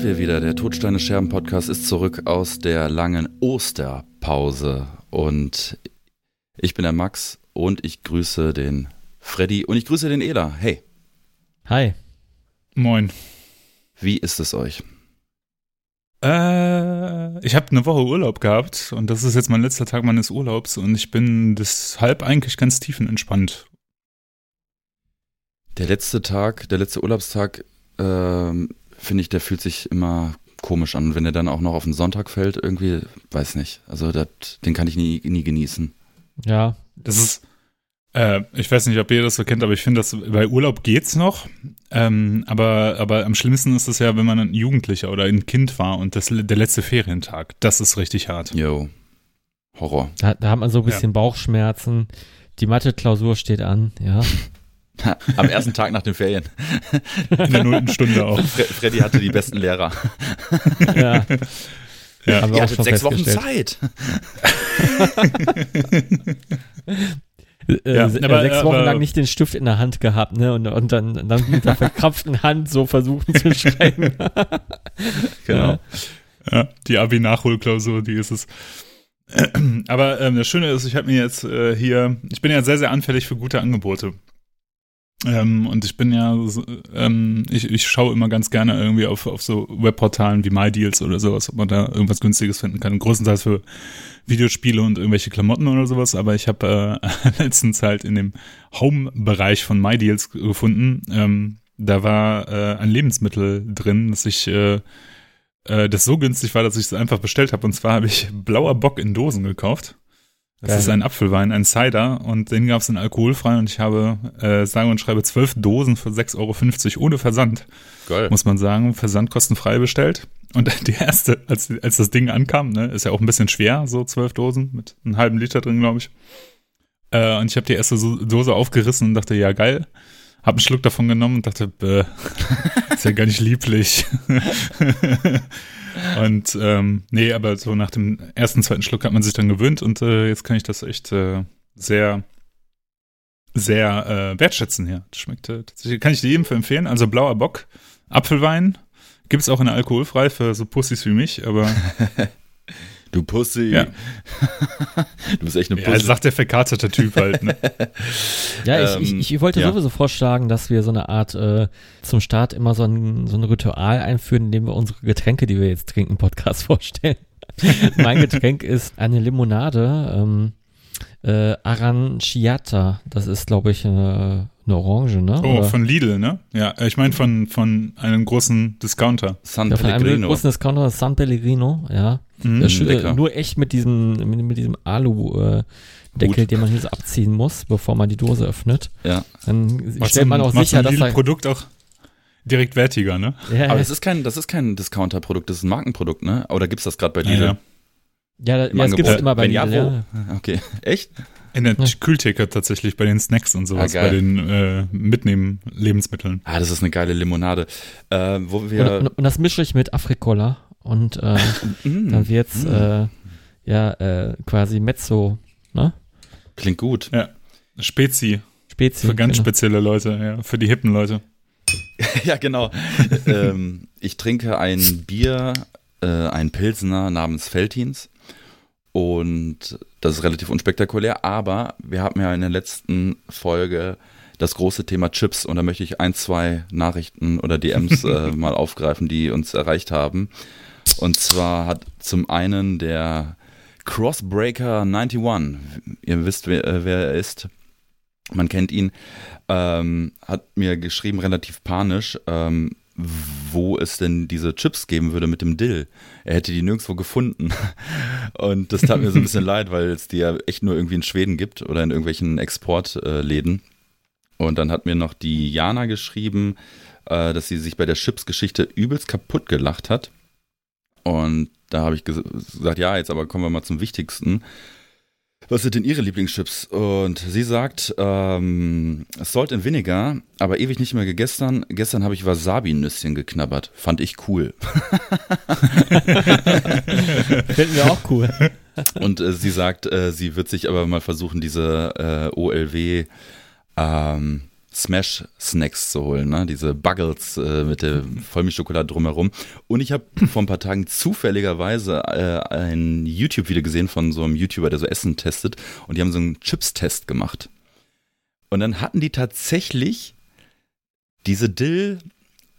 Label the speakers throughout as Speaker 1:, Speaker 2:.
Speaker 1: Sind wir wieder. Der Todsteine Scherben Podcast ist zurück aus der langen Osterpause. Und ich bin der Max und ich grüße den Freddy und ich grüße den Ela. Hey.
Speaker 2: Hi.
Speaker 3: Moin.
Speaker 1: Wie ist es euch?
Speaker 3: Äh, ich habe eine Woche Urlaub gehabt und das ist jetzt mein letzter Tag meines Urlaubs und ich bin deshalb eigentlich ganz tiefenentspannt.
Speaker 1: Der letzte Tag, der letzte Urlaubstag, ähm, finde ich, der fühlt sich immer komisch an. Und wenn er dann auch noch auf den Sonntag fällt, irgendwie, weiß nicht. Also dat, den kann ich nie, nie genießen.
Speaker 2: Ja.
Speaker 3: Das ist, äh, ich weiß nicht, ob ihr das so kennt, aber ich finde, dass bei Urlaub geht's noch. Ähm, aber, aber am schlimmsten ist es ja, wenn man ein Jugendlicher oder ein Kind war und das, der letzte Ferientag. Das ist richtig hart.
Speaker 1: Yo. Horror.
Speaker 2: Da, da hat man so ein bisschen Bauchschmerzen. Die Mathe-Klausur steht an, ja.
Speaker 1: Am ersten Tag nach den Ferien.
Speaker 3: In der nullten Stunde auch.
Speaker 1: Fre Freddy hatte die besten Lehrer.
Speaker 2: Ja.
Speaker 3: Ja.
Speaker 2: Haben wir
Speaker 1: Ihr hattet
Speaker 2: schon
Speaker 1: sechs Wochen. Zeit.
Speaker 2: Äh,
Speaker 3: Ja,
Speaker 2: se-
Speaker 3: aber-
Speaker 2: sechs Wochen
Speaker 3: aber-
Speaker 2: lang nicht den Stift in der Hand gehabt, ne? Und, und dann, dann mit der verkrampften Hand so versuchen zu schreiben.
Speaker 1: Genau.
Speaker 3: Ja, die Abi-Nachholklausur, die ist es. Aber ähm, das Schöne ist, ich habe mir jetzt äh, hier, ich bin ja sehr, sehr anfällig für gute Angebote. Ähm, und ich bin ja, ähm, ich, ich schaue immer ganz gerne irgendwie auf, auf so Webportalen wie MyDeals oder sowas, ob man da irgendwas Günstiges finden kann. Größtenteils für Videospiele und irgendwelche Klamotten oder sowas. Aber ich habe äh, letztens halt in dem Home-Bereich von MyDeals gefunden. Ähm, da war äh, ein Lebensmittel drin, das ich äh, äh, das so günstig war, dass ich es einfach bestellt habe. Und zwar habe ich blauer Bock in Dosen gekauft. Das
Speaker 2: Geil.
Speaker 3: ist ein Apfelwein, ein Cider und den gab es in alkoholfrei und ich habe, äh, sage und schreibe, zwölf Dosen für 6,50 Euro ohne Versand,
Speaker 1: Geil.
Speaker 3: muss man sagen, versandkostenfrei bestellt. Und die erste, als, als das Ding ankam, ne, ist ja auch ein bisschen schwer, so zwölf Dosen mit einem halben Liter drin, glaube ich. Äh, und ich habe die erste Dose aufgerissen und dachte, ja geil. Hab einen Schluck davon genommen und dachte, bäh, ist ja gar nicht lieblich. und ähm, nee, aber so nach dem ersten, zweiten Schluck hat man sich dann gewöhnt und äh, jetzt kann ich das echt äh, sehr, sehr äh, wertschätzen hier. Das schmeckt äh, tatsächlich, kann ich jedem für empfehlen. Also blauer Bock, Apfelwein, gibt es auch in alkoholfrei für so Pussys wie mich, aber
Speaker 1: Du Pussy.
Speaker 3: Ja.
Speaker 1: du bist echt eine
Speaker 3: ja,
Speaker 1: Pussy.
Speaker 3: sagt der verkaterte Typ halt. Ne?
Speaker 2: Ja,
Speaker 1: Ähm,
Speaker 2: ich, ich, ich wollte
Speaker 1: ja.
Speaker 2: sowieso vorschlagen, dass wir so eine Art äh, zum Start immer so ein, so ein Ritual einführen, indem wir unsere Getränke, die wir jetzt trinken, im Podcast vorstellen. mein Getränk ist eine Limonade, ähm, äh, Aranciata. Das ist, glaube ich, eine, eine Orange, ne?
Speaker 3: Oh,
Speaker 2: Oder-
Speaker 3: von Lidl, ne? Ja, äh, ich meine von, von einem großen Discounter.
Speaker 1: San
Speaker 2: ja, von einem
Speaker 1: Pellegrino.
Speaker 2: großen Discounter San Pellegrino, ja.
Speaker 3: Mhm.
Speaker 2: Das ist, äh,
Speaker 1: lecker.
Speaker 2: nur echt mit diesem, mit, mit diesem Alu-Deckel,
Speaker 1: Hut.
Speaker 2: den man hier so abziehen muss, bevor man die Dose öffnet.
Speaker 1: Ja.
Speaker 2: Dann
Speaker 3: Macht
Speaker 2: stellt man auch sicher, dass da.
Speaker 3: Lidl-Produkt auch direkt wertiger, ne?
Speaker 2: Ja,
Speaker 1: Aber
Speaker 2: ja,
Speaker 1: das ist kein, das ist kein Discounter-Produkt, das ist ein Markenprodukt, ne? Oder gibt's das gerade bei
Speaker 3: Ja,
Speaker 1: Lidl?
Speaker 3: ja.
Speaker 2: ja, ja,
Speaker 1: im
Speaker 2: das gibt's immer bei
Speaker 1: Wenn ja,
Speaker 2: Lidl,
Speaker 1: wo?
Speaker 2: ja.
Speaker 1: Okay. Echt?
Speaker 3: In der
Speaker 2: Ja.
Speaker 3: Kühltheke tatsächlich, bei den Snacks und sowas,
Speaker 1: Ah,
Speaker 3: bei den äh, Mitnehmen-Lebensmitteln.
Speaker 1: Ah, das ist eine geile Limonade. Äh, wo
Speaker 2: Und,
Speaker 1: wir.
Speaker 2: und, und das mische ich mit Afrikola und äh,
Speaker 1: Mm,
Speaker 2: dann wird's
Speaker 1: mm.
Speaker 2: äh, ja äh, quasi Mezzo, ne?
Speaker 1: Klingt gut.
Speaker 3: Spezi,
Speaker 2: Spezi.
Speaker 3: für ganz
Speaker 2: genau.
Speaker 3: spezielle Leute, ja, für die hippen Leute.
Speaker 1: ja, genau. ähm, ich trinke ein Bier, äh, ein Pilsner namens Veltins. Und das ist relativ unspektakulär, aber wir hatten ja in der letzten Folge das große Thema Chips und da möchte ich ein, zwei Nachrichten oder DMs äh, mal aufgreifen, die uns erreicht haben. Und zwar hat zum einen der Crossbreaker 91, ihr wisst, wer, äh, wer er ist, man kennt ihn, ähm, hat mir geschrieben, relativ panisch, ähm, wo es denn diese Chips geben würde mit dem Dill. Er hätte die nirgendwo gefunden. Und das tat mir so ein bisschen leid, weil es die ja echt nur irgendwie in Schweden gibt oder in irgendwelchen Exportläden. Und dann hat mir noch die Jana geschrieben, äh, dass sie sich bei der Chips-Geschichte übelst kaputt gelacht hat. Und da habe ich ges gesagt, ja, jetzt aber kommen wir mal zum Wichtigsten. Was sind denn Ihre Lieblingschips? Und sie sagt, ähm, Salt and Vinegar, aber ewig nicht mehr gegessen. Gestern habe ich Wasabi-Nüsschen geknabbert. Fand ich cool.
Speaker 2: Finden wir auch cool.
Speaker 1: Und äh, sie sagt, äh, sie wird sich aber mal versuchen, diese äh, OLW ähm, Smash-Snacks zu holen, ne? diese Buggles äh, mit der Vollmilchschokolade drumherum. Und ich habe vor ein paar Tagen zufälligerweise äh, ein YouTube-Video gesehen von so einem YouTuber, der so Essen testet. Und die haben so einen Chips-Test gemacht. Und dann hatten die tatsächlich diese Dill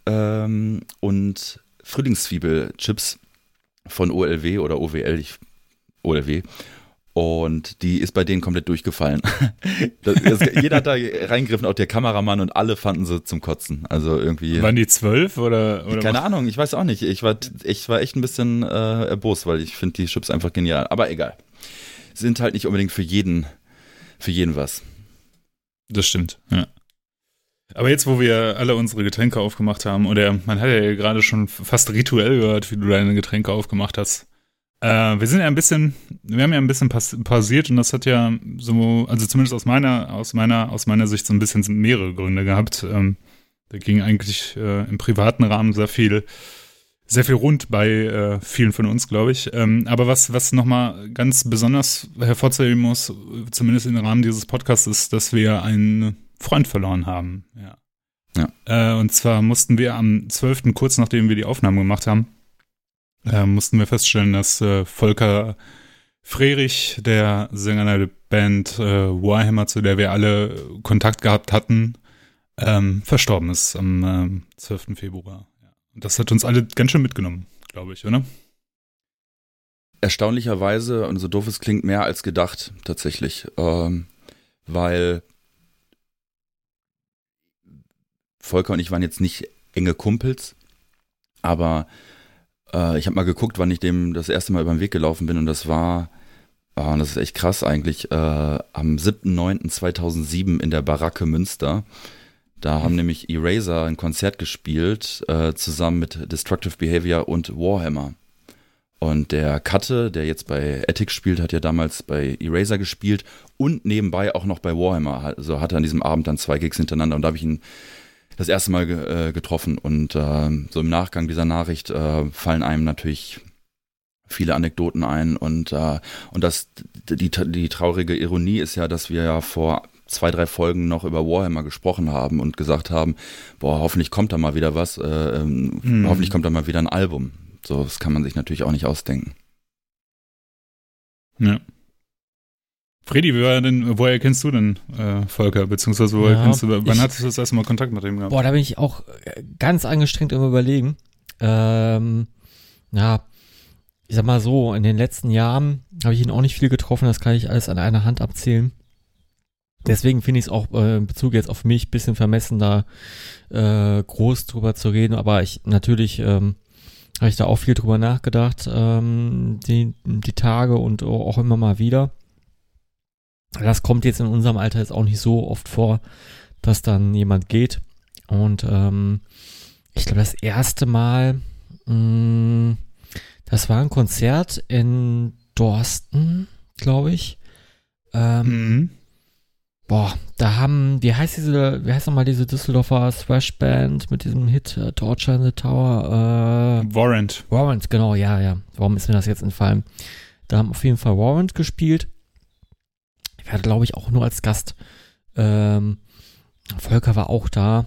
Speaker 1: ähm, und Frühlingszwiebel-Chips von OLW oder OWL, ich, OLW. Und die ist bei denen komplett durchgefallen. Das, das, jeder hat da reingegriffen, auch der Kameramann und alle fanden sie zum Kotzen. Also irgendwie.
Speaker 3: Waren die zwölf oder, oder?
Speaker 1: Keine Ahnung, ich weiß auch nicht. Ich war, ich war echt ein bisschen äh, erbost, weil ich finde die Chips einfach genial. Aber egal. Sind halt nicht unbedingt für jeden, für jeden was.
Speaker 3: Das stimmt, ja. Aber jetzt, wo wir alle unsere Getränke aufgemacht haben, oder man hat ja gerade schon fast rituell gehört, wie du deine Getränke aufgemacht hast. Äh, wir sind ja ein bisschen, wir haben ja ein bisschen pausiert und das hat ja so, also zumindest aus meiner, aus meiner, aus meiner Sicht so ein bisschen mehrere Gründe gehabt. Ähm, da ging eigentlich äh, im privaten Rahmen sehr viel, sehr viel rund bei äh, vielen von uns, glaube ich. Ähm, aber was, was nochmal ganz besonders hervorzuheben muss, zumindest im Rahmen dieses Podcasts, ist, dass wir einen Freund verloren haben. Ja. ja. Äh, und zwar mussten wir am 12., kurz nachdem wir die Aufnahme gemacht haben, äh, mussten wir feststellen, dass äh, Volker Frerich, der Sänger der Band äh, Warhammer, zu der wir alle Kontakt gehabt hatten, ähm, verstorben ist am 12. Ähm, Februar. Ja. Und das hat uns alle ganz schön mitgenommen, glaube ich, oder?
Speaker 1: Erstaunlicherweise, und so doof es klingt, mehr als gedacht, tatsächlich. Ähm, weil Volker und ich waren jetzt nicht enge Kumpels, aber äh, ich habe mal geguckt, wann ich dem das erste Mal über den Weg gelaufen bin und das war, oh, das ist echt krass eigentlich, äh, am 7.9.2007 in der Baracke Münster. Da haben mhm. nämlich Eraser ein Konzert gespielt, äh, zusammen mit Destructive Behavior und Warhammer. Und der Katte, der jetzt bei Ethic spielt, hat ja damals bei Eraser gespielt und nebenbei auch noch bei Warhammer. Also hatte an diesem Abend dann zwei Gigs hintereinander und da habe ich ihn das erste Mal ge äh, getroffen und äh, so im Nachgang dieser Nachricht äh, fallen einem natürlich viele Anekdoten ein und äh, und das die die traurige Ironie ist ja, dass wir ja vor zwei drei Folgen noch über Warhammer gesprochen haben und gesagt haben, boah hoffentlich kommt da mal wieder was, äh, mhm. hoffentlich kommt da mal wieder ein Album. So das kann man sich natürlich auch nicht ausdenken.
Speaker 3: Ja. Freddy, woher, denn, woher kennst du denn äh, Volker? Beziehungsweise woher ja, kennst du, wann ich, hattest du das erste Mal Kontakt mit ihm gehabt?
Speaker 2: Boah, da bin ich auch äh, ganz angestrengt im Überlegen. Ähm, ja, ich sag mal so, in den letzten Jahren habe ich ihn auch nicht viel getroffen, das kann ich alles an einer Hand abzählen. Deswegen finde ich es auch äh, in Bezug jetzt auf mich bisschen vermessen, da äh, groß drüber zu reden. Aber ich natürlich ähm, habe ich da auch viel drüber nachgedacht, ähm, die, die Tage und auch immer mal wieder. Das kommt jetzt in unserem Alter jetzt auch nicht so oft vor, dass dann jemand geht. Und ähm, ich glaube, das erste Mal, mh, mm, das war ein Konzert in Dorsten, glaube ich. Ähm, mhm. Boah, da haben, wie heißt diese, wie heißt nochmal diese Düsseldorfer Thrash-Band mit diesem Hit äh, Torture in the Tower?
Speaker 3: Äh, Warrant.
Speaker 2: Warrant, genau, ja, ja. Warum ist mir das jetzt entfallen? Da haben auf jeden Fall Warrant gespielt. Ich war, glaube ich, auch nur als Gast. Ähm, Volker war auch da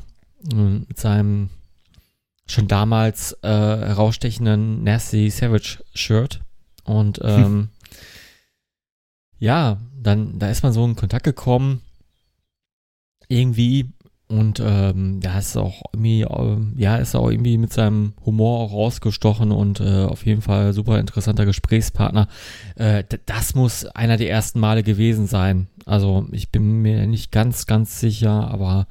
Speaker 2: äh, mit seinem schon damals äh, herausstechenden Nasty Savage Shirt. Und ähm, ja, dann, da ist man so in Kontakt gekommen. Irgendwie und ähm, ja, ist auch irgendwie, äh, ja, ist auch irgendwie mit seinem Humor auch rausgestochen und äh, auf jeden Fall super interessanter Gesprächspartner. Äh, das muss einer der ersten Male gewesen sein. Also ich bin mir nicht ganz, ganz sicher, aber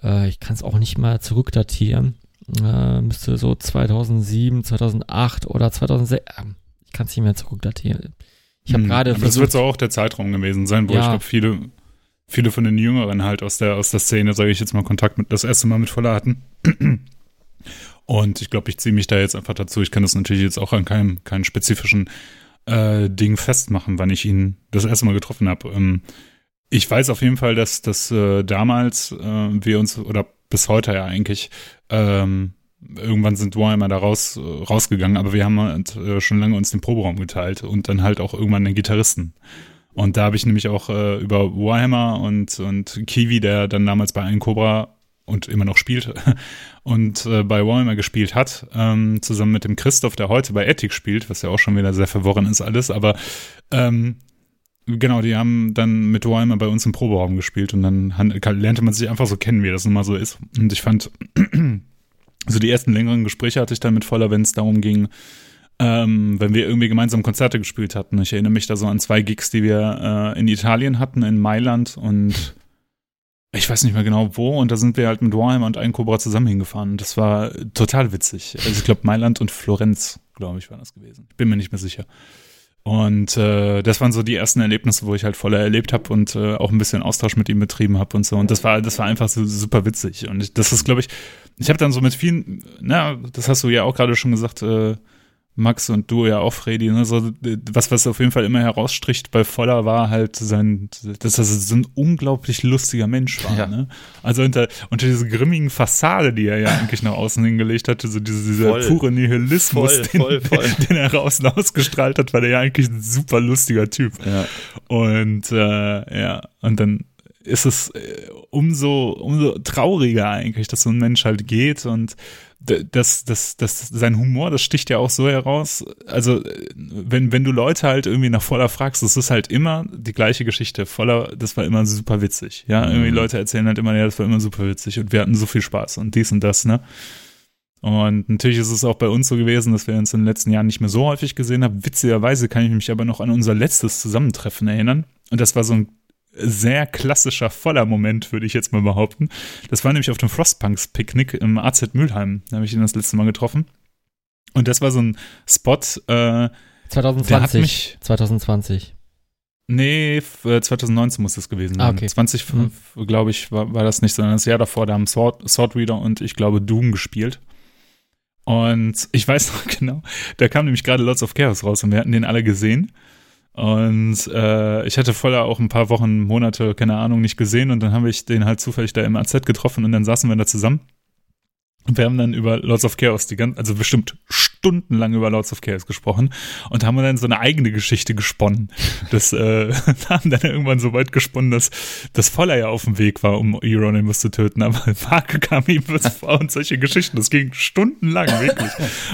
Speaker 2: äh, ich kann es auch nicht mal zurückdatieren. Äh, müsste so 2007, 2008 oder 2006. Äh, ich kann es nicht mehr zurückdatieren. Ich habe hm, gerade.
Speaker 3: Das wird so auch der Zeitraum gewesen sein, wo ja, ich glaube, viele viele von den Jüngeren halt aus der, aus der Szene, sage ich jetzt mal, Kontakt mit das erste Mal mit Voller hatten. Und ich glaube, ich ziehe mich da jetzt einfach dazu. Ich kann das natürlich jetzt auch an keinem, keinem spezifischen äh, Ding festmachen, wann ich ihn das erste Mal getroffen habe. Ähm, ich weiß auf jeden Fall, dass, dass äh, damals äh, wir uns, oder bis heute ja eigentlich, ähm, irgendwann sind Warhammer da raus, rausgegangen, aber wir haben halt, äh, schon lange uns den Proberaum geteilt und dann halt auch irgendwann den Gitarristen. Und da habe ich nämlich auch äh, über Warhammer und, und Kiwi, der dann damals bei Ein Cobra und immer noch spielt und äh, bei Warhammer gespielt hat, ähm, zusammen mit dem Christoph, der heute bei Ethic spielt, was ja auch schon wieder sehr verworren ist alles, aber ähm, genau, die haben dann mit Warhammer bei uns im Proberaum gespielt und dann lernte man sich einfach so kennen, wie das nun mal so ist. Und ich fand, so die ersten längeren Gespräche hatte ich dann mit Voller, wenn es darum ging, ähm, wenn wir irgendwie gemeinsam Konzerte gespielt hatten. Ich erinnere mich da so an zwei Gigs, die wir äh, in Italien hatten, in Mailand und ich weiß nicht mehr genau wo. Und da sind wir halt mit Warhammer und ein Cobra zusammen hingefahren. Das war total witzig. Also ich glaube Mailand und Florenz, glaube ich, war das gewesen. Ich bin mir nicht mehr sicher. Und äh, das waren so die ersten Erlebnisse, wo ich halt voller erlebt habe und äh, auch ein bisschen Austausch mit ihm betrieben habe und so. Und das war, das war einfach so super witzig. Und ich, das ist, glaube ich, ich habe dann so mit vielen, na, das hast du ja auch gerade schon gesagt, äh, Max und du ja auch, Freddy, ne? so, was, was auf jeden Fall immer herausstricht bei Voller war halt sein, dass er so ein unglaublich lustiger Mensch war. Ja. Ne? Also unter, unter dieser grimmigen Fassade, die er ja eigentlich nach außen hingelegt hatte, so diese, dieser voll. pure Nihilismus, voll, den, voll, den er außen ausgestrahlt hat, war der ja eigentlich ein super lustiger Typ. Ja. Und äh, ja, und dann ist es äh, umso, umso trauriger eigentlich, dass so ein Mensch halt geht und das, das, das, sein Humor, das sticht ja auch so heraus. Also, wenn, wenn du Leute halt irgendwie nach Voller fragst, das ist halt immer die gleiche Geschichte. Voller, das war immer super witzig. Ja, mhm. irgendwie Leute erzählen halt immer, ja, das war immer super witzig und wir hatten so viel Spaß und dies und das, ne? Und natürlich ist es auch bei uns so gewesen, dass wir uns in den letzten Jahren nicht mehr so häufig gesehen haben. Witzigerweise kann ich mich aber noch an unser letztes Zusammentreffen erinnern. Und das war so ein sehr klassischer voller Moment, würde ich jetzt mal behaupten. Das war nämlich auf dem Frostpunks Picknick im AZ Mülheim. Da habe ich ihn das letzte Mal getroffen. Und das war so ein Spot. Äh,
Speaker 2: 2020. Mich, 2020.
Speaker 3: Nee, 2019 äh, muss das gewesen sein. Ah, okay. 2005, mhm. glaube ich, war, war das nicht, sondern das Jahr davor, da haben Sword, Sword Reader und ich glaube Doom gespielt. Und ich weiß noch genau, da kam nämlich gerade Lots of Chaos raus und wir hatten den alle gesehen. Und äh, ich hatte vorher auch ein paar Wochen, Monate, keine Ahnung, nicht gesehen und dann habe ich den halt zufällig da im AZ getroffen und dann saßen wir da zusammen. Und wir haben dann über Lords of Chaos die ganze, also bestimmt stundenlang über Lords of Chaos gesprochen und haben dann so eine eigene Geschichte gesponnen. Das äh, haben dann irgendwann so weit gesponnen, dass das Voller ja auf dem Weg war, um Euronymous zu töten. Aber Marke kam ihm was vor und solche Geschichten. Das ging stundenlang, wirklich.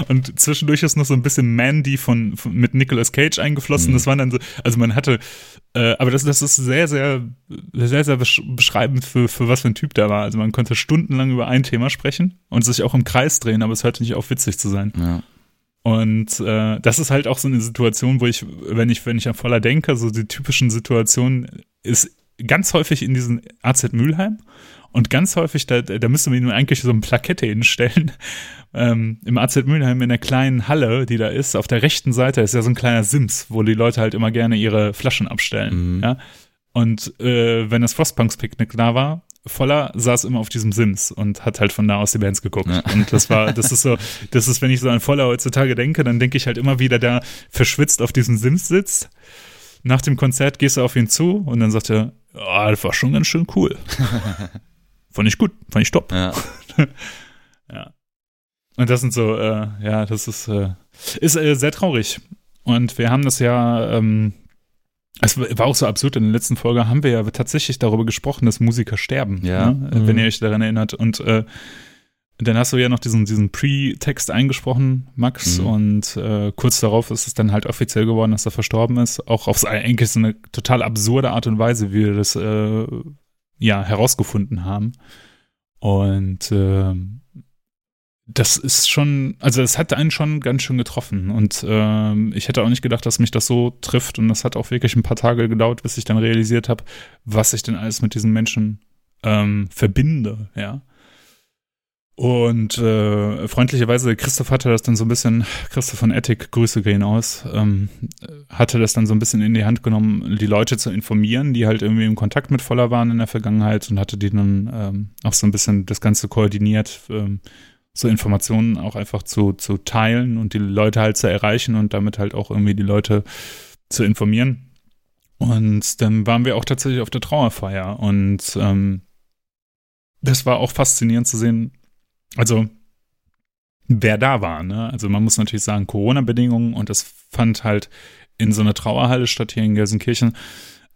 Speaker 3: Und zwischendurch ist noch so ein bisschen Mandy von, von mit Nicolas Cage eingeflossen. Mhm. Das waren dann so, also man hatte äh, aber das, das ist sehr, sehr, sehr, sehr beschreibend für, für was für ein Typ der war. Also man konnte stundenlang über ein Thema sprechen und sich auch im Kreis drehen, aber es hörte nicht auf, witzig zu sein. Ja. Und äh, das ist halt auch so eine Situation, wo ich, wenn ich, wenn ich an voller denke, so die typischen Situationen ist ganz häufig in diesen AZ Mülheim und ganz häufig, da, da müsste man ihm eigentlich so eine Plakette hinstellen. Ähm, Im AZ Mülheim in der kleinen Halle, die da ist, auf der rechten Seite ist ja so ein kleiner Sims, wo die Leute halt immer gerne ihre Flaschen abstellen. Mhm. Ja? Und äh, wenn das Frostpunks-Picknick da war, Voller saß immer auf diesem Sims und hat halt von da aus die Bands geguckt. Ja. Und das war, das ist so, das ist, wenn ich so an Voller heutzutage denke, dann denke ich halt immer wieder, da verschwitzt auf diesem Sims sitzt. Nach dem Konzert gehst du auf ihn zu und dann sagt er, oh, das war schon ganz schön cool. fand ich gut, fand ich top. Ja. ja. Und das sind so, äh, ja, das ist, äh, ist äh, sehr traurig. Und wir haben das ja, ähm, es war auch so absurd, in der letzten Folge haben wir ja tatsächlich darüber gesprochen, dass Musiker sterben, ja. Ne? Mhm. wenn ihr euch daran erinnert. Und äh, dann hast du ja noch diesen, diesen Pre-Text eingesprochen, Max, mhm. und äh, kurz darauf ist es dann halt offiziell geworden, dass er verstorben ist. Auch auf eigentlich so eine total absurde Art und Weise, wie wir das äh, ja herausgefunden haben. Und äh, das ist schon, also es hat einen schon ganz schön getroffen. Und äh, ich hätte auch nicht gedacht, dass mich das so trifft. Und das hat auch wirklich ein paar Tage gedauert, bis ich dann realisiert habe, was ich denn alles mit diesen Menschen ähm, verbinde, ja. Und äh, freundlicherweise, Christoph hatte das dann so ein bisschen, Christoph von Ethic, Grüße gehen aus, ähm, hatte das dann so ein bisschen in die Hand genommen, die Leute zu informieren, die halt irgendwie im Kontakt mit Voller waren in der Vergangenheit und hatte die dann ähm, auch so ein bisschen das Ganze koordiniert, ähm, so Informationen auch einfach zu, zu teilen und die Leute halt zu erreichen und damit halt auch irgendwie die Leute zu informieren. Und dann waren wir auch tatsächlich auf der Trauerfeier und ähm, das war auch faszinierend zu sehen, also wer da war. Ne? Also man muss natürlich sagen, Corona-Bedingungen und das fand halt in so einer Trauerhalle statt hier in Gelsenkirchen.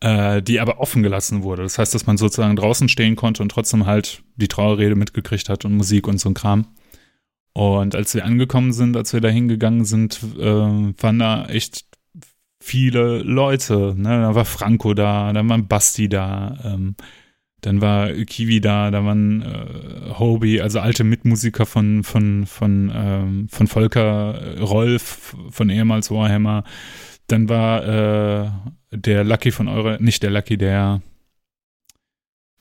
Speaker 3: äh, die aber offen gelassen wurde. Das heißt, dass man sozusagen draußen stehen konnte und trotzdem halt die Trauerrede mitgekriegt hat und Musik und so ein Kram. Und als wir angekommen sind, als wir da hingegangen sind, äh, waren da echt viele Leute. Ne? Da war Franco da, dann war Basti da, ähm, dann war Kiwi da, da waren äh, Hobie, also alte Mitmusiker von, von, von, ähm, von Volker Rolf, von ehemals Warhammer. Dann war äh, der Lucky von eure, nicht der Lucky, der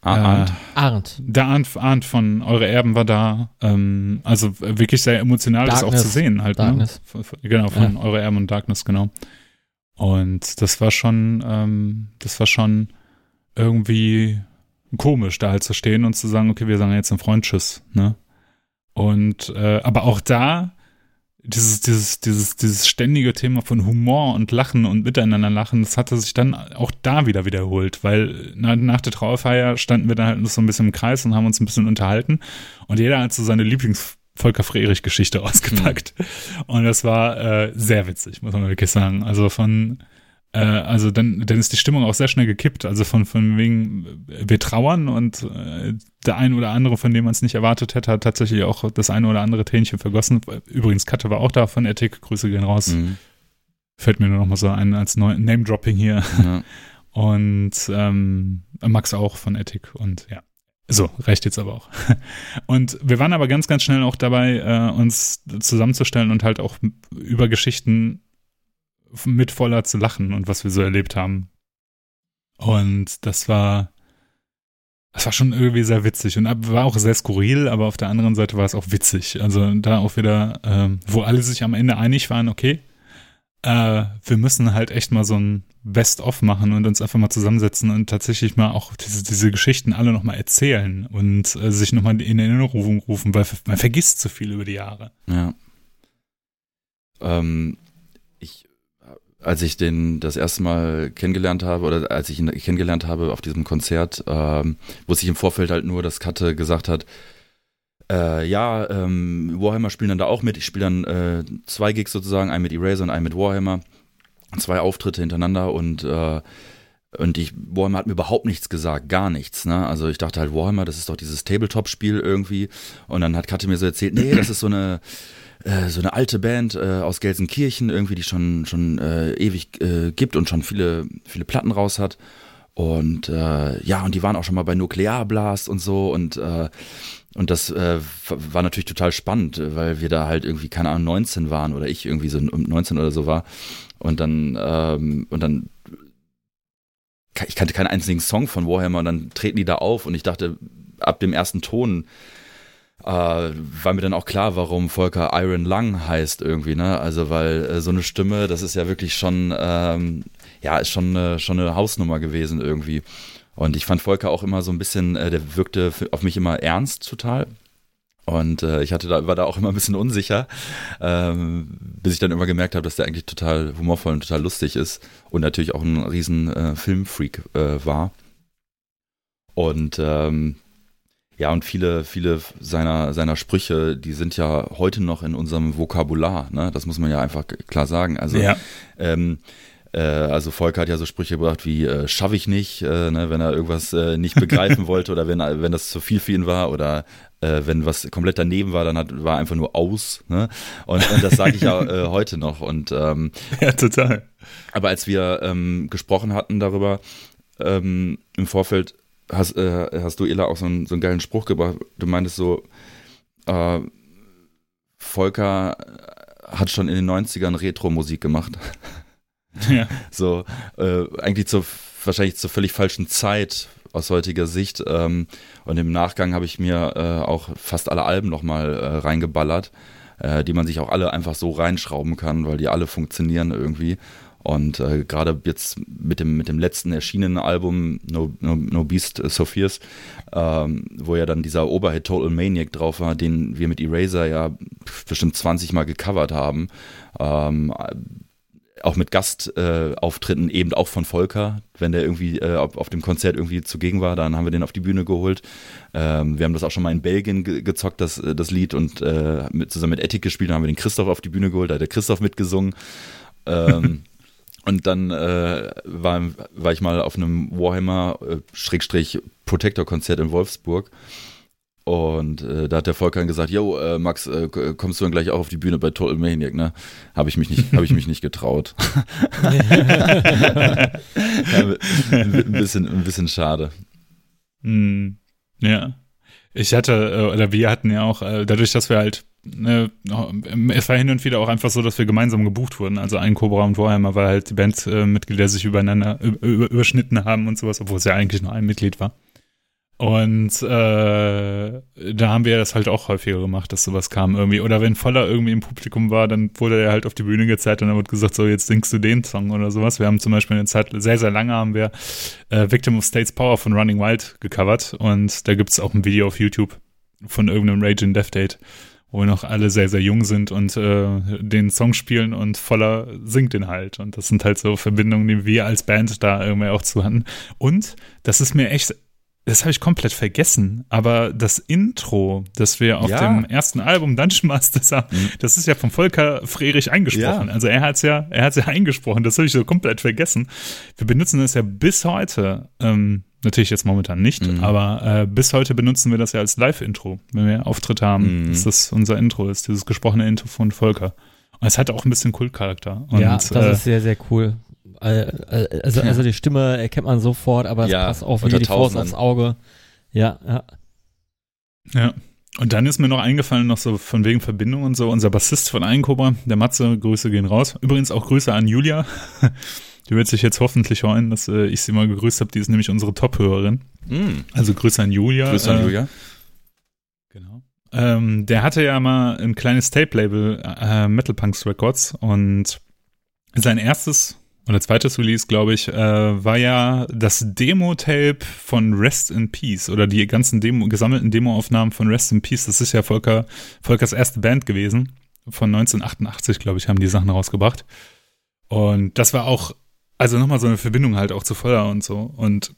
Speaker 2: Arndt. Äh, Arndt.
Speaker 3: Der Arndt, Arndt von Eure Erben war da. Ähm, also wirklich sehr emotional, Darkness. das auch zu sehen halt. Ne? Darkness. Ne? Genau, von ja. Eure Erben und Darkness, genau. Und das war schon, ähm, das war schon irgendwie komisch, da halt zu stehen und zu sagen, okay, wir sagen jetzt einen Freund Tschüss, ne? Und äh, aber auch da dieses, dieses, dieses, dieses ständige Thema von Humor und Lachen und Miteinander lachen, das hatte sich dann auch da wieder wiederholt, weil na, nach der Trauerfeier standen wir dann halt noch so ein bisschen im Kreis und haben uns ein bisschen unterhalten und jeder hat so seine Lieblings Volker Frerich-Geschichte ausgepackt. Mhm. Und das war äh, sehr witzig, muss man wirklich sagen. Also von äh, also dann, dann ist die Stimmung auch sehr schnell gekippt. Also von, von wegen, wir trauern und äh, der ein oder andere, von dem man es nicht erwartet hätte, hat tatsächlich auch das eine oder andere Tränchen vergossen. Übrigens, Katte war auch da von Ethik. Grüße gehen raus. Mhm. Fällt mir nur noch mal so ein als Name-Dropping hier. Ja. Und ähm, Max auch von Ethik und ja. So, reicht jetzt aber auch. Und wir waren aber ganz, ganz schnell auch dabei, äh, uns zusammenzustellen und halt auch über Geschichten mit voller zu lachen und was wir so erlebt haben. Und das war, das war schon irgendwie sehr witzig und war auch sehr skurril, aber auf der anderen Seite war es auch witzig. Also da auch wieder, äh, wo alle sich am Ende einig waren, okay, äh, wir müssen halt echt mal so ein Best-of machen und uns einfach mal zusammensetzen und tatsächlich mal auch diese, diese Geschichten alle nochmal erzählen und äh, sich nochmal in Erinnerung rufen, weil man vergisst zu viel über die Jahre.
Speaker 1: Ja. Ähm, als ich den das erste Mal kennengelernt habe oder als ich ihn kennengelernt habe auf diesem Konzert, ähm, wusste ich im Vorfeld halt nur, dass Katte gesagt hat, äh, ja, ähm, Warhammer spielen dann da auch mit. Ich spiele dann äh, zwei Gigs sozusagen, einen mit Eraser und einen mit Warhammer. Zwei Auftritte hintereinander und äh, und ich, Warhammer hat mir überhaupt nichts gesagt, gar nichts. Ne? Also ich dachte halt, Warhammer, das ist doch dieses Tabletop-Spiel irgendwie. Und dann hat Katte mir so erzählt, nee, das ist so eine, äh, so eine alte Band äh, aus Gelsenkirchen, irgendwie, die schon, schon äh, ewig äh, gibt und schon viele, viele Platten raus hat. Und äh, ja, und die waren auch schon mal bei Nuklearblast und so und und das äh, war natürlich total spannend, weil wir da halt irgendwie, keine Ahnung, 19 waren oder ich irgendwie so 19 oder so war. Und dann, ähm, und dann, ich kannte keinen einzigen Song von Warhammer und dann treten die da auf und ich dachte, ab dem ersten Ton äh, war mir dann auch klar, warum Volker Iron Lung heißt irgendwie, ne? Also weil äh, so eine Stimme, das ist ja wirklich schon, ähm, ja, ist schon eine, schon eine Hausnummer gewesen irgendwie. Und ich fand Volker auch immer so ein bisschen, äh, der wirkte auf mich immer ernst total. Und äh, ich hatte da, war da auch immer ein bisschen unsicher, ähm, bis ich dann immer gemerkt habe, dass der eigentlich total humorvoll und total lustig ist und natürlich auch ein riesen äh, Filmfreak äh, war. Und ähm, ja, und viele, viele seiner, seiner Sprüche, die sind ja heute noch in unserem Vokabular, ne? Das muss man ja einfach klar sagen. Also, ja. ähm, äh, also Volker hat ja so Sprüche gebracht wie äh, schaffe ich nicht, äh, ne, wenn er irgendwas äh, nicht begreifen wollte oder wenn, wenn das zu viel für ihn war oder äh, wenn was komplett daneben war, dann hat, war einfach nur aus. Ne? Und, und das sage ich ja äh, heute noch. Und ähm,
Speaker 3: ja, total.
Speaker 1: Aber als wir ähm, gesprochen hatten darüber ähm, im Vorfeld, hast, äh, hast du, Ela, auch so einen, so einen geilen Spruch gebracht. Du meintest so, äh, Volker hat schon in den 90ern Retro-Musik gemacht. Ja. So, äh, eigentlich zur, wahrscheinlich zur völlig falschen Zeit aus heutiger Sicht. Ähm, und im Nachgang habe ich mir äh, auch fast alle Alben nochmal äh, reingeballert, äh, die man sich auch alle einfach so reinschrauben kann, weil die alle funktionieren irgendwie. Und äh, gerade jetzt mit dem, mit dem letzten erschienenen Album No, no, no Beast uh, So Fierce, ähm, wo ja dann dieser Oberhit Total Maniac drauf war, den wir mit Eraser ja bestimmt 20 Mal gecovert haben. Ähm, auch mit Gastauftritten, äh, eben auch von Volker, wenn der irgendwie äh, auf, auf, dem Konzert irgendwie zugegen war, dann haben wir den auf die Bühne geholt. Ähm, wir haben das auch schon mal in Belgien ge gezockt, das, äh, das Lied, und äh, mit, zusammen mit Ethik gespielt, dann haben wir den Christoph auf die Bühne geholt, da hat der Christoph mitgesungen. Ähm, Und dann äh, war, war ich mal auf einem Warhammer äh, in Wolfsburg. Und äh, da hat der Volker gesagt, yo, äh, Max, äh, kommst du dann gleich auch auf die Bühne bei Total Maniac, ne? Habe ich mich nicht, ich mich nicht getraut. ein, bisschen, ein bisschen schade.
Speaker 3: Mm, ja. Ich hatte, äh, oder wir hatten ja auch, äh, dadurch, dass wir halt ne, es war hin und wieder auch einfach so, dass wir gemeinsam gebucht wurden. Also ein Cobra und Warhammer, weil halt die Bandmitglieder sich übereinander über, überschnitten haben und sowas, obwohl es ja eigentlich nur ein Mitglied war. Und äh, da haben wir das halt auch häufiger gemacht, dass sowas kam irgendwie. Oder wenn Voller irgendwie im Publikum war, dann wurde er halt auf die Bühne gezeigt und dann wurde gesagt, so jetzt singst du den Song oder sowas. Wir haben zum Beispiel eine Zeit, sehr, sehr lange haben wir äh, Victim of State's Power von Running Wild gecovert und da gibt's auch ein Video auf YouTube von irgendeinem Rage in Death Date wo noch alle sehr, sehr jung sind und äh, den Song spielen und voller singt den halt. Und das sind halt so Verbindungen, die wir als Band da irgendwie auch zu hatten. Und das ist mir echt, das habe ich komplett vergessen, aber das Intro, das wir auf ja. dem ersten Album Dungeon Masters haben, mhm. das ist ja von Volker Frerich eingesprochen. Ja. Also er hat's ja, er hat's ja eingesprochen, das habe ich so komplett vergessen. Wir benutzen das ja bis heute. Ähm, Natürlich jetzt momentan nicht, mhm. aber äh, bis heute benutzen wir das ja als Live-Intro. Wenn wir Auftritte haben, mhm. ist das unser Intro, ist dieses gesprochene Intro von Volker. Und es hat auch ein bisschen Kultcharakter. Und,
Speaker 2: ja, das äh, ist sehr, sehr cool. Also, also die Stimme erkennt man sofort, aber es ja, passt auch wie die Faust aufs Auge. Ja, ja.
Speaker 3: Ja. Und dann ist mir noch eingefallen, noch so von wegen Verbindung und so, unser Bassist von Einkobra, der Matze, Grüße gehen raus. Übrigens auch Grüße an Julia. Die wird sich jetzt hoffentlich freuen, dass äh, ich sie mal gegrüßt habe. Die ist nämlich unsere Top-Hörerin. Mm. Also Grüße an Julia.
Speaker 1: Grüße an äh, Julia.
Speaker 3: Genau. Ähm, der hatte ja mal ein kleines Tape-Label, äh, Metal Punks Records. Und sein erstes oder zweites Release, glaube ich, äh, war ja das Demo-Tape von Rest in Peace oder die ganzen Demo, gesammelten Demoaufnahmen von Rest in Peace. Das ist ja Volker, Volkers erste Band gewesen. Von 1988, glaube ich, haben die Sachen rausgebracht. Und das war auch also nochmal so eine Verbindung halt auch zu Voller und so. Und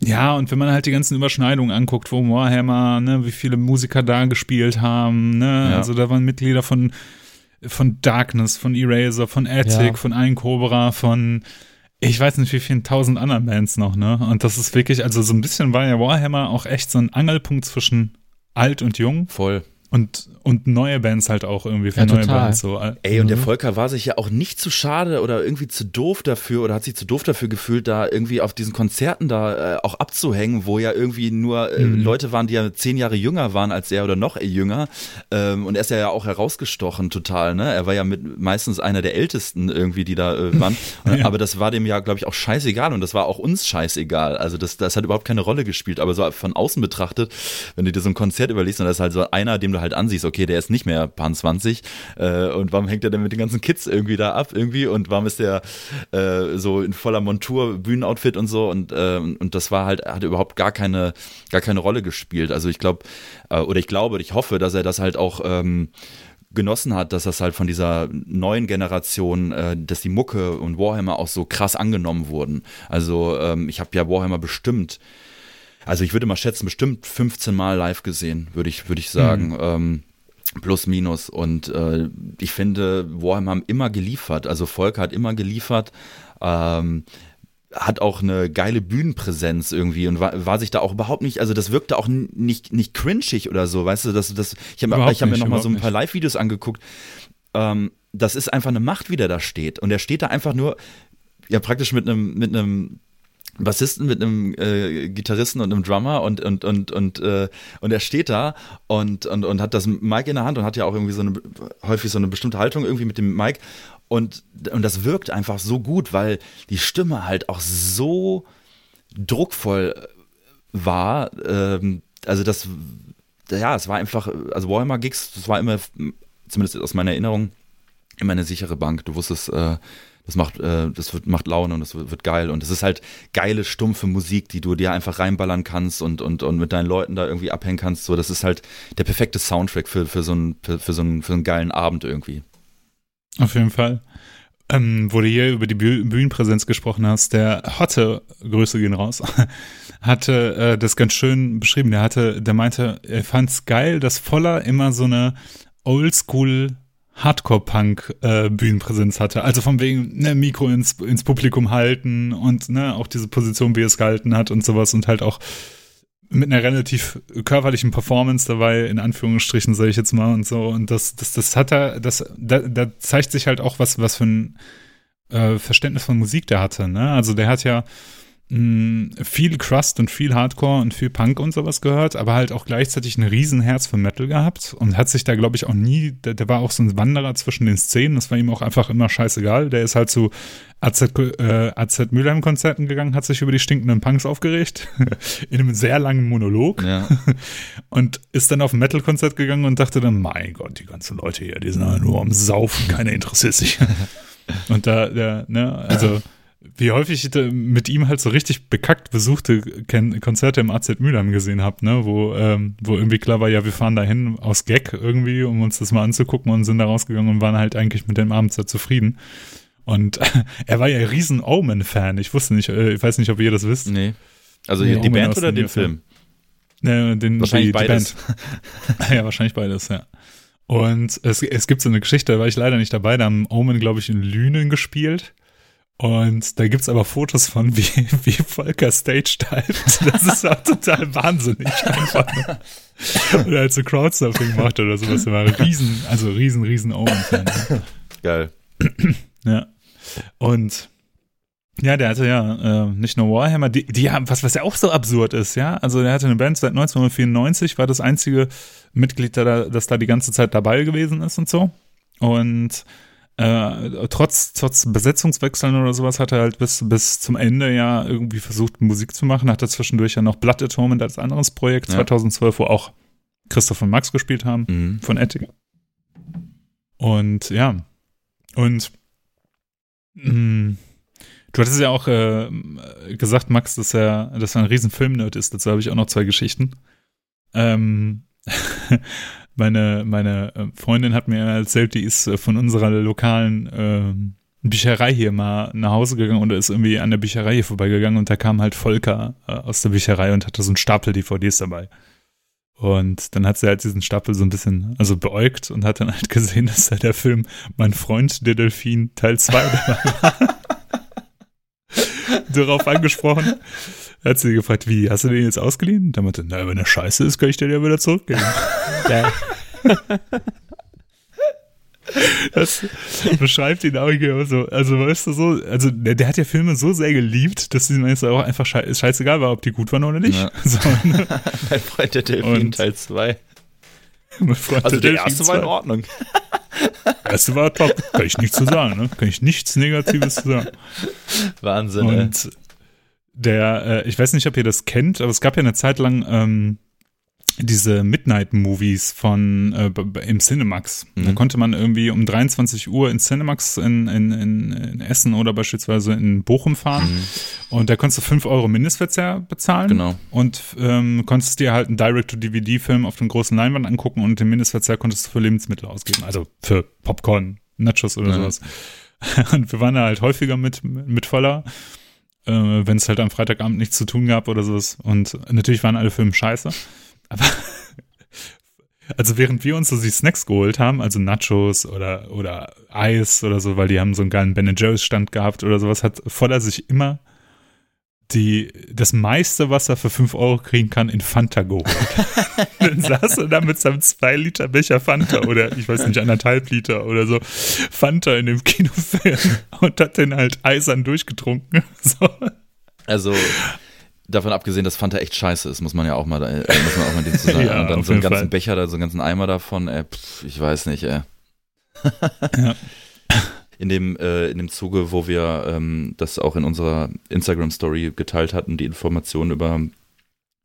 Speaker 3: ja, und wenn man halt die ganzen Überschneidungen anguckt, wo Warhammer, ne, wie viele Musiker da gespielt haben, ne, ja. also da waren Mitglieder von, von Darkness, von Eraser, von Attic, ja. von Ein Cobra, von ich weiß nicht wie vielen tausend anderen Bands noch, ne? Und das ist wirklich, also so ein bisschen war ja Warhammer auch echt so ein Angelpunkt zwischen alt und jung.
Speaker 1: Voll.
Speaker 3: Und, und neue Bands halt auch irgendwie für ja, neue total. Bands so.
Speaker 1: Ey, und mhm. der Volker war sich ja auch nicht zu schade oder irgendwie zu doof dafür oder hat sich zu doof dafür gefühlt, da irgendwie auf diesen Konzerten da äh, auch abzuhängen, wo ja irgendwie nur äh, mhm. Leute waren, die ja zehn Jahre jünger waren als er oder noch jünger. Ähm, und er ist ja auch herausgestochen total, ne? Er war ja mit meistens einer der ältesten irgendwie, die da äh, waren. ja. Aber das war dem ja, glaube ich, auch scheißegal und das war auch uns scheißegal. Also das, das hat überhaupt keine Rolle gespielt. Aber so von außen betrachtet, wenn du dir so ein Konzert überlegst, und das ist halt so einer, dem du halt ansiehst, okay, der ist nicht mehr Pan 20 äh, und warum hängt er denn mit den ganzen Kids irgendwie da ab irgendwie und warum ist der äh, so in voller Montur, Bühnenoutfit und so und, äh, und das war halt, hat überhaupt gar keine, gar keine Rolle gespielt. Also ich glaube, äh, oder ich glaube, ich hoffe, dass er das halt auch ähm, genossen hat, dass das halt von dieser neuen Generation, äh, dass die Mucke und Warhammer auch so krass angenommen wurden. Also ähm, ich habe ja Warhammer bestimmt also ich würde mal schätzen, bestimmt 15 Mal live gesehen, würde ich, würde ich sagen. Mhm. Ähm, plus minus. Und äh, ich finde, Warhammer haben immer geliefert. Also Volker hat immer geliefert. Ähm, hat auch eine geile Bühnenpräsenz irgendwie und war, war sich da auch überhaupt nicht, also das wirkte auch nicht, nicht cringig oder so, weißt du, das, das, ich habe hab mir noch mal so ein paar Live-Videos angeguckt. Ähm, das ist einfach eine Macht, wie der da steht. Und er steht da einfach nur, ja, praktisch mit einem, mit einem Bassisten mit einem äh, Gitarristen und einem Drummer und und und und äh, und er steht da und und und hat das Mic in der Hand und hat ja auch irgendwie so eine häufig so eine bestimmte Haltung irgendwie mit dem Mic und und das wirkt einfach so gut, weil die Stimme halt auch so druckvoll war. Ähm, also das ja, es war einfach also Warhammer Gigs, das war immer zumindest aus meiner Erinnerung immer eine sichere Bank. Du wusstest äh, das macht, äh, das wird, macht Laune und das wird, wird geil. Und es ist halt geile, stumpfe Musik, die du dir einfach reinballern kannst und, und, und mit deinen Leuten da irgendwie abhängen kannst. So, das ist halt der perfekte Soundtrack für, für, so, einen, für, für, so, einen, für einen geilen Abend irgendwie.
Speaker 3: Auf jeden Fall. Ähm, wo du hier über die Bühnenpräsenz gesprochen hast, der Hotte, Grüße gehen raus, hatte äh, das ganz schön beschrieben. Der hatte, der meinte, er fand's geil, dass Voller immer so eine Oldschool Hardcore-Punk-Bühnenpräsenz äh, hatte. Also von wegen ne, Mikro ins, ins Publikum halten und ne, auch diese Position, wie es gehalten hat und sowas und halt auch mit einer relativ körperlichen Performance dabei, in Anführungsstrichen, sage ich jetzt mal und so. Und das, das, das hat er, das, da, da zeigt sich halt auch, was, was für ein äh, Verständnis von Musik der hatte. Ne? Also der hat ja mh, viel Crust und viel Hardcore und viel Punk und sowas gehört, aber halt auch gleichzeitig ein Riesenherz für Metal gehabt und hat sich da, glaube ich, auch nie, der, der, war auch so ein Wanderer zwischen den Szenen, das war ihm auch einfach immer scheißegal. Der ist halt zu AZ, äh, AZ Mülheim-Konzerten gegangen, hat sich über die stinkenden Punks aufgeregt, in einem sehr langen Monolog ja. und ist dann auf ein Metal-Konzert gegangen und dachte dann, mein Gott, die ganzen Leute hier, die sind halt nur am Saufen, keiner interessiert sich. und da, der, ne, also wie häufig ich mit ihm halt so richtig bekackt besuchte Konzerte im AZ Mülheim gesehen habe, ne, wo, ähm, wo irgendwie klar war, ja, wir fahren dahin aus Gag irgendwie, um uns das mal anzugucken und sind da rausgegangen und waren halt eigentlich mit dem Abend sehr zufrieden. Und er war ja ein riesen Omen-Fan. Ich wusste nicht, äh, ich weiß nicht, ob ihr das wisst.
Speaker 1: Nee. Also nee, die Band oder den Film?
Speaker 3: Ne, den,
Speaker 1: wahrscheinlich die, beides.
Speaker 3: Die ja, wahrscheinlich beides, ja. Und es, es gibt so eine Geschichte, da war ich leider nicht dabei, da haben Omen, glaube ich, in Lünen gespielt. Und da gibt's aber Fotos von, wie, wie Volker Stage divet. Das ist auch total wahnsinnig einfach. Oder als so Crowdsurfing macht oder sowas. Er war riesen, also riesen, riesen Owen-Fan.
Speaker 1: Geil.
Speaker 3: Ja. Und ja, der hatte ja äh, nicht nur Warhammer, die, die haben, was, was ja auch so absurd ist, ja. Also der hatte eine Band seit 1994, war das einzige Mitglied, da, das da die ganze Zeit dabei gewesen ist und so. Und äh, trotz, trotz Besetzungswechseln oder sowas hat er halt bis, bis zum Ende ja irgendwie versucht, Musik zu machen. Hat er zwischendurch ja noch Blood Atonement als anderes Projekt, ja. 2012, wo auch Christoph und Max gespielt haben, mhm. von Ethic. Und ja, und mh, mm, du hattest ja auch äh, gesagt, Max, dass er, dass er ein riesen Filmnerd ist. Dazu habe ich auch noch zwei Geschichten. Ähm, meine, meine äh, Freundin hat mir erzählt, die ist äh, von unserer lokalen äh, Bücherei hier mal nach Hause gegangen und ist irgendwie an der Bücherei hier vorbeigegangen und da kam halt Volker äh, aus der Bücherei und hatte so einen Stapel DVDs dabei. Und dann hat sie halt diesen Stapel so ein bisschen, also beäugt und hat dann halt gesehen, dass da der Film Mein Freund, der Delfin, Teil 2 war. Darauf angesprochen hat sie gefragt, wie, hast du den jetzt ausgeliehen? Und dann meinte, na, wenn er scheiße ist, kann ich den ja wieder zurückgeben. Ja. Das beschreibt ihn auch hier so. Also, weißt du, so, also der, der, hat ja Filme so sehr geliebt, dass ihm jetzt auch einfach schei scheißegal war, ob die gut waren oder nicht. Ja. So,
Speaker 1: ne? mein Freund der Delfin Teil 2. Also der, erste war in Ordnung.
Speaker 3: Der erste war top. Kann ich nichts zu sagen, ne? Kann ich nichts Negatives zu sagen.
Speaker 1: Wahnsinn.
Speaker 3: Und der, äh, ich weiß nicht, ob ihr das kennt, aber es gab ja eine Zeit lang ähm, diese Midnight-Movies von äh, im Cinemax. Mhm. Da konnte man irgendwie um 23 Uhr in Cinemax in, in, in, in Essen oder beispielsweise in Bochum fahren. Mhm. Und da konntest du 5 Euro Mindestverzehr bezahlen.
Speaker 1: Genau.
Speaker 3: Und ähm, konntest dir halt einen Direct-to-DVD-Film auf den großen Leinwand angucken und den Mindestverzehr konntest du für Lebensmittel ausgeben. Also für Popcorn, Nachos oder mhm. sowas. Und wir waren da halt häufiger mit, mit voller äh, wenn es halt am Freitagabend nichts zu tun gab oder so. Und natürlich waren alle Filme scheiße. Aber also während wir uns so die Snacks geholt haben, also Nachos oder, oder Eis oder so, weil die haben so einen geilen Ben Jerry's Stand gehabt oder sowas, hat Voller sich immer die, das meiste, was er für 5 Euro kriegen kann, in Fanta geholt. dann saß er da mit seinem 2 Liter Becher Fanta oder ich weiß nicht, anderthalb Liter oder so Fanta in dem Kinofilm und hat den halt eisern durchgetrunken. So.
Speaker 1: Also davon abgesehen, dass Fanta echt scheiße ist, muss man ja auch mal, äh, muss man auch mal den zu sagen. ja, und dann so einen ganzen Fall. Becher, da so einen ganzen Eimer davon, äh, pff, ich weiß nicht, ey. ja in dem, äh, in dem Zuge, wo wir ähm, das auch in unserer Instagram-Story geteilt hatten, die Informationen über,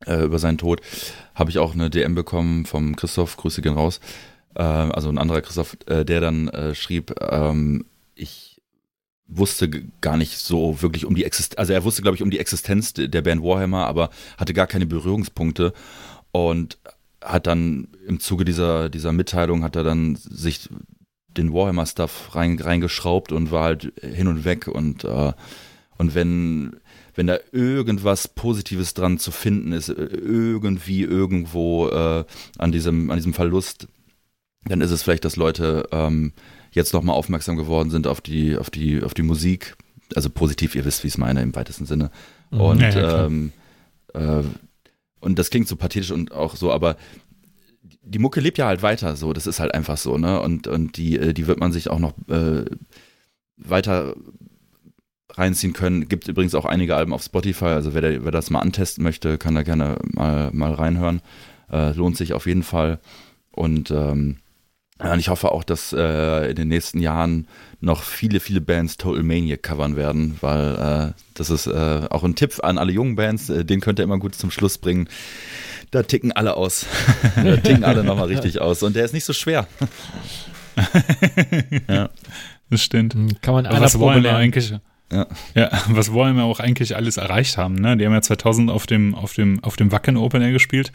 Speaker 1: äh, über seinen Tod, habe ich auch eine DM bekommen vom Christoph, Grüße gehen raus, äh, also ein anderer Christoph, äh, der dann äh, schrieb, ähm, ich wusste gar nicht so wirklich um die Existenz, also er wusste, glaube ich, um die Existenz der Band Warhammer, aber hatte gar keine Berührungspunkte und hat dann im Zuge dieser, dieser Mitteilung hat er dann sich den Warhammer-Stuff rein, reingeschraubt und war halt hin und weg und, äh, und wenn, wenn da irgendwas Positives dran zu finden ist, irgendwie irgendwo äh, an diesem, an diesem Verlust, dann ist es vielleicht, dass Leute ähm, jetzt nochmal aufmerksam geworden sind auf die, auf die, auf die Musik. Also positiv, ihr wisst, wie ich es meine, im weitesten Sinne.
Speaker 2: Mhm.
Speaker 1: Und,
Speaker 3: Ja, ja,
Speaker 1: ähm, äh, und das klingt so pathetisch und auch so, aber die Mucke lebt ja halt weiter, so, das ist halt einfach so, ne? Und, und die, äh, die wird man sich auch noch äh, weiter reinziehen können. Gibt übrigens auch einige Alben auf Spotify, also wer, wer das mal antesten möchte, kann da gerne mal, mal reinhören. Äh, lohnt sich auf jeden Fall. Und ähm, und ich hoffe auch, dass äh, in den nächsten Jahren noch viele, viele Bands Total Maniac covern werden, weil äh, das ist äh, auch ein Tipp an alle jungen Bands, äh, den könnt ihr immer gut zum Schluss bringen. Da ticken alle aus. da ticken alle nochmal richtig aus. Und der ist nicht so schwer. ja.
Speaker 3: Das stimmt.
Speaker 2: Hm, Kann man
Speaker 3: was wollen wir eigentlich?
Speaker 1: Ja.
Speaker 3: Ja, was wollen wir auch eigentlich alles erreicht haben, ne? Die haben ja 2000 auf dem, auf dem, auf dem Wacken Open Air gespielt.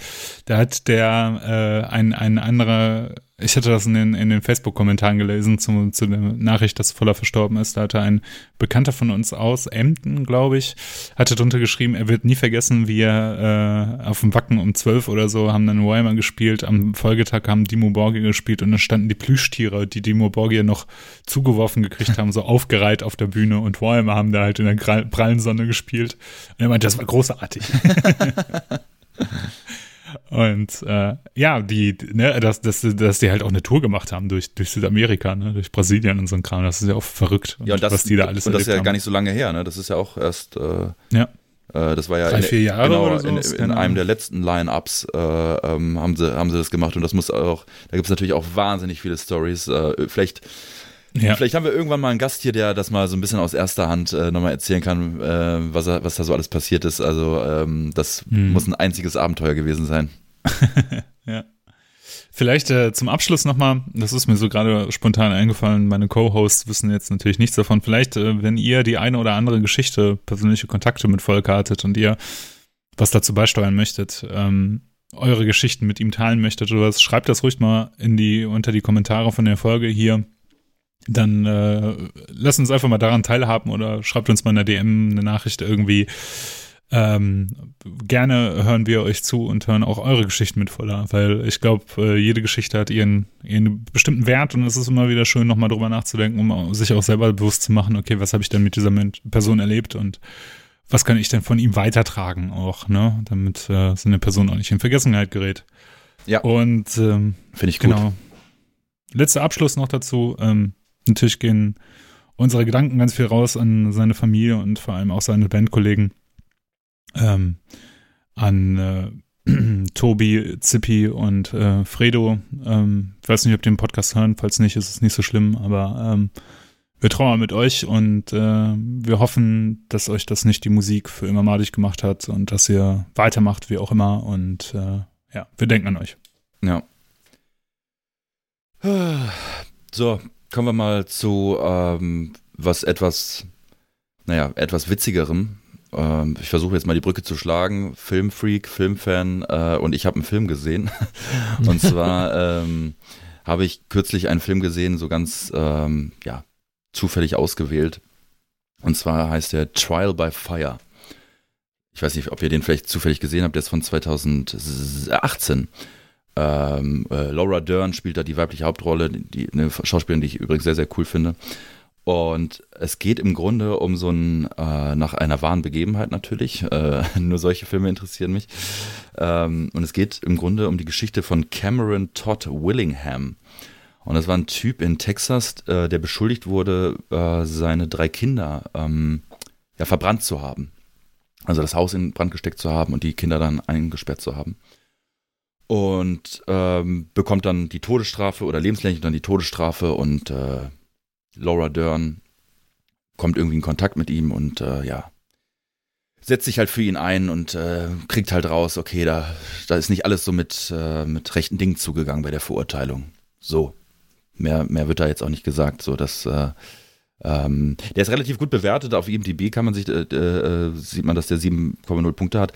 Speaker 3: Da hat der, äh, ein, ein anderer, ich hatte das in den, in den Facebook-Kommentaren gelesen zu, zu der Nachricht, dass Voller verstorben ist. Da hatte ein Bekannter von uns aus Emden, glaube ich, hatte drunter geschrieben, er wird nie vergessen, wie er, äh, auf dem Wacken um 12 oder so haben dann Weimar gespielt. Am Folgetag haben Dimo Borgia gespielt und dann standen die Plüschtiere, die Dimo Borgia noch zugeworfen gekriegt haben, so aufgereiht auf der Bühne und Weimar haben da halt in der prallen Sonne gespielt. Und er meinte, das war großartig. und äh, ja, die, ne, dass, dass, dass die halt auch eine Tour gemacht haben durch, durch Südamerika, ne, durch Brasilien und so ein Kram, das ist ja auch verrückt,
Speaker 1: Ja, und das,
Speaker 3: was die da alles
Speaker 1: und das ist ja
Speaker 3: erlebt
Speaker 1: gar
Speaker 3: haben.
Speaker 1: nicht so lange her, ne? Das ist ja auch erst, äh,
Speaker 3: Ja.
Speaker 1: äh, das war ja
Speaker 3: Drei,
Speaker 1: in,
Speaker 3: vier Jahre
Speaker 1: genau,
Speaker 3: oder so,
Speaker 1: in, in
Speaker 3: keine
Speaker 1: einem der letzten Line-Ups äh, ähm, haben, sie, haben sie das gemacht und das muss auch, da gibt es natürlich auch wahnsinnig viele Stories. Äh, vielleicht,
Speaker 3: Ja.
Speaker 1: vielleicht haben wir irgendwann mal einen Gast hier, der das mal so ein bisschen aus erster Hand äh, nochmal erzählen kann, äh, was, was da so alles passiert ist. Also ähm, das
Speaker 3: Hm.
Speaker 1: muss ein einziges Abenteuer gewesen sein.
Speaker 3: Ja. Vielleicht äh, zum Abschluss nochmal, das ist mir so gerade spontan eingefallen, meine Co-Hosts wissen jetzt natürlich nichts davon. Vielleicht, äh, wenn ihr die eine oder andere Geschichte, persönliche Kontakte mit Volker hattet und ihr was dazu beisteuern möchtet, ähm, eure Geschichten mit ihm teilen möchtet oder was, schreibt das ruhig mal in die, unter die Kommentare von der Folge hier. Dann äh, lasst uns einfach mal daran teilhaben oder schreibt uns mal in der DM eine Nachricht irgendwie. Ähm, gerne hören wir euch zu und hören auch eure Geschichten mit voller, weil ich glaube, äh, jede Geschichte hat ihren, ihren bestimmten Wert und es ist immer wieder schön, nochmal drüber nachzudenken, um sich auch selber bewusst zu machen, okay, was habe ich denn mit dieser Person erlebt und was kann ich denn von ihm weitertragen auch, ne, damit äh, so eine Person auch nicht in Vergessenheit gerät.
Speaker 1: Ja.
Speaker 3: Und ähm,
Speaker 1: Finde ich gut.
Speaker 3: Genau. Letzter Abschluss noch dazu. Ähm, natürlich gehen unsere Gedanken ganz viel raus an seine Familie und vor allem auch seine Bandkollegen. Ähm, an äh, Tobi, Zippi und äh, Fredo. Ähm, ich weiß nicht, ob die den Podcast hören. Falls nicht, ist es nicht so schlimm. Aber ähm, wir trauern mit euch und äh, wir hoffen, dass euch das nicht die Musik für immer madig gemacht hat und dass ihr weitermacht, wie auch immer. Und äh, ja, wir denken an euch.
Speaker 1: Ja. So, kommen wir mal zu ähm, was etwas, naja, etwas witzigerem. Ähm, ich versuche jetzt mal die Brücke zu schlagen. Filmfreak, Filmfan äh, und ich habe einen Film gesehen. und zwar ähm, habe ich kürzlich einen Film gesehen, so ganz, ähm, ja, zufällig ausgewählt. Und zwar heißt der Trial by Fire. Ich weiß nicht, ob ihr den vielleicht zufällig gesehen habt, der ist von 2018. Ähm, äh, Laura Dern spielt da die weibliche Hauptrolle, die, eine Schauspielerin, die ich übrigens sehr, sehr cool finde. Und es geht im Grunde um so ein, äh, nach einer wahren Begebenheit natürlich, äh, nur solche Filme interessieren mich. Ähm, und es geht im Grunde um die Geschichte von Cameron Todd Willingham. Und das war ein Typ in Texas, äh, der beschuldigt wurde, äh, seine drei Kinder ähm, ja, verbrannt zu haben. Also das Haus in Brand gesteckt zu haben und die Kinder dann eingesperrt zu haben und ähm, bekommt dann die Todesstrafe oder lebenslänglich dann die Todesstrafe und äh, Laura Dern kommt irgendwie in Kontakt mit ihm und äh, ja setzt sich halt für ihn ein und äh, kriegt halt raus, okay, da, da ist nicht alles so mit, äh, mit rechten Dingen zugegangen bei der Verurteilung. So. Mehr, mehr wird da jetzt auch nicht gesagt. So, dass äh, ähm, der ist relativ gut bewertet. Auf IMDb kann man sich, äh, äh, sieht man, dass der 7,0 Punkte hat.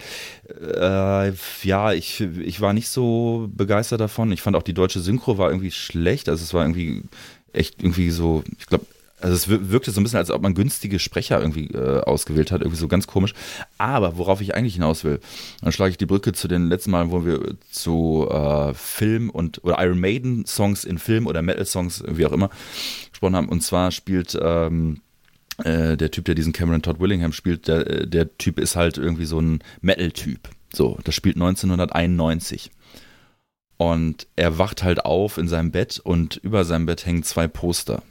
Speaker 1: Äh, ja, ich, ich war nicht so begeistert davon. Ich fand auch die deutsche Synchro war irgendwie schlecht. Also es war irgendwie echt irgendwie so, ich glaube, Also es wirkte so ein bisschen, als ob man günstige Sprecher irgendwie äh, ausgewählt hat, irgendwie so ganz komisch. Aber worauf ich eigentlich hinaus will, dann schlage ich die Brücke zu den letzten Malen, wo wir zu äh, Film und oder Iron Maiden Songs in Film oder Metal Songs, wie auch immer, gesprochen haben. Und zwar spielt ähm, äh, der Typ, der diesen Cameron Todd Willingham spielt, der, äh, der Typ ist halt irgendwie so ein Metal-Typ. So, das spielt 1991. Und er wacht halt auf in seinem Bett und über seinem Bett hängen zwei Poster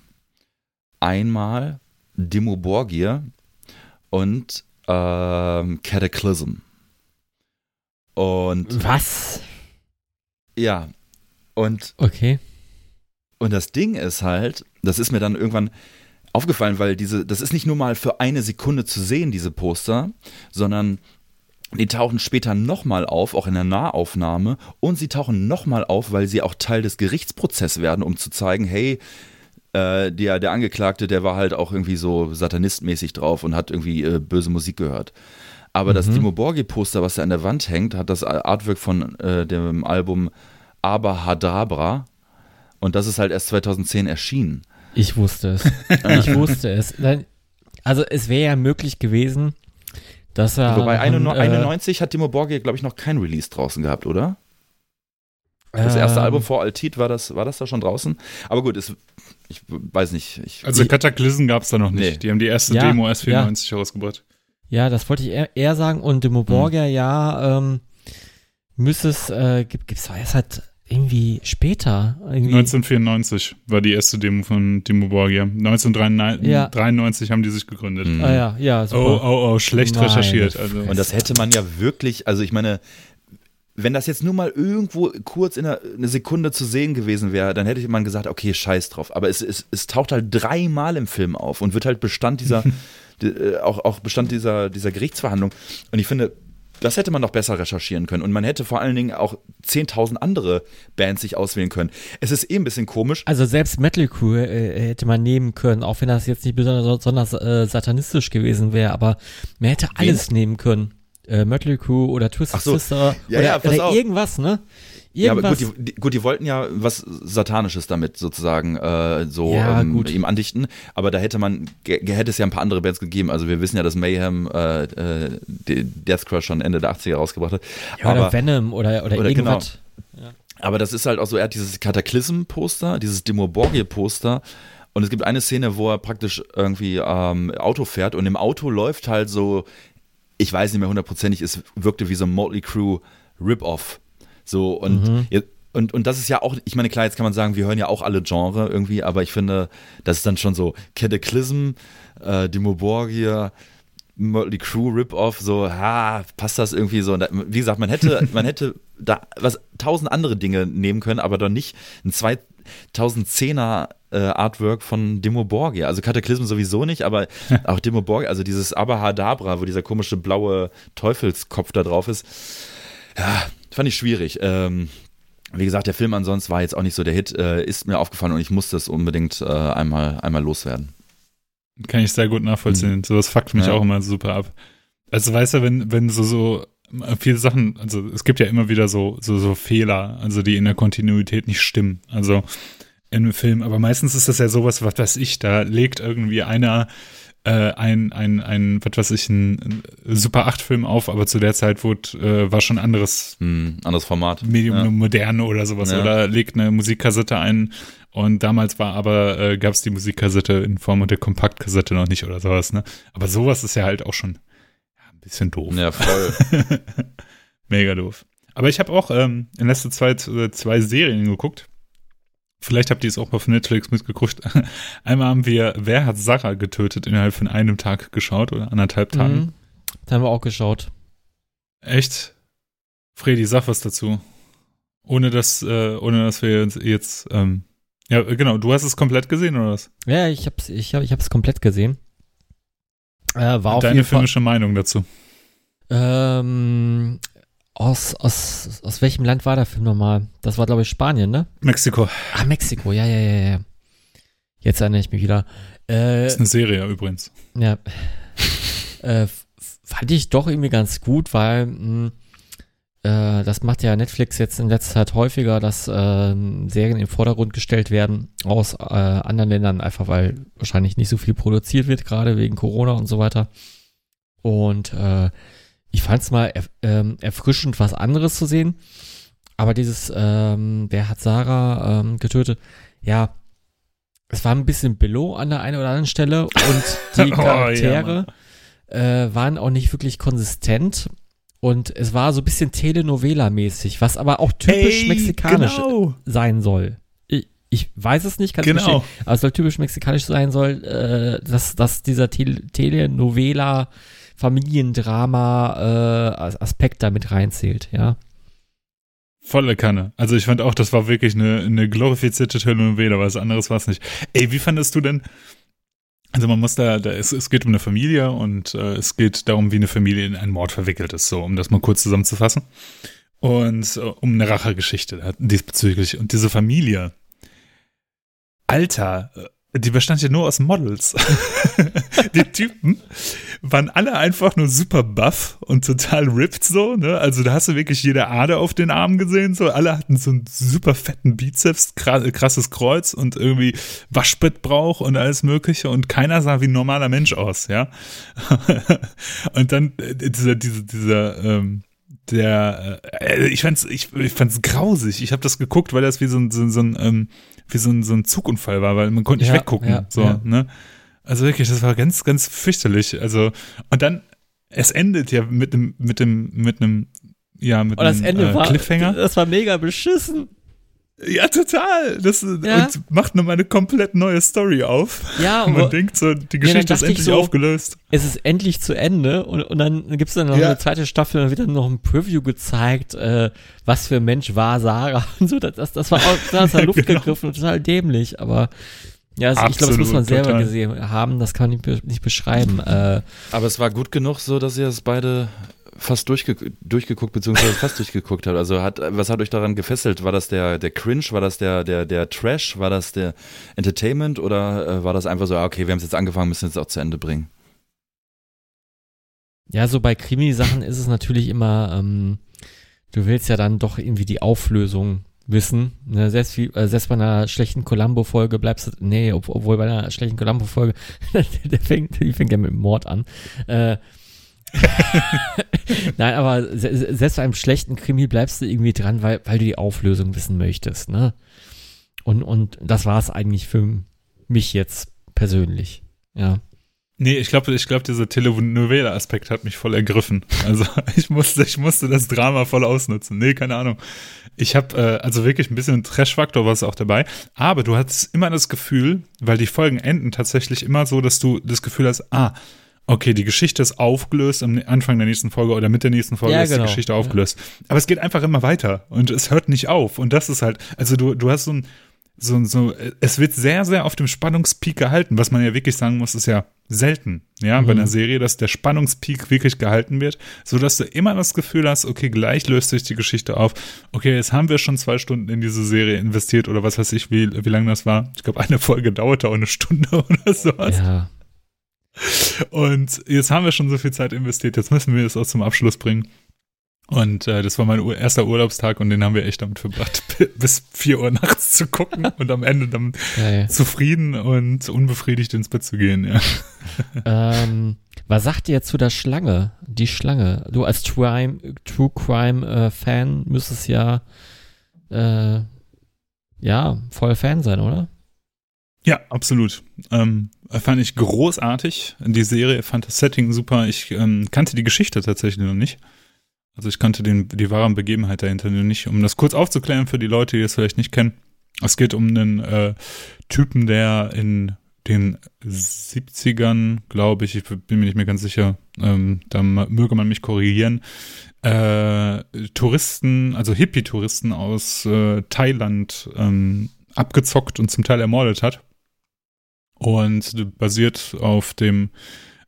Speaker 1: einmal Dimo Borgir und ähm, Cataclysm. Und
Speaker 2: Was?
Speaker 1: ja, und
Speaker 2: Okay.
Speaker 1: Und das Ding ist halt, das ist mir dann irgendwann aufgefallen, weil diese, das ist nicht nur mal für eine Sekunde zu sehen, diese Poster, sondern die tauchen später nochmal auf, auch in der Nahaufnahme, und sie tauchen nochmal auf, weil sie auch Teil des Gerichtsprozesses werden, um zu zeigen, hey, äh, der, der Angeklagte, der war halt auch irgendwie so satanistmäßig drauf und hat irgendwie äh, böse Musik gehört. Aber das
Speaker 2: Mhm.
Speaker 1: Timo Borghi-Poster, was da an der Wand hängt, hat das Artwork von äh, dem Album Abahadabra. Und das ist halt erst 2010 erschienen.
Speaker 2: Ich wusste es. ich wusste es. Also es wäre ja möglich gewesen, dass er.
Speaker 1: Wobei
Speaker 2: dann,
Speaker 1: 91,
Speaker 2: äh,
Speaker 1: 91 hat Timo Borghi, glaube ich, noch kein Release draußen gehabt, oder? Das erste
Speaker 2: ähm,
Speaker 1: Album vor Altit, war das, war das da schon draußen? Aber gut, ist, ich weiß nicht. Ich,
Speaker 3: Also Cataclysm gab es da noch nicht.
Speaker 1: Nee.
Speaker 3: Die haben die erste
Speaker 2: Ja,
Speaker 3: Demo erst 94 rausgebracht.
Speaker 2: Ja, das wollte ich eher, eher sagen. Und Dimo Borgia, ja, ähm, müsste es, äh, gibt es erst halt irgendwie später. Irgendwie.
Speaker 3: 1994 war die erste Demo von Dimo Borgia. 1993
Speaker 2: Ja.
Speaker 3: 93 haben die sich gegründet.
Speaker 1: Mhm.
Speaker 2: Ah ja, ja,
Speaker 3: Oh,
Speaker 2: super.
Speaker 3: oh, oh, schlecht
Speaker 2: Meine
Speaker 3: recherchiert. Also,
Speaker 1: Und das hätte man ja wirklich, also ich meine, wenn das jetzt nur mal irgendwo kurz in einer eine Sekunde zu sehen gewesen wäre, dann hätte man gesagt, okay, scheiß drauf. Aber es, es, es taucht halt dreimal im Film auf und wird halt Bestand dieser, die, äh, auch, auch Bestand dieser, dieser Gerichtsverhandlung. Und ich finde, das hätte man noch besser recherchieren können. Und man hätte vor allen Dingen auch 10.000 andere Bands sich auswählen können. Es ist eh ein bisschen komisch.
Speaker 2: Also selbst Metal Crew äh, hätte man nehmen können, auch wenn das jetzt nicht besonders, besonders äh, satanistisch gewesen wäre, aber man hätte alles nehmen können. Äh, Metal Crew oder Twisted
Speaker 1: so.
Speaker 2: Sister
Speaker 1: Ja,
Speaker 2: oder,
Speaker 1: ja,
Speaker 2: oder irgendwas, ne?
Speaker 1: Ja, aber
Speaker 2: Irgendwas.
Speaker 1: gut die, die, gut, die wollten ja was Satanisches damit sozusagen äh, so
Speaker 2: Ja,
Speaker 1: ähm,
Speaker 2: gut.
Speaker 1: ihm andichten. Aber da hätte man, hätte es ja ein paar andere Bands gegeben. Also wir wissen ja, dass Mayhem äh, äh, Death Crush schon Ende der 80er rausgebracht hat.
Speaker 2: ja, oder
Speaker 1: aber,
Speaker 2: Venom oder, oder,
Speaker 1: oder genau.
Speaker 2: irgendwas.
Speaker 1: aber das ist halt auch so, er hat dieses Cataclysm-Poster, dieses Demo Borgir-Poster. Und es gibt eine Szene, wo er praktisch irgendwie ähm, Auto fährt und im Auto läuft halt so, ich weiß nicht mehr hundertprozentig, es wirkte wie so ein Motley Crew Rip-Off. So und,
Speaker 2: Mhm.
Speaker 1: und, und das ist ja auch, ich meine, klar, jetzt kann man sagen, wir hören ja auch alle Genre irgendwie, aber ich finde, das ist dann schon so Cataclysm, äh, Borgir, Motley Crew Rip-Off, so, ha, passt das irgendwie so? Da, wie gesagt, man hätte, man hätte da was tausend andere Dinge nehmen können, aber doch nicht ein 2010er äh, Artwork von Dimo Borgia. Also Cataclysm sowieso nicht, aber auch Dimo Borgia, also dieses Abahadabra, wo dieser komische blaue Teufelskopf da drauf ist. Ja, fand ich schwierig. Ähm, wie gesagt, der Film ansonsten war jetzt auch nicht so der Hit, äh, ist mir aufgefallen und ich musste es unbedingt äh, einmal, einmal loswerden.
Speaker 3: Kann ich sehr gut nachvollziehen. Sowas fuckt mich
Speaker 1: Ja.
Speaker 3: auch immer super ab. Also weißt du, wenn, wenn so, so viele Sachen, also es gibt ja immer wieder so, so, so Fehler, also die in der Kontinuität nicht stimmen. Also im Film, aber meistens ist das ja sowas, was weiß ich, da legt irgendwie einer äh, ein, ein, ein, was weiß ich, ein, ein Super 8-Film auf, aber zu der Zeit wurde, äh, war schon anderes
Speaker 1: Hm, anderes Format.
Speaker 3: Medium,
Speaker 1: Ja.
Speaker 3: moderne oder sowas,
Speaker 1: Ja.
Speaker 3: oder legt eine Musikkassette ein. Und damals war aber, äh, gab es die Musikkassette in Form der Kompaktkassette noch nicht oder sowas, ne? Aber sowas ist ja halt auch schon ja, ein bisschen doof.
Speaker 1: Ja, voll.
Speaker 3: Mega doof. Aber ich habe auch ähm, in letzter Zeit äh, zwei Serien geguckt. Vielleicht habt ihr es auch auf Netflix mitgeguckt. Einmal haben wir Wer hat Sarah getötet innerhalb von einem Tag geschaut oder anderthalb Tagen.
Speaker 2: Mhm. Da haben wir auch geschaut.
Speaker 3: Echt? Fredi, sag was dazu. Ohne dass, äh, ohne dass wir uns jetzt, ähm, ja, genau, du hast es komplett gesehen oder was?
Speaker 2: Ja, ich hab's, ich hab, ich hab's komplett gesehen. Äh, war auf
Speaker 3: Deine
Speaker 2: jeden Fall,
Speaker 3: filmische Meinung dazu.
Speaker 2: ähm, aus, aus, aus welchem Land war der Film nochmal? Das war, glaube ich, Spanien, ne?
Speaker 3: Mexiko.
Speaker 2: Ah, Mexiko, ja, ja, ja, ja. Jetzt erinnere ich mich wieder. Äh,
Speaker 3: Ist eine Serie übrigens.
Speaker 2: ja. äh, fand ich doch irgendwie ganz gut, weil mh, äh, das macht ja Netflix jetzt in letzter Zeit häufiger, dass äh, Serien im Vordergrund gestellt werden aus äh, anderen Ländern, einfach weil wahrscheinlich nicht so viel produziert wird, gerade wegen Corona und so weiter. Und äh, ich fand es mal erf ähm, erfrischend, was anderes zu sehen. Aber dieses, ähm, wer hat Sarah ähm, getötet? Ja, es war ein bisschen below an der einen oder anderen Stelle und die Charaktere oh, ja, äh, waren auch nicht wirklich konsistent. Und es war so ein bisschen Telenovela-mäßig, was aber auch typisch Ey, mexikanisch genau. sein soll. Ich, ich, weiß es nicht, kann genau. Verstehen, aber es soll typisch mexikanisch sein soll, äh, dass, dass dieser Te Telenovela Familiendrama äh, Aspekt da mit reinzählt, ja.
Speaker 3: Volle Kanne. Also ich fand auch, das war wirklich eine, eine glorifizierte Telenovela, was anderes war es nicht. Ey, wie fandest du denn, also man muss da, da es, es geht um eine Familie und äh, es geht darum, wie eine Familie in einen Mord verwickelt ist, so um das mal kurz zusammenzufassen. Und äh, um eine Rachegeschichte diesbezüglich. Und diese Familie, Alter, äh, die bestand ja nur aus Models. die Typen waren alle einfach nur super buff und total ripped so, ne? Also da hast du wirklich jede Ader auf den Armen gesehen, so. Alle hatten so einen super fetten Bizeps, krasses Kreuz und irgendwie Waschbettbrauch und alles mögliche und keiner sah wie ein normaler Mensch aus, ja? und dann äh, dieser, dieser, dieser, ähm, der, äh, ich fand's, ich, ich fand's grausig. Ich habe das geguckt, weil das wie so ein, so, so ein, ähm, wie so ein, so ein Zugunfall war, weil man konnte nicht ja, weggucken. Ja, so, ja. ne? Also wirklich, das war ganz, ganz fürchterlich. Also, und dann, es endet ja mit einem, mit dem, mit einem, ja, mit
Speaker 2: einem äh, war, Cliffhanger. Das war mega beschissen.
Speaker 3: Ja, total. Das ja. Und macht nochmal eine komplett neue Story auf.
Speaker 2: Ja,
Speaker 3: und man denkt so, die Geschichte ja, ist endlich so, aufgelöst.
Speaker 2: Es ist endlich zu Ende und, und dann gibt es dann noch ja. eine zweite Staffel, dann wird dann noch ein Preview gezeigt, äh, was für ein Mensch war Sarah und so. Das, das, das war aus der Luft genau. gegriffen und total dämlich, aber ja, also ich glaube, das muss man selber total. gesehen haben, das kann ich nicht beschreiben. Äh,
Speaker 1: aber es war gut genug, so dass ihr es beide fast durchge durchgeguckt, beziehungsweise fast durchgeguckt habt. Also hat, was hat euch daran gefesselt? War das der, der Cringe? War das der, der, der Trash? War das der Entertainment? Oder äh, war das einfach so, ah, okay, wir haben es jetzt angefangen, müssen es auch zu Ende bringen?
Speaker 2: Ja, so bei Krimi-Sachen ist es natürlich immer, ähm, du willst ja dann doch irgendwie die Auflösung wissen. Ne? Selbst, wie, äh, selbst bei einer schlechten Columbo-Folge bleibst du, nee, ob, obwohl bei einer schlechten Columbo-Folge, der fängt, die fängt ja mit dem Mord an. Äh, Nein, aber selbst bei einem schlechten Krimi bleibst du irgendwie dran, weil, weil du die Auflösung wissen möchtest, ne? Und, und das war es eigentlich für mich jetzt persönlich, ja.
Speaker 3: Nee, ich glaube, ich glaube, dieser Telenovela-Aspekt hat mich voll ergriffen. Also ich musste, ich musste das Drama voll ausnutzen. Nee, keine Ahnung. Ich habe äh, also wirklich ein bisschen Trash-Faktor was auch dabei. Aber du hattest immer das Gefühl, weil die Folgen enden tatsächlich immer so, dass du das Gefühl hast, ah, okay, die Geschichte ist aufgelöst am Anfang der nächsten Folge oder mit der nächsten Folge ja, ist genau. die Geschichte aufgelöst. Ja. Aber es geht einfach immer weiter und es hört nicht auf. Und das ist halt, also du, du hast so ein, so, so, es wird sehr, sehr auf dem Spannungspeak gehalten, was man ja wirklich sagen muss, ist ja selten, ja, mhm. bei einer Serie, dass der Spannungspeak wirklich gehalten wird, so dass du immer das Gefühl hast, okay, gleich löst sich die Geschichte auf. Okay, jetzt haben wir schon zwei Stunden in diese Serie investiert oder was weiß ich, wie, wie lange das war. Ich glaube, eine Folge dauerte auch eine Stunde oder sowas. Ja, und jetzt haben wir schon so viel Zeit investiert, jetzt müssen wir es auch zum Abschluss bringen. Und äh, das war mein erster Urlaubstag und den haben wir echt damit verbracht, bis 4 Uhr nachts zu gucken und am Ende dann ja. zufrieden und unbefriedigt ins Bett zu gehen, ja.
Speaker 2: Ähm, was sagt ihr zu der Schlange? Die Schlange. Du als True, True Crime äh, Fan müsstest ja äh, ja voll Fan sein, oder?
Speaker 3: Ja, absolut. Ähm, fand ich großartig. Die Serie fand das Setting super. Ich ähm, kannte die Geschichte tatsächlich noch nicht. Also ich kannte den, die wahre Begebenheit dahinter nicht. Um das kurz aufzuklären für die Leute, die es vielleicht nicht kennen. Es geht um einen äh, Typen, der in den 70ern, glaube ich, ich bin mir nicht mehr ganz sicher, ähm, da möge man mich korrigieren, äh, Touristen, also Hippie-Touristen aus äh, Thailand ähm, abgezockt und zum Teil ermordet hat und basiert auf dem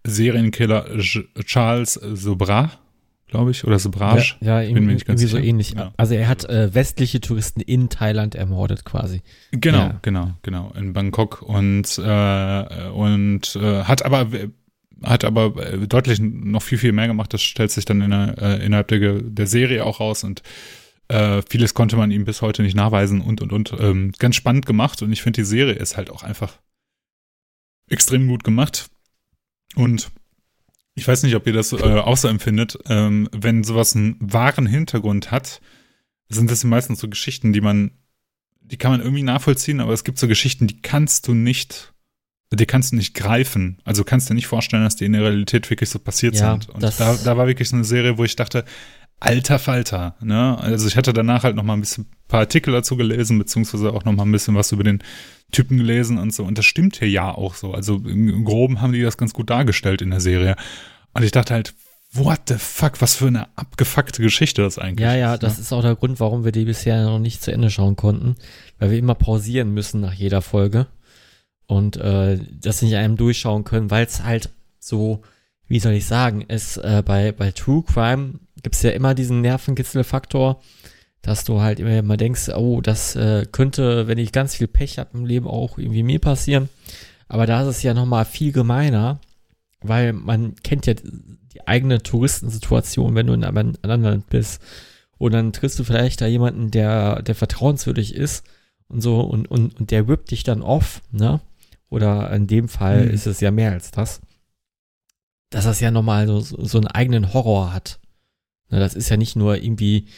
Speaker 3: Serienkiller Charles Sobra, glaube ich, oder Sobrage.
Speaker 2: Ja, ja irgendwie, irgendwie so ähnlich. Ja. Also er hat äh, westliche Touristen in Thailand ermordet quasi.
Speaker 3: Genau, ja. genau, genau, in Bangkok und, äh, und äh, hat aber hat aber äh, deutlich noch viel, viel mehr gemacht. Das stellt sich dann in der, äh, innerhalb der, der Serie auch raus und äh, vieles konnte man ihm bis heute nicht nachweisen und, und, und. Ähm, ganz spannend gemacht und ich finde, die Serie ist halt auch einfach extrem gut gemacht. Und ich weiß nicht, ob ihr das äh, auch so empfindet, ähm, wenn sowas einen wahren Hintergrund hat, sind das meistens so Geschichten, die man, die kann man irgendwie nachvollziehen, aber es gibt so Geschichten, die kannst du nicht, die kannst du nicht greifen. Also kannst du nicht vorstellen, dass die in der Realität wirklich so passiert ja, sind. Und da, da war wirklich so eine Serie, wo ich dachte, alter Falter, ne? Also ich hatte danach halt noch mal ein bisschen ein paar Artikel dazu gelesen, beziehungsweise auch noch mal ein bisschen was über den Typen gelesen und so. Und das stimmt hier ja auch so. Also im Groben haben die das ganz gut dargestellt in der Serie. Und ich dachte halt, what the fuck, was für eine abgefuckte Geschichte das eigentlich
Speaker 2: ist. Ja, ja, das ne? ist auch der Grund, warum wir die bisher noch nicht zu Ende schauen konnten, weil wir immer pausieren müssen nach jeder Folge und äh, das nicht einem durchschauen können, weil es halt so, wie soll ich sagen, ist äh, bei, bei True Crime gibt es ja immer diesen Nervenkitzelfaktor, dass du halt immer, immer denkst, oh, das äh, könnte, wenn ich ganz viel Pech habe im Leben, auch irgendwie mir passieren. Aber da ist es ja nochmal viel gemeiner, weil man kennt ja die eigene Touristensituation, wenn du in einem anderen Land bist. Und dann triffst du vielleicht da jemanden, der, der vertrauenswürdig ist und so und, und, und der whippt dich dann off, ne? Oder in dem Fall mhm. ist es ja mehr als das. Dass das ja nochmal so, so einen eigenen Horror hat. Ne, das ist ja nicht nur irgendwie,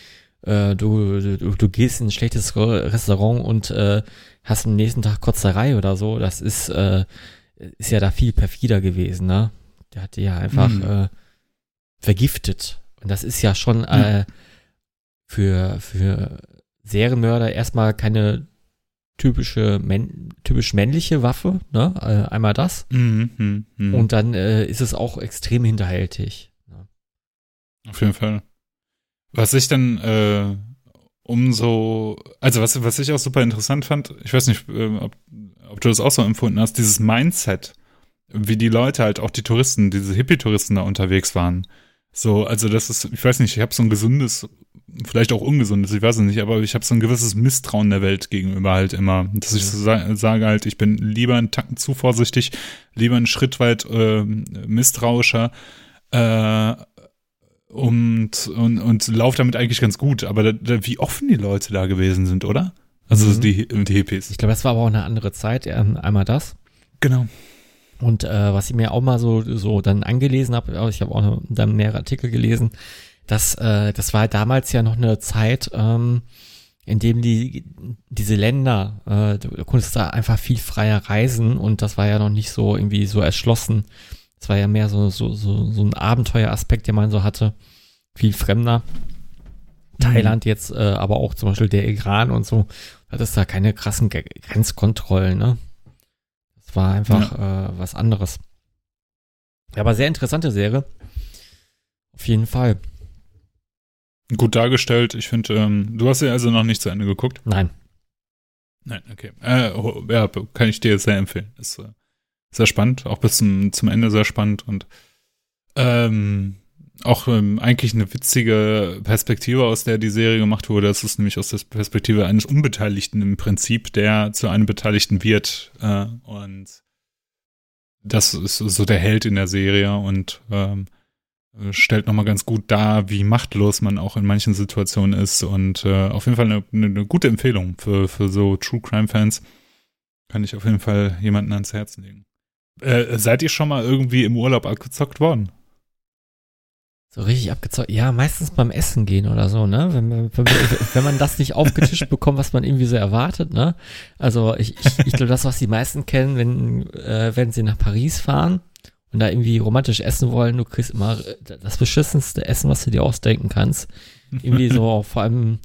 Speaker 2: äh, du, du, du gehst in ein schlechtes Restaurant und äh, hast am nächsten Tag Kotzerei oder so. Das ist, äh, ist ja da viel perfider gewesen, ne? Der hat die ja einfach mhm. äh, vergiftet. Und das ist ja schon mhm. äh, für, für Serienmörder erstmal keine typische männ typisch männliche Waffe, ne? Äh, einmal das. Mhm, mh, mh. Und dann äh, ist es auch extrem hinterhältig. Ne?
Speaker 3: Auf jeden Fall. Was ich dann äh, umso, also was, was ich auch super interessant fand, ich weiß nicht, äh, ob, ob du das auch so empfunden hast, dieses Mindset, wie die Leute halt, auch die Touristen, diese Hippie-Touristen da unterwegs waren. So, also das ist, ich weiß nicht, ich habe so ein gesundes, vielleicht auch ungesundes, ich weiß es nicht, aber ich habe so ein gewisses Misstrauen der Welt gegenüber halt immer. Dass ich so sa sage halt, ich bin lieber einen Tacken zu vorsichtig, lieber einen Schritt weit äh, misstrauischer, äh, und, und, und laufe damit eigentlich ganz gut. Aber da, da, wie offen die Leute da gewesen sind, oder? Also mhm. die, die Hippies.
Speaker 2: Ich glaube, das war aber auch eine andere Zeit. Einmal das.
Speaker 3: Genau.
Speaker 2: Und äh, was ich mir auch mal so, so dann angelesen habe, ich habe auch noch dann mehrere Artikel gelesen, dass äh, das war damals ja noch eine Zeit, ähm, in dem die diese Länder, äh, du konntest da einfach viel freier reisen und das war ja noch nicht so irgendwie so erschlossen. Es war ja mehr so, so, so, so ein Abenteueraspekt, den man so hatte. Viel fremder. Mhm. Thailand jetzt, äh, aber auch zum Beispiel der Iran und so, hat es da keine krassen Grenzkontrollen, ne? Das war einfach ja. äh, was anderes. Aber sehr interessante Serie. Auf jeden Fall.
Speaker 3: Gut dargestellt. Ich finde, ähm, du hast ja also noch nicht zu Ende geguckt.
Speaker 2: Nein.
Speaker 3: Nein, okay. Äh, ja, kann ich dir sehr empfehlen. Ist äh, sehr spannend, auch bis zum, zum Ende sehr spannend und ähm, auch ähm, eigentlich eine witzige Perspektive, aus der die Serie gemacht wurde. Das ist nämlich aus der Perspektive eines Unbeteiligten im Prinzip, der zu einem Beteiligten wird. Äh, und das ist so der Held in der Serie und ähm, stellt nochmal ganz gut dar, wie machtlos man auch in manchen Situationen ist. Und äh, auf jeden Fall eine, eine gute Empfehlung für, für so True Crime-Fans. Kann ich auf jeden Fall jemanden ans Herzen legen. Äh, seid ihr schon mal irgendwie im Urlaub abgezockt worden?
Speaker 2: So richtig abgezockt. Ja, meistens beim Essen gehen oder so, ne? Wenn, wenn, wenn man das nicht aufgetischt bekommt, was man irgendwie so erwartet, ne? Also ich, ich, ich glaube, das, was die meisten kennen, wenn, äh, wenn sie nach Paris fahren und da irgendwie romantisch essen wollen, du kriegst immer das beschissenste Essen, was du dir ausdenken kannst. Irgendwie so, vor allem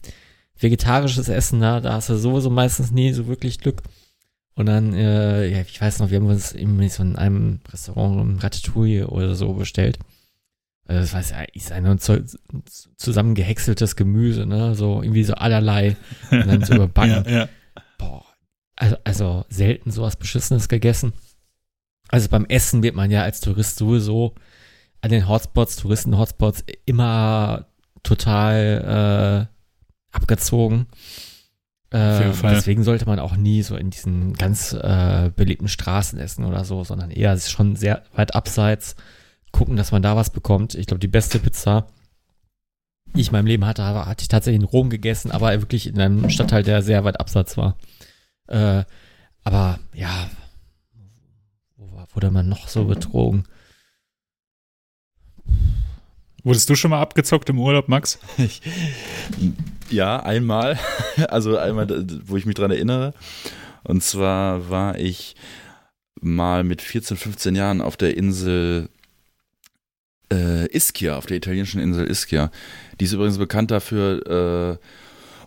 Speaker 2: vegetarisches Essen, ne? da hast du sowieso meistens nie so wirklich Glück. Und dann, äh, ja, ich weiß noch, wir haben uns irgendwie so in einem Restaurant Ratatouille oder so bestellt. Also das weiß ja, ist ein zusammengehäckseltes Gemüse, ne? So irgendwie so allerlei. Und dann so überbacken. ja, ja. Boah. Also, also selten sowas Beschissenes gegessen. Also beim Essen wird man ja als Tourist sowieso an den Hotspots, Touristen-Hotspots immer total äh, abgezogen. Äh, deswegen sollte man auch nie so in diesen ganz äh, belebten Straßen essen oder so, sondern eher schon sehr weit abseits gucken, dass man da was bekommt. Ich glaube, die beste Pizza, die ich in meinem Leben hatte, hatte ich tatsächlich in Rom gegessen, aber wirklich in einem Stadtteil, der sehr weit abseits war. Äh, aber ja, wurde man noch so betrogen?
Speaker 3: Wurdest du schon mal abgezockt im Urlaub, Max?
Speaker 1: Ich, ja, einmal. Also einmal, wo ich mich dran erinnere. Und zwar war ich mal mit 14, 15 Jahren auf der Insel äh, Ischia, auf der italienischen Insel Ischia. Die ist übrigens bekannt dafür, äh,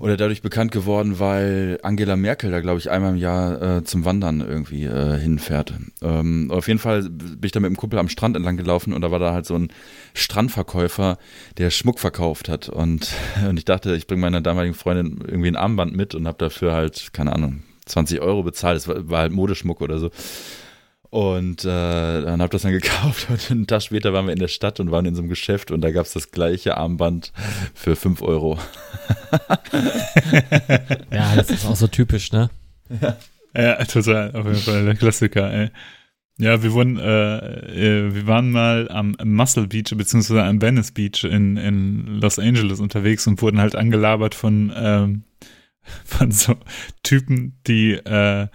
Speaker 1: oder dadurch bekannt geworden, weil Angela Merkel da, glaube ich, einmal im Jahr äh, zum Wandern irgendwie äh, hinfährt. Ähm, auf jeden Fall bin ich da mit dem Kumpel am Strand entlang gelaufen und da war da halt so ein Strandverkäufer, der Schmuck verkauft hat. Und, und ich dachte, ich bringe meiner damaligen Freundin irgendwie ein Armband mit und habe dafür halt, keine Ahnung, 20 Euro bezahlt. Es war, war halt Modeschmuck oder so. Und äh, dann hab das dann gekauft und einen Tag später waren wir in der Stadt und waren in so einem Geschäft und da gab es das gleiche Armband für 5 Euro.
Speaker 2: ja, das ist auch so typisch, ne?
Speaker 3: Ja. ja, total. Auf jeden Fall der Klassiker, ey. Ja, wir wurden, äh, äh, wir waren mal am Muscle Beach beziehungsweise am Venice Beach in, in Los Angeles unterwegs und wurden halt angelabert von, ähm, von so Typen, die äh,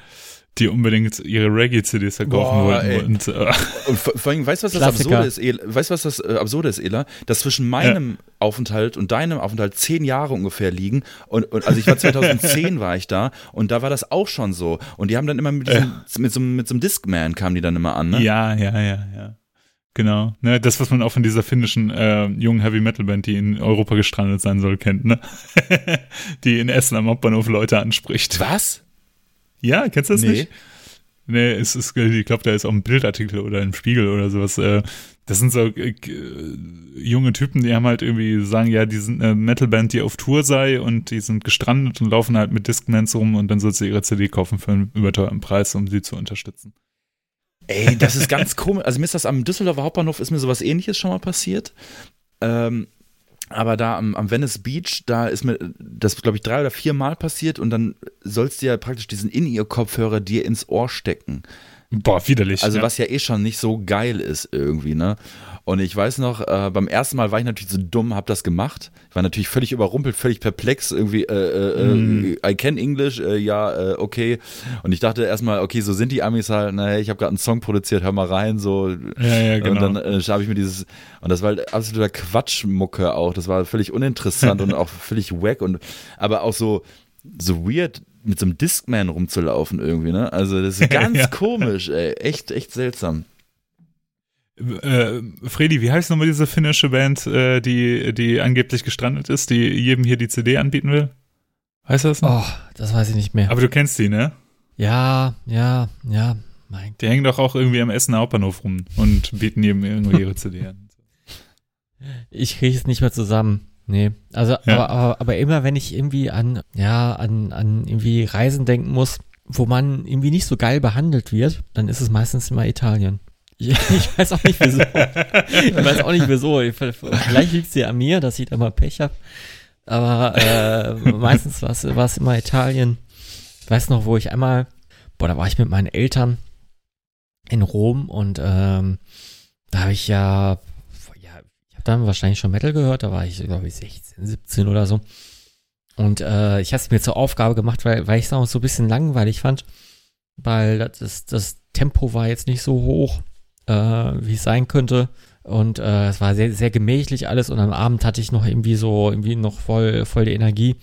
Speaker 3: die unbedingt ihre Reggae-CDs verkaufen Boah, wollten. Und,
Speaker 1: äh, und, vor allem, weißt du, was das Absurde ist, Ela? Weißt du, was das äh, Absurde ist, Ela? Dass zwischen meinem ja. Aufenthalt und deinem Aufenthalt zehn Jahre ungefähr liegen. Und, und also ich war 2010 war ich da und da war das auch schon so. Und die haben dann immer mit, diesem, ja. mit, so, mit so einem Discman kamen die dann immer an, ne?
Speaker 3: Ja, ja, ja, ja. Genau, ne, das, was man auch von dieser finnischen äh, jungen Heavy Metal Band, die in Europa gestrandet sein soll, kennt, ne? die in Essen am Hauptbahnhof Leute anspricht.
Speaker 1: Was?
Speaker 3: Ja, kennst du das nee. nicht? Nee, es ist, ich glaube, da ist auch ein Bildartikel oder ein Spiegel oder sowas. Äh, das sind so äh, junge Typen, die haben halt irgendwie sagen, ja, die sind eine Metalband, die auf Tour sei und die sind gestrandet und laufen halt mit Discmans rum und dann sollst du ihre CD kaufen für einen überteuerten Preis, um sie zu unterstützen.
Speaker 1: Ey, das ist ganz komisch. Also mir ist das am Düsseldorfer Hauptbahnhof ist mir sowas ähnliches schon mal passiert. Ähm, aber da am, am, Venice Beach, da ist mir das, glaube ich, drei oder vier Mal passiert und dann sollst du ja praktisch diesen In-Ear-Kopfhörer dir ins Ohr stecken.
Speaker 3: Boah, widerlich.
Speaker 1: Also, ja. was ja eh schon nicht so geil ist irgendwie, ne? Und ich weiß noch, äh, beim ersten Mal war ich natürlich so dumm, hab das gemacht. Ich war natürlich völlig überrumpelt, völlig perplex, irgendwie, äh, äh, mm. I can English, äh, ja, äh, okay. Und ich dachte erstmal, okay, so sind die Amis halt, naja, ich habe gerade einen Song produziert, hör mal rein, so.
Speaker 3: Ja, ja, genau.
Speaker 1: Und dann habe ich mir dieses, und das war halt absoluter Quatschmucke auch, das war völlig uninteressant und auch völlig wack und, aber auch so, so weird, mit so einem Discman rumzulaufen irgendwie, ne? Also das ist ganz ja. komisch, ey. Echt, echt seltsam.
Speaker 3: Äh, Fredi, wie heißt nochmal diese finnische Band, äh, die, die angeblich gestrandet ist, die jedem hier die CD anbieten will? Heißt das
Speaker 2: noch? Oh, das weiß ich nicht mehr.
Speaker 3: Aber du kennst die, ne?
Speaker 2: Ja, ja, ja.
Speaker 3: Mein die hängen doch auch irgendwie am Essen Hauptbahnhof rum und bieten jedem irgendwie ihre CD an.
Speaker 2: Ich kriege es nicht mehr zusammen. Nee, also ja. aber, aber, aber immer wenn ich irgendwie an ja an an irgendwie Reisen denken muss, wo man irgendwie nicht so geil behandelt wird, dann ist es meistens immer Italien. Ich, weiß auch nicht wieso. ich weiß auch nicht wieso. Vielleicht liegt es ja an mir, dass ich da mal Pech habe. Aber äh, meistens war es immer Italien. Ich weiß noch, wo ich einmal, boah, da war ich mit meinen Eltern in Rom und ähm, da habe ich ja, ja, ich habe dann wahrscheinlich schon Metal gehört, da war ich, glaube ich, 16, 17 oder so. Und äh, ich habe es mir zur Aufgabe gemacht, weil, weil ich es auch so ein bisschen langweilig fand, weil das, das Tempo war jetzt nicht so hoch äh, wie es sein könnte. Und äh, es war sehr, sehr gemächlich alles und am Abend hatte ich noch irgendwie so, irgendwie noch voll, voll die Energie.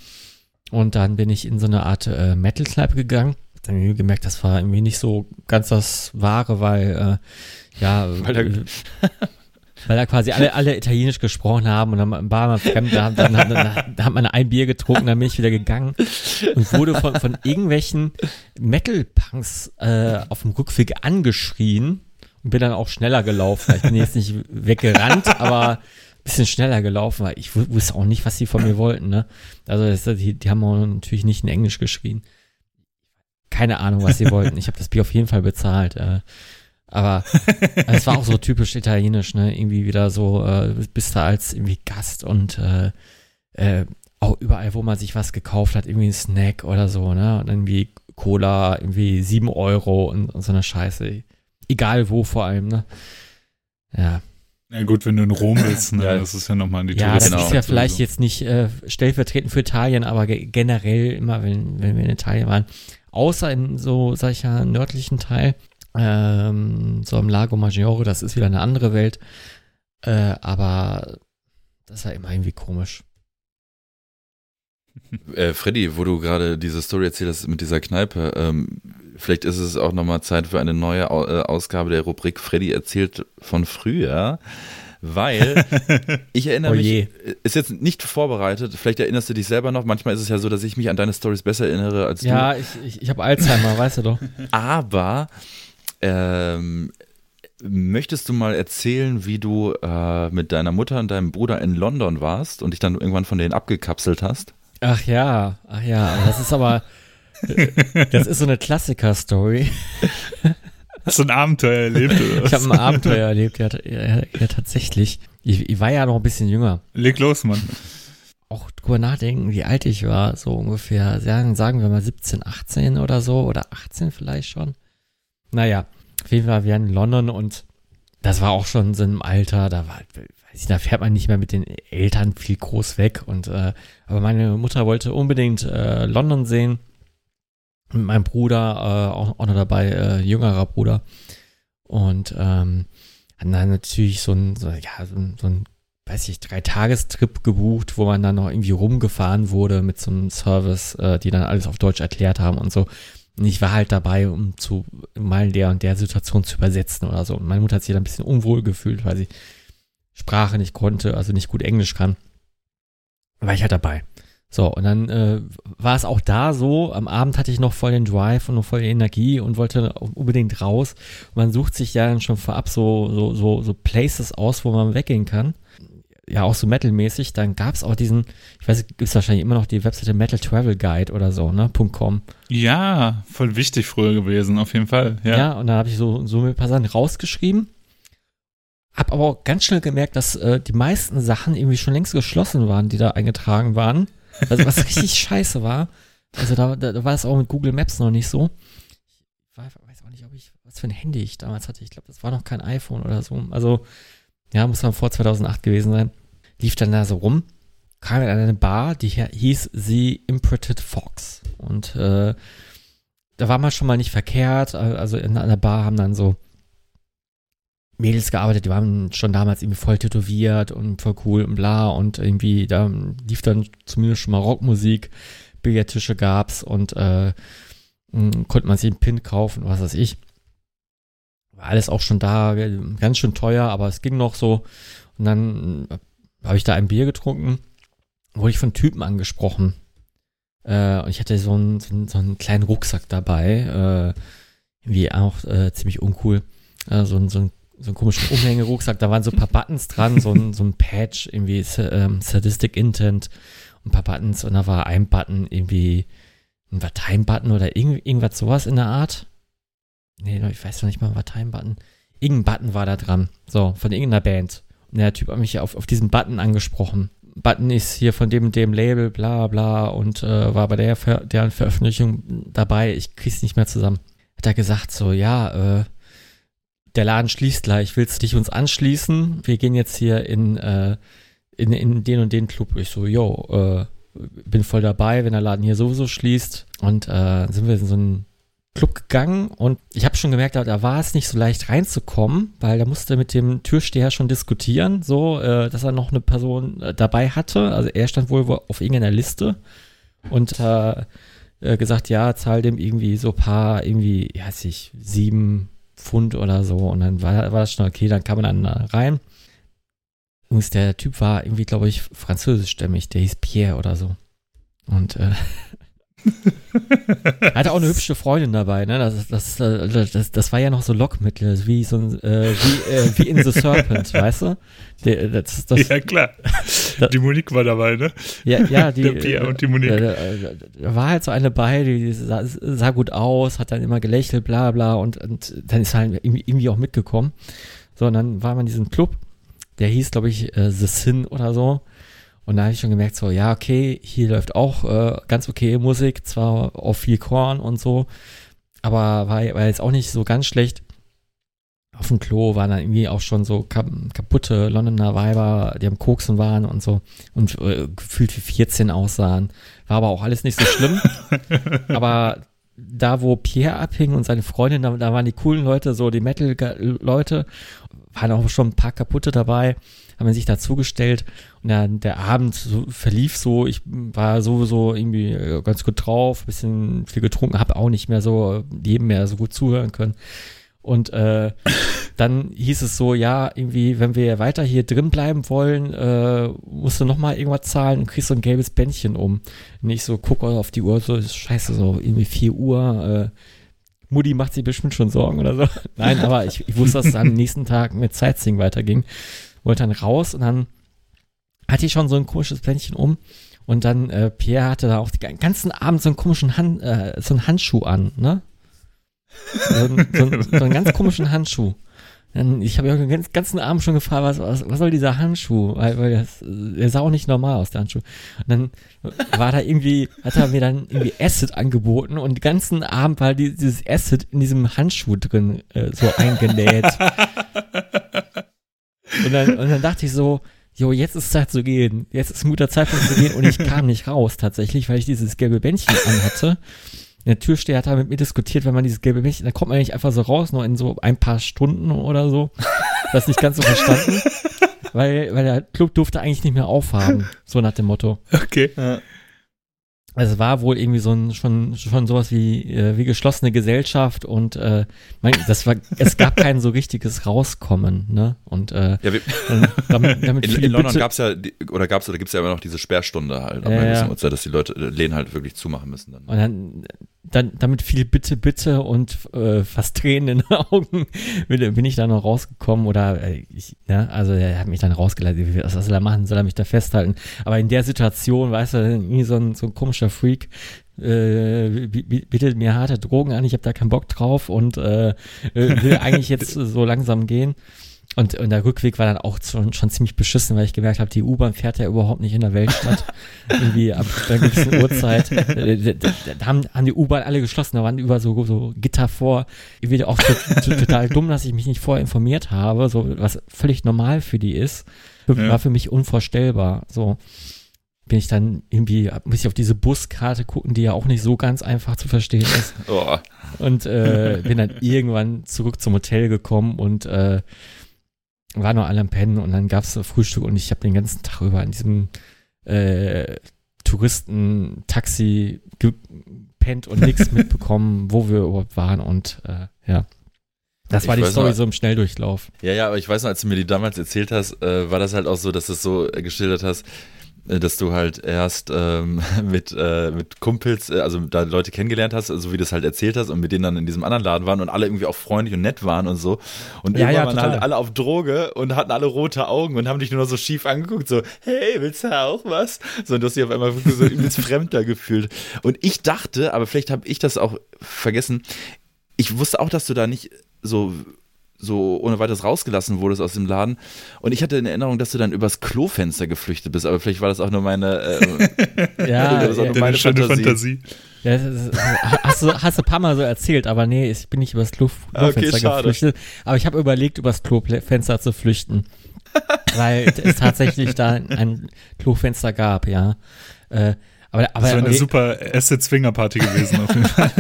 Speaker 2: Und dann bin ich in so eine Art äh, Metal-Kneipe gegangen. Dann habe ich gemerkt, das war irgendwie nicht so ganz das Wahre, weil, äh, ja, weil, da, weil da quasi alle, alle Italienisch gesprochen haben und dann war man fremd, da, dann, dann, dann, dann hat man ein Bier getrunken, dann bin ich wieder gegangen und wurde von, von irgendwelchen Metal-Punks äh, auf dem Rückweg angeschrien und bin dann auch schneller gelaufen. Ich bin jetzt nicht weggerannt, aber ein bisschen schneller gelaufen, weil ich wusste auch nicht, was sie von mir wollten. Ne? Also das, die, die haben auch natürlich nicht in Englisch geschrien. Keine Ahnung, was sie wollten. Ich habe das Bier auf jeden Fall bezahlt. Äh, aber es war auch so typisch italienisch, ne? Irgendwie wieder so, äh, bist da als irgendwie Gast und äh, äh, auch überall, wo man sich was gekauft hat, irgendwie ein Snack oder so, ne? Und irgendwie Cola, irgendwie 7 Euro und, und so eine Scheiße. Egal wo vor allem, ne? Ja.
Speaker 3: Ja gut, wenn du in Rom bist, ne? Ja. das ist ja nochmal die
Speaker 2: Ja, das ist ja vielleicht jetzt nicht äh, stellvertretend für Italien, aber generell immer, wenn, wenn wir in Italien waren, außer in so, sag ich ja, nördlichen Teil, ähm, so im Lago Maggiore, das ist wieder eine andere Welt, äh, aber das ist ja immer irgendwie komisch.
Speaker 1: Äh, Freddy, wo du gerade diese Story erzählt hast mit dieser Kneipe, ähm, vielleicht ist es auch nochmal Zeit für eine neue äh, Ausgabe der Rubrik Freddy erzählt von früher. Weil ich erinnere oh mich, ist jetzt nicht vorbereitet, vielleicht erinnerst du dich selber noch, manchmal ist es ja so, dass ich mich an deine Stories besser erinnere als
Speaker 2: ja,
Speaker 1: du.
Speaker 2: Ja, ich, ich, ich habe Alzheimer, weißt du doch.
Speaker 1: Aber ähm, möchtest du mal erzählen, wie du äh, mit deiner Mutter und deinem Bruder in London warst und dich dann irgendwann von denen abgekapselt hast?
Speaker 2: Ach ja, ach ja, das ist aber, das ist so eine Klassiker-Story.
Speaker 3: Hast du ein Abenteuer erlebt? Oder
Speaker 2: ich habe ein Abenteuer erlebt, ja, ja, ja tatsächlich. Ich, ich, war ja noch ein bisschen jünger.
Speaker 3: Leg los, Mann.
Speaker 2: Auch drüber nachdenken, wie alt ich war, so ungefähr, sagen, sagen wir mal 17, 18 oder so, oder 18 vielleicht schon. Naja, auf jeden Fall, wir waren in London und das war auch schon so im Alter, da war, weiß da fährt man nicht mehr mit den Eltern viel groß weg. Und äh, aber meine Mutter wollte unbedingt äh, London sehen. Mit meinem Bruder äh, auch, auch noch dabei, äh, jüngerer Bruder. Und ähm, hatten dann natürlich so ein, so, ja, so, so ein, weiß ich, Drei-Tagestrip gebucht, wo man dann noch irgendwie rumgefahren wurde mit so einem Service, äh, die dann alles auf Deutsch erklärt haben und so. Ich war halt dabei, um zu mal der und der Situation zu übersetzen oder so. Und meine Mutter hat sich dann ein bisschen unwohl gefühlt, weil sie Sprache nicht konnte, also nicht gut Englisch kann, war ich halt dabei. So, und dann äh, war es auch da so, am Abend hatte ich noch voll den Drive und noch voll die Energie und wollte unbedingt raus. Man sucht sich ja dann schon vorab so, so, so, so Places aus, wo man weggehen kann. Ja, auch so metalmäßig. Dann gab es auch diesen, ich weiß, gibt es wahrscheinlich immer noch die Webseite Metal Travel Guide oder so, ne? .com.
Speaker 3: Ja, voll wichtig früher gewesen, auf jeden Fall. Ja,
Speaker 2: ja und da habe ich so, so ein paar Sachen rausgeschrieben hab aber auch ganz schnell gemerkt, dass äh, die meisten Sachen irgendwie schon längst geschlossen waren, die da eingetragen waren. Also was richtig scheiße war. Also da, da, da war es auch mit Google Maps noch nicht so. Ich weiß auch nicht, ob ich, was für ein Handy ich damals hatte. Ich glaube, das war noch kein iPhone oder so. Also, ja, muss dann vor 2008 gewesen sein. Lief dann da so rum, kam in eine Bar, die hieß The Imprinted Fox. Und äh, da war man schon mal nicht verkehrt. Also in einer Bar haben dann so Mädels gearbeitet, die waren schon damals irgendwie voll tätowiert und voll cool und bla und irgendwie da lief dann zumindest schon mal Rockmusik, Billardtische gab's und äh, konnte man sich einen Pin kaufen, was weiß ich. War alles auch schon da, ganz schön teuer, aber es ging noch so. Und dann habe ich da ein Bier getrunken, wurde ich von Typen angesprochen. Äh, und ich hatte so einen, so einen, so einen kleinen Rucksack dabei, äh, irgendwie auch äh, ziemlich uncool. Äh, so, so ein so einen komischen Umhängerucksack, da waren so ein paar Buttons dran, so ein, so ein Patch, irgendwie ähm, Sadistic Intent ein paar Buttons und da war ein Button irgendwie ein Time-Button oder irgend, irgendwas sowas in der Art. Nee, ich weiß noch nicht mal, was Time-Button. Irgendein Button war da dran, so, von irgendeiner Band. Und der Typ hat mich auf, auf diesen Button angesprochen. Button ist hier von dem und dem Label, bla bla, und äh, war bei der, Ver deren Veröffentlichung dabei. Ich krieg's nicht mehr zusammen. Hat er gesagt, so, ja, äh, der Laden schließt gleich, willst du dich uns anschließen? Wir gehen jetzt hier in, äh, in, in den und den Club. Ich so, yo, äh, bin voll dabei, wenn der Laden hier sowieso schließt. Und äh, sind wir in so einen Club gegangen und ich habe schon gemerkt, da war es nicht so leicht reinzukommen, weil da musste mit dem Türsteher schon diskutieren, so, äh, dass er noch eine Person äh, dabei hatte. Also er stand wohl auf irgendeiner Liste und äh, äh, gesagt, ja, zahl dem irgendwie so paar, irgendwie, ja, weiß ich, sieben Pfund oder so. Und dann war, war das schon okay, dann kam man dann rein. Und der Typ war irgendwie, glaube ich, französischstämmig, der hieß Pierre oder so. Und äh, er hatte auch eine hübsche Freundin dabei, ne? Das, das, das, das, das war ja noch so Lockmittel, wie so ein, äh, wie, äh, wie in The Serpent, weißt du?
Speaker 3: Der, das, das, ja, klar. die Monique war dabei, ne?
Speaker 2: Ja, ja, die.
Speaker 3: Der Pierre und die Monique. Da,
Speaker 2: da war halt so eine bei, die sah, sah, gut aus, hat dann immer gelächelt, bla bla, und, und dann ist halt irgendwie, irgendwie auch mitgekommen. So, und dann war man in diesem Club, der hieß, glaube ich, äh, The Sin oder so. Und da habe ich schon gemerkt, so, ja, okay, hier läuft auch äh, ganz okay Musik, zwar auf viel Korn und so, aber war, war jetzt auch nicht so ganz schlecht. Auf dem Klo waren dann irgendwie auch schon so kap kaputte Londoner Weiber, die am Koksen waren und so und äh, gefühlt wie 14 aussahen. War aber auch alles nicht so schlimm. aber da, wo Pierre abhing und seine Freundin, da, da waren die coolen Leute, so die Metal-Leute, waren auch schon ein paar kaputte dabei, haben sich dazugestellt und dann der Abend so, verlief so, ich war sowieso irgendwie äh, ganz gut drauf, bisschen viel getrunken, habe auch nicht mehr so jedem mehr so gut zuhören können. Und äh, dann hieß es so, ja, irgendwie, wenn wir weiter hier drin bleiben wollen, äh, musst du nochmal irgendwas zahlen und kriegst so ein gelbes Bändchen um. Und ich so, guck auf die Uhr, so, scheiße, so irgendwie 4 Uhr, äh, Mutti macht sich bestimmt schon Sorgen oder so. Nein, aber ich, ich wusste, dass es am nächsten Tag mit Sightseeing weiterging. Wollte dann raus und dann hatte ich schon so ein komisches Bändchen um. Und dann, äh, Pierre hatte da auch den ganzen Abend so einen komischen Hand, äh, so einen Handschuh an, ne? so, so, so einen ganz komischen Handschuh. Dann, ich habe ja den ganzen Abend schon gefragt, was, was, was soll dieser Handschuh? Weil, weil das, der sah auch nicht normal aus, der Handschuh. Und dann war da irgendwie, hat er mir dann irgendwie Acid angeboten und den ganzen Abend war dieses Acid in diesem Handschuh drin äh, so eingenäht. und, dann, und dann dachte ich so, jo, jetzt ist Zeit zu gehen. Jetzt ist ein guter Zeitpunkt zu gehen und ich kam nicht raus tatsächlich, weil ich dieses gelbe Bändchen anhatte der Türsteher hat da mit mir diskutiert, wenn man dieses gelbe Milch, dann kommt man nicht einfach so raus, nur in so ein paar Stunden oder so. Das nicht ganz so verstanden. weil, weil der Club durfte eigentlich nicht mehr aufhaben. So nach dem Motto.
Speaker 3: Okay. Ja.
Speaker 2: Also es war wohl irgendwie so ein schon schon sowas wie äh, wie geschlossene Gesellschaft und äh, mein, das war es gab kein so richtiges Rauskommen ne und äh,
Speaker 1: ja, wir, damit, damit in, in London gab es ja oder gab es oder gibt es ja immer noch diese Sperrstunde halt ab ja, einer gewissen Uhrzeit, dass die Leute äh, Läden halt wirklich zumachen müssen dann.
Speaker 2: Und dann dann, damit viel Bitte, Bitte und äh, fast Tränen in den Augen bin, bin ich da noch rausgekommen oder äh, ich, ne, also er hat mich dann rausgeleitet, was soll er machen, soll er mich da festhalten? Aber in der Situation, weißt du, irgendwie so ein, so ein komischer Freak, äh, bietet mir harte Drogen an, ich habe da keinen Bock drauf und äh, will eigentlich jetzt so langsam gehen. Und, und der Rückweg war dann auch schon, schon ziemlich beschissen, weil ich gemerkt habe, die U-Bahn fährt ja überhaupt nicht in der Weltstadt. Irgendwie ab einer gewissen Uhrzeit. Da, da, haben, haben die U-Bahn alle geschlossen, da waren über so, so Gitter vor. Irgendwie auch so, total dumm, dass ich mich nicht vorher informiert habe, so was völlig normal für die ist. Ja. War für mich unvorstellbar. So bin ich dann irgendwie, muss ich auf diese Buskarte gucken, die ja auch nicht so ganz einfach zu verstehen ist. Oh. Und äh, bin dann irgendwann zurück zum Hotel gekommen und äh, war noch alle am Pennen und dann gab's Frühstück und ich habe den ganzen Tag über in diesem äh, Touristen-Taxi gepennt und nichts mitbekommen, wo wir überhaupt waren und äh, ja. Das ich war die Story noch, so im Schnelldurchlauf.
Speaker 1: Ja, ja, aber ich weiß noch, als du mir die damals erzählt hast, äh, war das halt auch so, dass du es so geschildert hast, dass du halt erst ähm, mit, äh, mit Kumpels, äh, also da Leute kennengelernt hast, so wie du es halt erzählt hast und mit denen dann in diesem anderen Laden waren und alle irgendwie auch freundlich und nett waren und so. Und ja, irgendwann ja, waren halt alle auf Droge und hatten alle rote Augen und haben dich nur noch so schief angeguckt, so, hey, willst du auch was? So, und du hast dich auf einmal so übelst fremder gefühlt. Und ich dachte, aber vielleicht habe ich das auch vergessen, ich wusste auch, dass du da nicht so so ohne weiteres rausgelassen wurdest aus dem Laden. Und ich hatte in Erinnerung, dass du dann übers Klofenster geflüchtet bist, aber vielleicht war das auch nur meine, äh,
Speaker 2: ja,
Speaker 1: das auch
Speaker 2: ja,
Speaker 1: nur meine Fantasie. Fantasie.
Speaker 2: Ja, hast, du, hast du ein paar Mal so erzählt, aber nee, ich bin nicht übers Klo, Klofenster okay, geflüchtet. Aber ich habe überlegt, übers Klofenster zu flüchten. weil es tatsächlich da ein Klofenster gab, ja. Äh, aber, aber,
Speaker 3: das wäre eine super Acid-Swinger-Party gewesen, auf jeden Fall.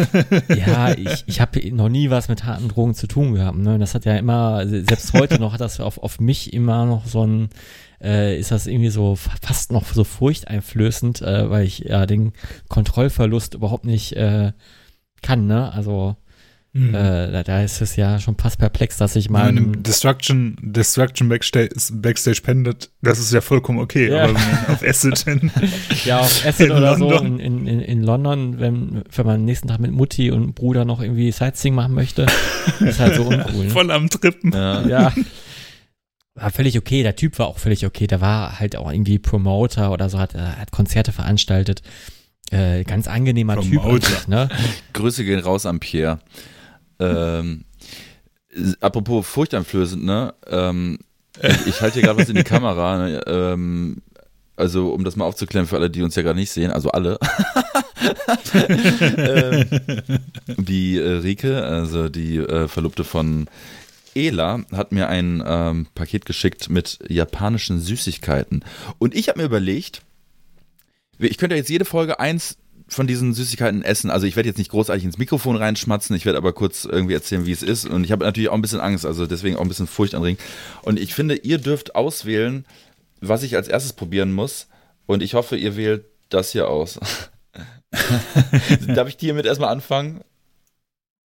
Speaker 2: ja, ich, ich habe noch nie was mit harten Drogen zu tun gehabt. Ne? Das hat ja immer, selbst heute noch, hat das auf, auf mich immer noch so ein, äh, ist das irgendwie so fast noch so furchteinflößend, äh, weil ich ja den Kontrollverlust überhaupt nicht äh, kann. Ne? Also Mhm. Äh, da, ist es ja schon fast perplex, dass ich mal.
Speaker 3: Ja, Destruction, Destruction Backstage, Backstage pendet, das ist ja vollkommen okay, ja. aber auf Acid in,
Speaker 2: Ja, auf Acid oder London. so in, in, in, in London, wenn, wenn man nächsten Tag mit Mutti und Bruder noch irgendwie Sightseeing machen möchte, ist halt so uncool. Ne?
Speaker 3: Voll am Trippen.
Speaker 2: Ja. ja. War völlig okay, der Typ war auch völlig okay, der war halt auch irgendwie Promoter oder so, hat, äh, hat Konzerte veranstaltet. Äh, ganz angenehmer Promoter. Typ. Ne?
Speaker 1: Grüße gehen raus an Pierre. Ähm, apropos furchteinflößend, ne? Ähm, ich, halte hier gerade was in die Kamera. Ne? Ähm, also um das mal aufzuklären für alle, die uns ja gerade nicht sehen, also alle. ähm, die äh, Rike, also die äh, Verlobte von Ela, hat mir ein ähm, Paket geschickt mit japanischen Süßigkeiten. Und ich habe mir überlegt, ich könnte jetzt jede Folge eins von diesen Süßigkeiten essen. Also ich werde jetzt nicht großartig ins Mikrofon reinschmatzen, ich werde aber kurz irgendwie erzählen, wie es ist. Und ich habe natürlich auch ein bisschen Angst, also deswegen auch ein bisschen Furcht anregen. Und ich finde, ihr dürft auswählen, was ich als erstes probieren muss. Und ich hoffe, ihr wählt das hier aus. Darf ich hiermit erstmal anfangen?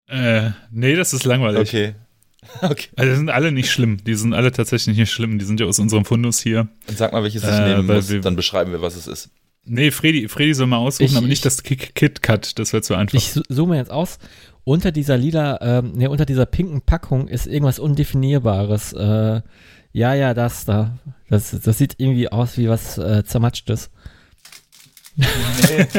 Speaker 3: Äh, nee, das ist langweilig.
Speaker 1: Okay.
Speaker 3: Okay. Also die sind alle nicht schlimm. Die sind alle tatsächlich nicht schlimm. Die sind ja aus unserem Fundus hier.
Speaker 1: Und sag mal, welches ich äh, nehmen muss, dann beschreiben wir, was es ist.
Speaker 3: Nee, Freddy, Freddy soll mal aussuchen, ich, aber nicht das Kit-Cut, das wird zu einfach.
Speaker 2: Ich zoome jetzt aus. Unter dieser lila, ähm, nee, unter dieser pinken Packung ist irgendwas Undefinierbares. Äh, ja, ja, das da. Das, das sieht irgendwie aus wie was äh, Zermatschtes.
Speaker 3: Nee.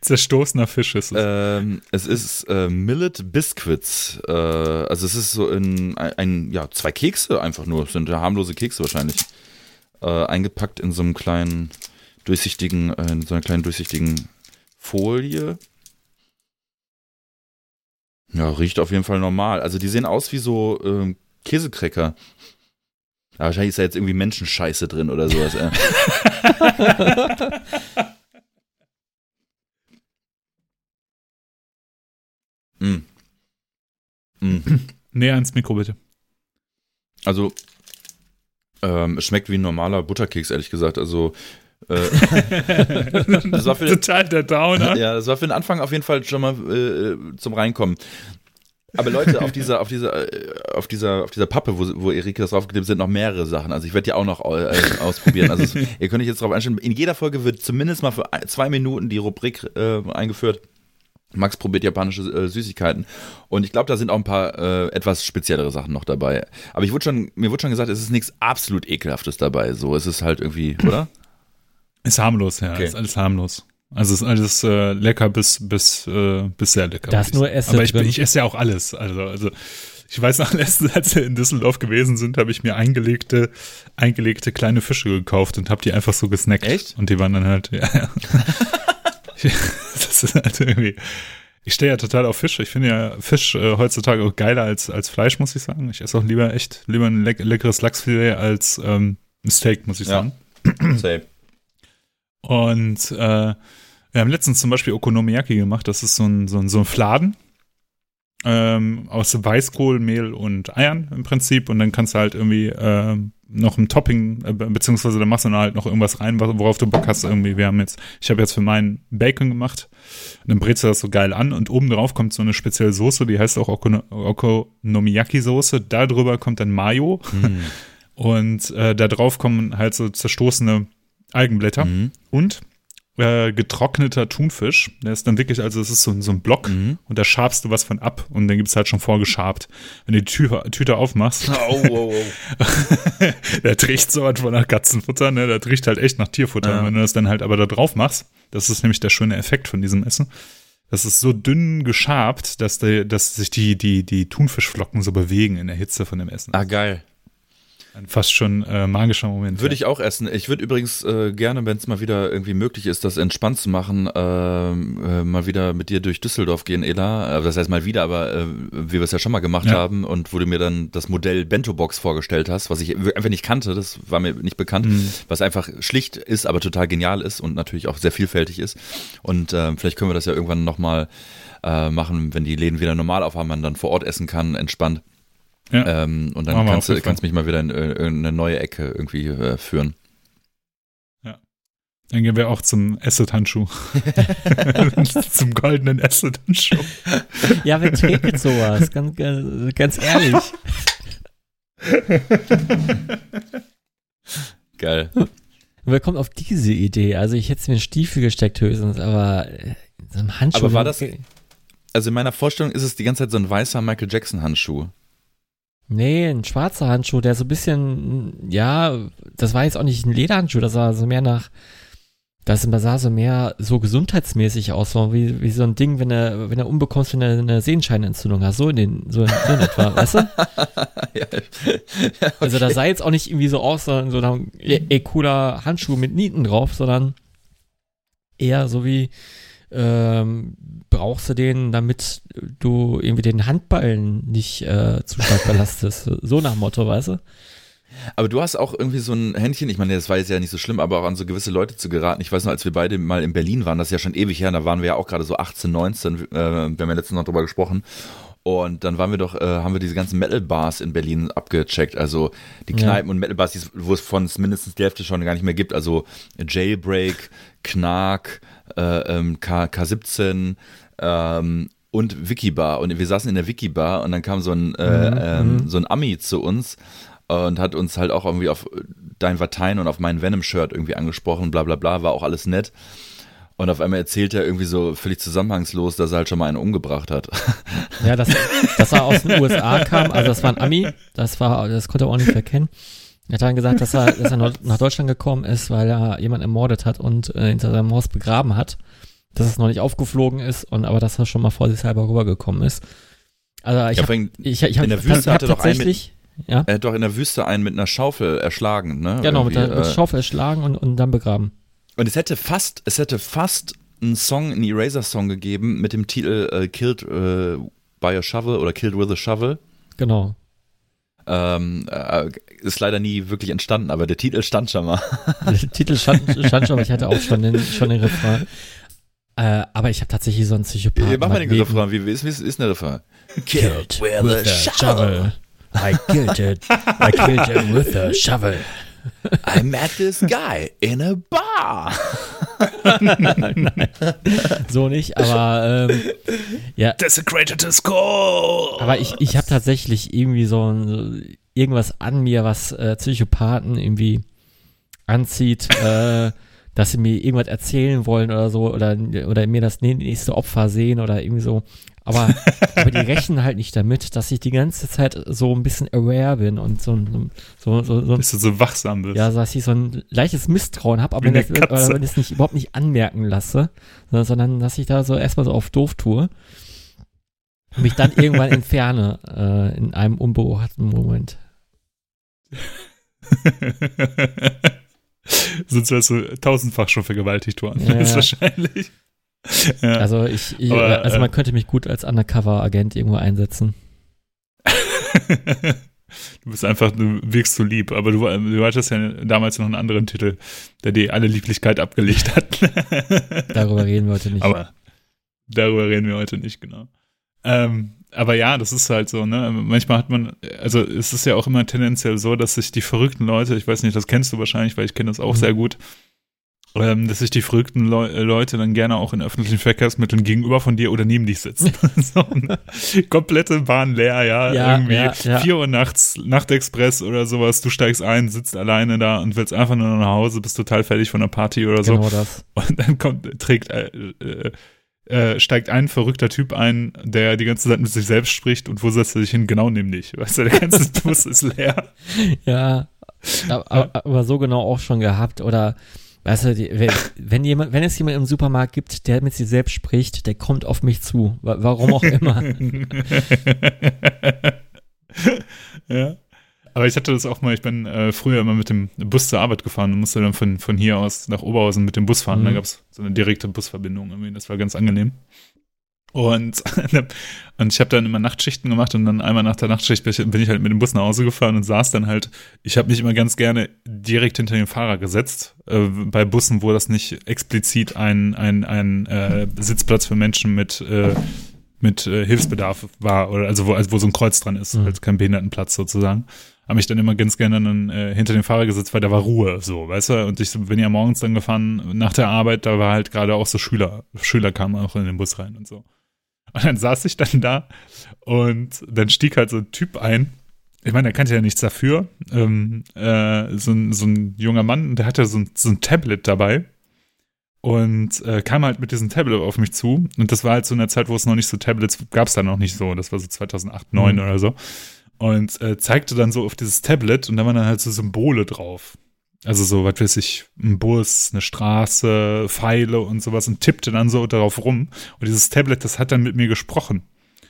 Speaker 3: Zerstoßener Fisch ist
Speaker 1: es. Ähm, es ist äh, Millet Biscuits. Äh, also es ist so in ein, ein, ja, zwei Kekse einfach nur. Das sind ja harmlose Kekse wahrscheinlich. Äh, eingepackt in so einem kleinen durchsichtigen, äh, in so einer kleinen durchsichtigen Folie. Ja, riecht auf jeden Fall normal. Also die sehen aus wie so ähm, Käsekräcker. Ja, wahrscheinlich ist da jetzt irgendwie Menschenscheiße drin oder sowas. Äh.
Speaker 3: mm. Mm. Näher ans Mikro, bitte.
Speaker 1: Also, ähm, es schmeckt wie ein normaler Butterkeks, ehrlich gesagt. Also, äh,
Speaker 3: das war für Total der Downer.
Speaker 1: Ja, das war für den Anfang auf jeden Fall schon mal äh, zum Reinkommen. Aber Leute, auf dieser, auf dieser, äh, auf dieser, auf dieser Pappe, wo, wo Erika das draufgeklebt sind noch mehrere Sachen. Also ich werde die auch noch äh, ausprobieren. Also es, ihr könnt euch jetzt darauf einstellen. In jeder Folge wird zumindest mal für zwei Minuten die Rubrik äh, eingeführt. Max probiert japanische äh, Süßigkeiten. Und ich glaube, da sind auch ein paar äh, etwas speziellere Sachen noch dabei. Aber ich wurde schon, mir wurde schon gesagt, es ist nichts absolut ekelhaftes dabei. So, es ist halt irgendwie, oder?
Speaker 3: Ist harmlos, ja. Okay. Ist alles harmlos. Also ist alles äh, lecker bis, bis, äh, bis sehr lecker.
Speaker 2: Da ist nur Essen
Speaker 3: Aber ich, bin, ich esse ja auch alles. Also, also ich weiß noch, letztens, als wir in Düsseldorf gewesen sind, habe ich mir eingelegte, eingelegte kleine Fische gekauft und habe die einfach so gesnackt.
Speaker 1: Echt?
Speaker 3: Und die waren dann halt, ja. das ist halt irgendwie. Ich stehe ja total auf Fisch. Ich finde ja Fisch äh, heutzutage auch geiler als, als Fleisch, muss ich sagen. Ich esse auch lieber echt lieber ein leck leckeres Lachsfilet als ähm, ein Steak, muss ich sagen. Ja. Safe. Und äh, wir haben letztens zum Beispiel Okonomiyaki gemacht. Das ist so ein, so ein, so ein Fladen ähm, aus Weißkohl, Mehl und Eiern im Prinzip. Und dann kannst du halt irgendwie äh, noch ein Topping, äh, beziehungsweise da machst du halt noch irgendwas rein, worauf du Bock hast. Irgendwie, wir haben jetzt, ich habe jetzt für meinen Bacon gemacht. Und dann brätst du das so geil an und oben drauf kommt so eine spezielle Soße, die heißt auch Okonomiyaki-Soße. Da drüber kommt dann Mayo. Mm. Und äh, da drauf kommen halt so zerstoßene Algenblätter mhm. und äh, getrockneter Thunfisch. Der ist dann wirklich, also es ist so, so ein Block mhm. und da schabst du was von ab und dann gibt es halt schon vorgeschabt. Wenn du die Tü Tüte aufmachst, oh, oh, oh. der riecht so von nach Katzenfutter, ne? Der riecht halt echt nach Tierfutter. Ja. wenn du das dann halt aber da drauf machst, das ist nämlich der schöne Effekt von diesem Essen. Das ist so dünn geschabt, dass, der, dass sich die, die, die Thunfischflocken so bewegen in der Hitze von dem Essen.
Speaker 1: Ah, geil.
Speaker 3: Ein fast schon äh, magischer Moment.
Speaker 1: Würde ja. ich auch essen. Ich würde übrigens äh, gerne, wenn es mal wieder irgendwie möglich ist, das entspannt zu machen, ähm, äh, mal wieder mit dir durch Düsseldorf gehen, Ela. Äh, das heißt mal wieder, aber äh, wie wir es ja schon mal gemacht ja. haben und wo du mir dann das Modell Bento Box vorgestellt hast, was ich einfach nicht kannte, das war mir nicht bekannt, mhm. was einfach schlicht ist, aber total genial ist und natürlich auch sehr vielfältig ist. Und äh, vielleicht können wir das ja irgendwann nochmal äh, machen, wenn die Läden wieder normal aufhaben, man dann vor Ort essen kann, entspannt. Ja. Ähm, und dann kannst du kannst mich mal wieder in, in, eine neue Ecke irgendwie äh, führen.
Speaker 3: Ja. Dann gehen wir auch zum Acid-Handschuh. zum goldenen Acid-Handschuh.
Speaker 2: Ja, wer trägt sowas? Ganz, ganz ehrlich.
Speaker 1: Geil.
Speaker 2: Wer kommt auf diese Idee? Also ich hätte mir einen Stiefel gesteckt höchstens, aber äh, so ein Handschuh.
Speaker 1: Aber war das, also in meiner Vorstellung ist es die ganze Zeit so ein weißer Michael Jackson Handschuh.
Speaker 2: Nee, ein schwarzer Handschuh, der so ein bisschen, ja, das war jetzt auch nicht ein Lederhandschuh, das war so mehr nach, Das sah so mehr so gesundheitsmäßig aus, so wie, wie so ein Ding, wenn er, wenn er unbekommst, wenn er eine Sehenscheinentzündung hat, so in den, so in, so in etwa, weißt du? ja, okay. Also da sah jetzt auch nicht irgendwie so aus, so, so ein e, e cooler Handschuh mit Nieten drauf, sondern eher so wie, ähm, brauchst du den, damit du irgendwie den Handballen nicht äh, zu stark belastest. so nach Motto, weißt du?
Speaker 1: Aber du hast auch irgendwie so ein Händchen, ich meine, das war jetzt ja nicht so schlimm, aber auch an so gewisse Leute zu geraten. Ich weiß noch, als wir beide mal in Berlin waren, das ist ja schon ewig her, da waren wir ja auch gerade so 18, 19, äh, wir haben ja letztens noch drüber gesprochen. Und dann waren wir doch, äh, haben wir diese ganzen Metal-Bars in Berlin abgecheckt. Also die Kneipen ja. und Metal-Bars, wo es von mindestens die Hälfte schon gar nicht mehr gibt. Also Jailbreak, Knark, äh, ähm, K, K17 ähm, und Wikibar. Und wir saßen in der Wikibar und dann kam so ein, äh, mhm, ähm, mhm. so ein Ami zu uns und hat uns halt auch irgendwie auf dein Vatein und auf mein Venom-Shirt irgendwie angesprochen, bla bla bla, war auch alles nett. Und auf einmal erzählt er irgendwie so völlig zusammenhangslos, dass er halt schon mal einen umgebracht hat.
Speaker 2: Ja, dass, dass er aus den USA kam, also das war ein Ami, das war, das konnte er auch nicht erkennen. Er hat dann gesagt, dass er, dass er nach Deutschland gekommen ist, weil er jemanden ermordet hat und äh, hinter seinem Haus begraben hat. Dass es noch nicht aufgeflogen ist und aber dass er schon mal vorsichtshalber rübergekommen ist. Also ich
Speaker 1: ja,
Speaker 2: habe
Speaker 1: ich, ich hab, in der Wüste hab, hab tatsächlich ja? Er hat doch in der Wüste einen mit einer Schaufel erschlagen, ne?
Speaker 2: Genau, mit der, mit äh, Schaufel erschlagen und, und dann begraben.
Speaker 1: Und es hätte fast, es hätte fast einen Song, einen Eraser-Song gegeben mit dem Titel äh, Killed äh, by a Shovel oder Killed with a Shovel.
Speaker 2: Genau.
Speaker 1: Ähm, äh, ist leider nie wirklich entstanden, aber der Titel stand schon mal.
Speaker 2: der Titel stand, stand schon, aber ich hatte auch schon den, schon den Refrain. Äh, aber ich habe tatsächlich so einen Psychopath.
Speaker 1: Mach mal den Refrain, wie, wie, ist, wie ist der Refrain?
Speaker 2: Killed with, with a shovel. shovel. I killed it. I killed it with a shovel.
Speaker 1: I met this guy in a bar.
Speaker 2: so nicht, aber ähm, ja.
Speaker 3: Desecrated the skull.
Speaker 2: Aber ich, ich habe tatsächlich irgendwie so, ein, irgendwas an mir, was äh, Psychopathen irgendwie anzieht, äh, dass sie mir irgendwas erzählen wollen oder so oder, oder mir das nächste Opfer sehen oder irgendwie so. Aber, aber die rechnen halt nicht damit, dass ich die ganze Zeit so ein bisschen aware bin und so, so, so, so
Speaker 3: Bist du so wachsam bist.
Speaker 2: Ja, dass ich so ein leichtes Misstrauen habe, aber wenn, das, wenn ich es nicht, überhaupt nicht anmerken lasse, sondern, sondern dass ich da so erstmal so auf doof tue und mich dann irgendwann entferne äh, in einem unbeobachteten Moment.
Speaker 3: Sonst wärst du tausendfach schon vergewaltigt worden. Ja, ja. wahrscheinlich.
Speaker 2: Ja. Also ich, ich Aber, also man äh, könnte mich gut als Undercover-Agent irgendwo einsetzen.
Speaker 3: du bist einfach, du wirkst so lieb, aber du, du hattest ja damals noch einen anderen Titel, der dir alle Lieblichkeit abgelegt hat.
Speaker 2: darüber reden wir heute nicht.
Speaker 3: Aber darüber reden wir heute nicht, genau. Ähm, aber ja, das ist halt so, ne? Manchmal hat man, also es ist ja auch immer tendenziell so, dass sich die verrückten Leute, ich weiß nicht, das kennst du wahrscheinlich, weil ich kenne das auch mhm. sehr gut, ähm, dass sich die verrückten Le äh, Leute dann gerne auch in öffentlichen Verkehrsmitteln gegenüber von dir oder neben dich sitzen. so, ne? Komplette Bahn leer, ja, ja irgendwie ja, ja. 4 Uhr nachts, Nachtexpress oder sowas, du steigst ein, sitzt alleine da und willst einfach nur nach Hause, bist total fertig von der Party oder so.
Speaker 2: Genau das.
Speaker 3: Und dann kommt, trägt, äh, äh, äh, steigt ein verrückter Typ ein, der die ganze Zeit mit sich selbst spricht und wo setzt er sich hin? Genau neben dich. Weißt du, der ganze Bus ist leer.
Speaker 2: Ja, aber, aber so genau auch schon gehabt oder Weißt du, die, wenn, wenn, jemand, wenn es jemand im Supermarkt gibt, der mit sich selbst spricht, der kommt auf mich zu. Warum auch immer.
Speaker 3: ja. Aber ich hatte das auch mal, ich bin äh, früher immer mit dem Bus zur Arbeit gefahren und musste dann von, von hier aus nach Oberhausen mit dem Bus fahren. Mhm. Da gab es so eine direkte Busverbindung irgendwie. Das war ganz angenehm. Und, und ich habe dann immer Nachtschichten gemacht und dann einmal nach der Nachtschicht bin ich halt mit dem Bus nach Hause gefahren und saß dann halt, ich habe mich immer ganz gerne direkt hinter den Fahrer gesetzt, äh, bei Bussen, wo das nicht explizit ein, ein, ein äh, Sitzplatz für Menschen mit, äh, mit äh, Hilfsbedarf war, oder also wo, also wo so ein Kreuz dran ist, mhm. halt kein Behindertenplatz sozusagen. Habe mich dann immer ganz gerne dann äh, hinter den Fahrer gesetzt, weil da war Ruhe, so, weißt du? Und ich bin ja morgens dann gefahren nach der Arbeit, da war halt gerade auch so Schüler, Schüler kamen auch in den Bus rein und so. Und dann saß ich dann da und dann stieg halt so ein Typ ein. Ich meine, der kannte ja nichts dafür. Ähm, äh, so, ein, so ein junger Mann, der hatte so ein, so ein Tablet dabei und äh, kam halt mit diesem Tablet auf mich zu. Und das war halt so in der Zeit, wo es noch nicht so Tablets gab es da noch nicht so. Das war so 2008, 2009 mhm. oder so. Und äh, zeigte dann so auf dieses Tablet und da waren dann halt so Symbole drauf. Also so, was weiß ich, ein Bus, eine Straße, Pfeile und sowas und tippte dann so darauf rum. Und dieses Tablet, das hat dann mit mir gesprochen.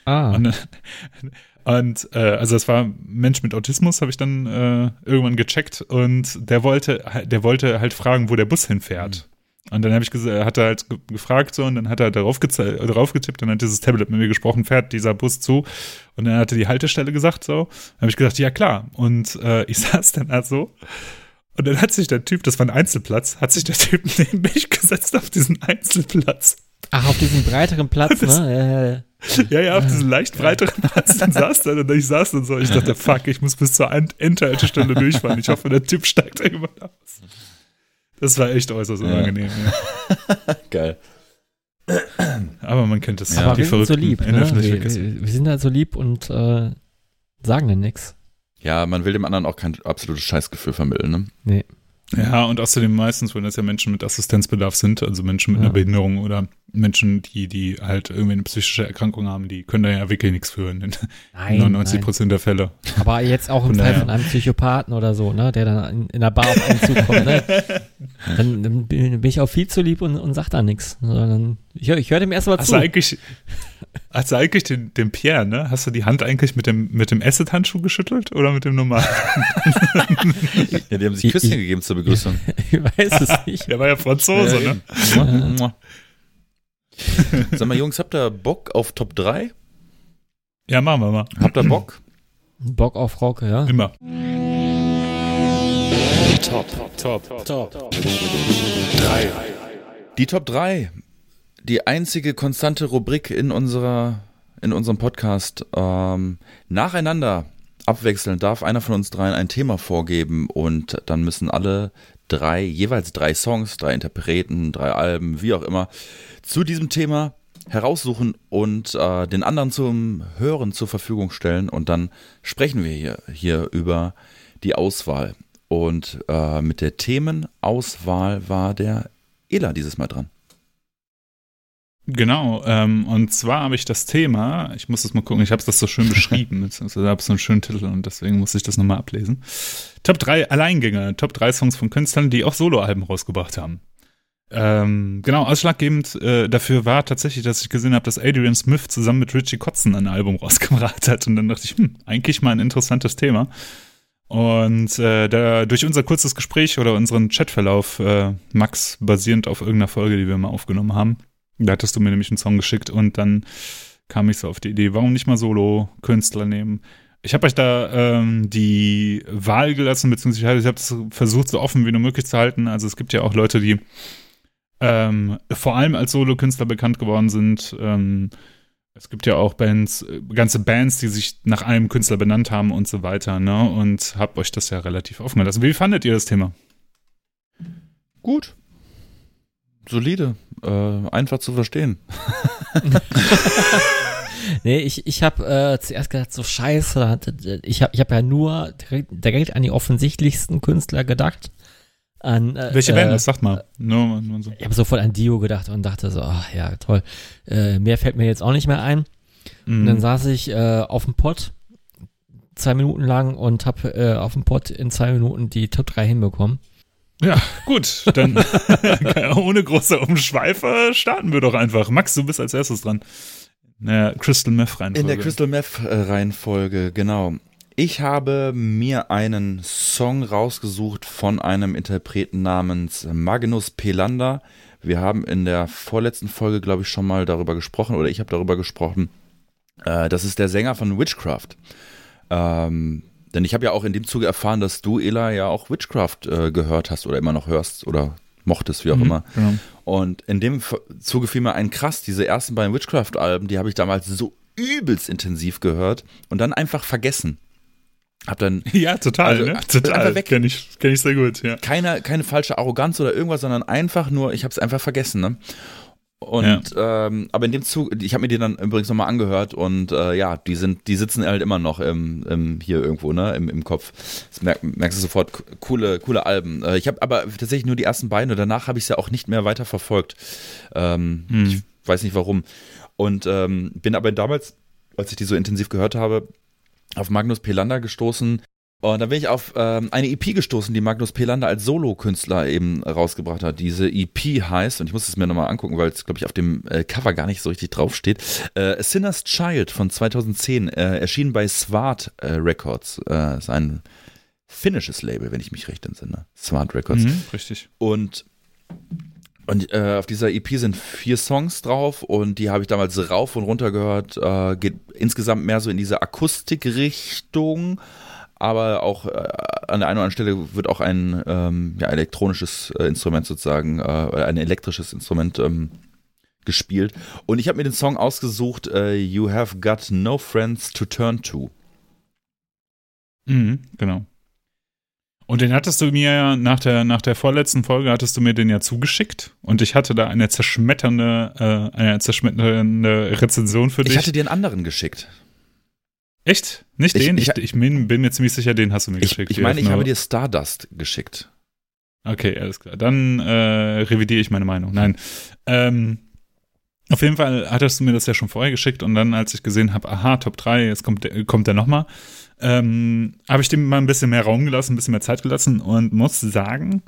Speaker 2: Ah.
Speaker 3: Und, und äh, also das war ein Mensch mit Autismus, habe ich dann äh, irgendwann gecheckt und der wollte, der wollte halt fragen, wo der Bus hinfährt. Und dann habe ich hat er halt ge- gefragt so und dann hat er darauf, darauf getippt und dann hat dieses Tablet mit mir gesprochen, fährt dieser Bus zu und dann hat er die Haltestelle gesagt so. Dann habe ich gesagt, ja klar. Und äh, ich saß dann da so und dann hat sich der Typ, das war ein Einzelplatz, hat sich der Typ neben mich gesetzt auf diesen Einzelplatz.
Speaker 2: Ach, auf diesem breiteren Platz, ne?
Speaker 3: Ja, ja, auf diesen leicht breiteren Platz und saß dann und ich saß dann so. Ich dachte, fuck, ich muss bis zur End- Endhaltestelle durchfahren. Ich hoffe, der Typ steigt irgendwann aus. Das war echt äußerst
Speaker 1: Ja.
Speaker 3: unangenehm. Ja.
Speaker 1: Geil.
Speaker 3: Aber man kennt es.
Speaker 2: Aber
Speaker 3: die
Speaker 2: wir sind so
Speaker 3: Verrückten
Speaker 2: lieb, ne? Wir, wir, wir sind da so lieb und äh, sagen dann nix.
Speaker 1: Ja, man will dem anderen auch kein absolutes Scheißgefühl vermitteln, ne?
Speaker 2: Nee.
Speaker 3: Ja, und außerdem meistens, wenn das ja Menschen mit Assistenzbedarf sind, also Menschen mit
Speaker 2: Ja.
Speaker 3: einer Behinderung oder Menschen, die, die halt irgendwie eine psychische Erkrankung haben, die können da ja wirklich nichts führen in
Speaker 2: Nein,
Speaker 3: 99
Speaker 2: nein.
Speaker 3: Prozent der Fälle.
Speaker 2: Aber jetzt auch im Fall von einem Psychopathen oder so, ne, der dann in, in der Bar auf einen zukommt, ne, dann, dann bin ich auch viel zu lieb und, und sag da nichts. Ich, ich höre dem erstmal
Speaker 3: Hast
Speaker 2: zu.
Speaker 3: du eigentlich, hast du eigentlich den, den Pierre, ne? Hast du die Hand eigentlich mit dem, mit dem Acid-Handschuh geschüttelt oder mit dem normalen?
Speaker 1: Ja, die haben sich
Speaker 2: Ich-
Speaker 1: Küsschen
Speaker 2: ich-
Speaker 1: gegeben zur Begrüßung.
Speaker 2: ich weiß es nicht.
Speaker 3: Der war ja Franzose, ne?
Speaker 1: ne? Sag mal, Jungs, habt ihr Bock auf Top 3?
Speaker 3: Ja, machen wir mal.
Speaker 1: Habt ihr Bock?
Speaker 2: Bock auf Rock, ja.
Speaker 3: Immer.
Speaker 1: Die Top 3. Die einzige konstante Rubrik in unserer, in unserem Podcast. Ähm, nacheinander abwechselnd darf einer von uns dreien ein Thema vorgeben und dann müssen alle drei, jeweils drei Songs, drei Interpreten, drei Alben, wie auch immer, zu diesem Thema heraussuchen und äh, den anderen zum Hören zur Verfügung stellen und dann sprechen wir hier, hier über die Auswahl. Und äh, mit der Themenauswahl war der Ela dieses Mal dran.
Speaker 3: Genau, ähm, und zwar habe ich das Thema, ich muss das mal gucken, ich habe das so schön beschrieben, beziehungsweise habe so einen schönen Titel und deswegen muss ich das nochmal ablesen. Top 3 Alleingänge, Top 3 Songs von Künstlern, die auch Soloalben rausgebracht haben. Ähm, genau, ausschlaggebend äh, dafür war tatsächlich, dass ich gesehen habe, dass Adrian Smith zusammen mit Richie Kotzen ein Album rausgebracht hat und dann dachte ich, hm, eigentlich mal ein interessantes Thema. Und äh, da, durch unser kurzes Gespräch oder unseren Chatverlauf, äh, Max, basierend auf irgendeiner Folge, die wir mal aufgenommen haben, da hattest du mir nämlich einen Song geschickt und dann kam ich so auf die Idee, warum nicht mal Solo-Künstler nehmen? Ich habe euch da ähm, die Wahl gelassen, beziehungsweise ich habe es versucht, so offen wie nur möglich zu halten. Also es gibt ja auch Leute, die ähm, vor allem als Solo-Künstler bekannt geworden sind. Ähm, es gibt ja auch Bands, ganze Bands, die sich nach einem Künstler benannt haben und so weiter, ne? Und habt euch das ja relativ offen gelassen. Wie fandet ihr das Thema?
Speaker 1: Gut. Solide. Äh, einfach zu verstehen.
Speaker 2: Nee, ich, ich habe äh, zuerst gedacht, so scheiße, hatte- ich habe ich hab ja nur direkt, direkt an die offensichtlichsten Künstler gedacht. An, äh,
Speaker 3: Welche
Speaker 2: äh,
Speaker 3: Band? Das sagt mal. Nur, nur so.
Speaker 2: Ich habe sofort an Dio gedacht und dachte so, ach ja, toll. Äh, mehr fällt mir jetzt auch nicht mehr ein. Und
Speaker 3: Mhm.
Speaker 2: dann saß ich äh, auf dem Pott zwei Minuten lang und habe äh, auf dem Pott in zwei Minuten die Top 3 hinbekommen.
Speaker 3: Ja, gut, dann ohne große Umschweife starten wir doch einfach. Max, du bist als erstes dran. Naja, Crystal Meth rein.
Speaker 1: In der Crystal Meth äh, Reihenfolge, genau. Ich habe mir einen Song rausgesucht von einem Interpreten namens Magnus Pelander. Wir haben in der vorletzten Folge, glaube ich, schon mal darüber gesprochen, oder ich habe darüber gesprochen. Äh, das ist der Sänger von Witchcraft. Ähm, denn ich habe ja auch in dem Zuge erfahren, dass du, Ela, ja auch Witchcraft äh, gehört hast oder immer noch hörst oder mochtest, wie auch immer.
Speaker 3: Genau.
Speaker 1: Und in dem Zuge fiel mir ein krass, diese ersten beiden Witchcraft-Alben, die habe ich damals so übelst intensiv gehört und dann einfach vergessen. Hab dann
Speaker 3: Ja, total,
Speaker 1: Also,
Speaker 3: ne?
Speaker 1: einfach
Speaker 3: Total.
Speaker 1: weg.
Speaker 3: Kenn ich, kenn ich sehr gut, ja.
Speaker 1: keine, keine falsche Arroganz oder irgendwas, sondern einfach nur, ich habe es einfach vergessen, ne? Und ähm, aber in dem Zug, ich habe mir die dann übrigens nochmal angehört und äh, ja, die sind, die sitzen halt immer noch im, im, hier irgendwo, ne, im, im Kopf. Das merk, merkst du sofort, coole, coole Alben. Äh, ich habe aber tatsächlich nur die ersten beiden und danach habe ich es ja auch nicht mehr weiter verfolgt. Ähm,
Speaker 3: Hm.
Speaker 1: Ich weiß nicht warum. Und ähm, bin aber damals, als ich die so intensiv gehört habe, auf Magnus Pelander gestoßen, Und dann bin ich auf ähm, eine EP gestoßen, die Magnus Pelander als Solo-Künstler eben rausgebracht hat. Diese EP heißt, und ich muss es mir nochmal angucken, weil es, glaube ich, auf dem äh, Cover gar nicht so richtig draufsteht, äh, Sinner's Child von 2010, äh, erschienen bei Swart äh, Records. Äh, ist ein finnisches Label, wenn ich mich recht entsinne. Swart Records.
Speaker 3: Mhm, richtig.
Speaker 1: Und und äh, auf dieser EP sind vier Songs drauf und die habe ich damals rauf und runter gehört. Äh, geht insgesamt mehr so in diese Akustikrichtung, aber auch äh, an der einen oder anderen Stelle wird auch ein ähm, ja, elektronisches äh, Instrument sozusagen, äh, ein elektrisches Instrument ähm, gespielt. Und ich habe mir den Song ausgesucht, äh, You Have Got No Friends to Turn To.
Speaker 3: Mhm, genau. Und den hattest du mir ja nach der, nach der vorletzten Folge hattest du mir den ja zugeschickt und ich hatte da eine zerschmetternde, äh, eine zerschmetternde Rezension für dich.
Speaker 1: Ich hatte dir einen anderen geschickt.
Speaker 3: Echt? Nicht
Speaker 1: Ich-
Speaker 3: den?
Speaker 1: ich-
Speaker 3: Ich, ich, bin, bin mir ziemlich sicher, den hast du mir geschickt.
Speaker 1: ich meine, ich habe dir Stardust geschickt.
Speaker 3: Okay, alles klar. Dann äh, revidiere ich meine Meinung. Nein. Ähm, auf jeden Fall hattest du mir das ja schon vorher geschickt und dann, als ich gesehen habe, aha, Top 3, jetzt kommt, der- kommt der nochmal, ähm, habe ich dem mal ein bisschen mehr Raum gelassen, ein bisschen mehr Zeit gelassen und muss sagen,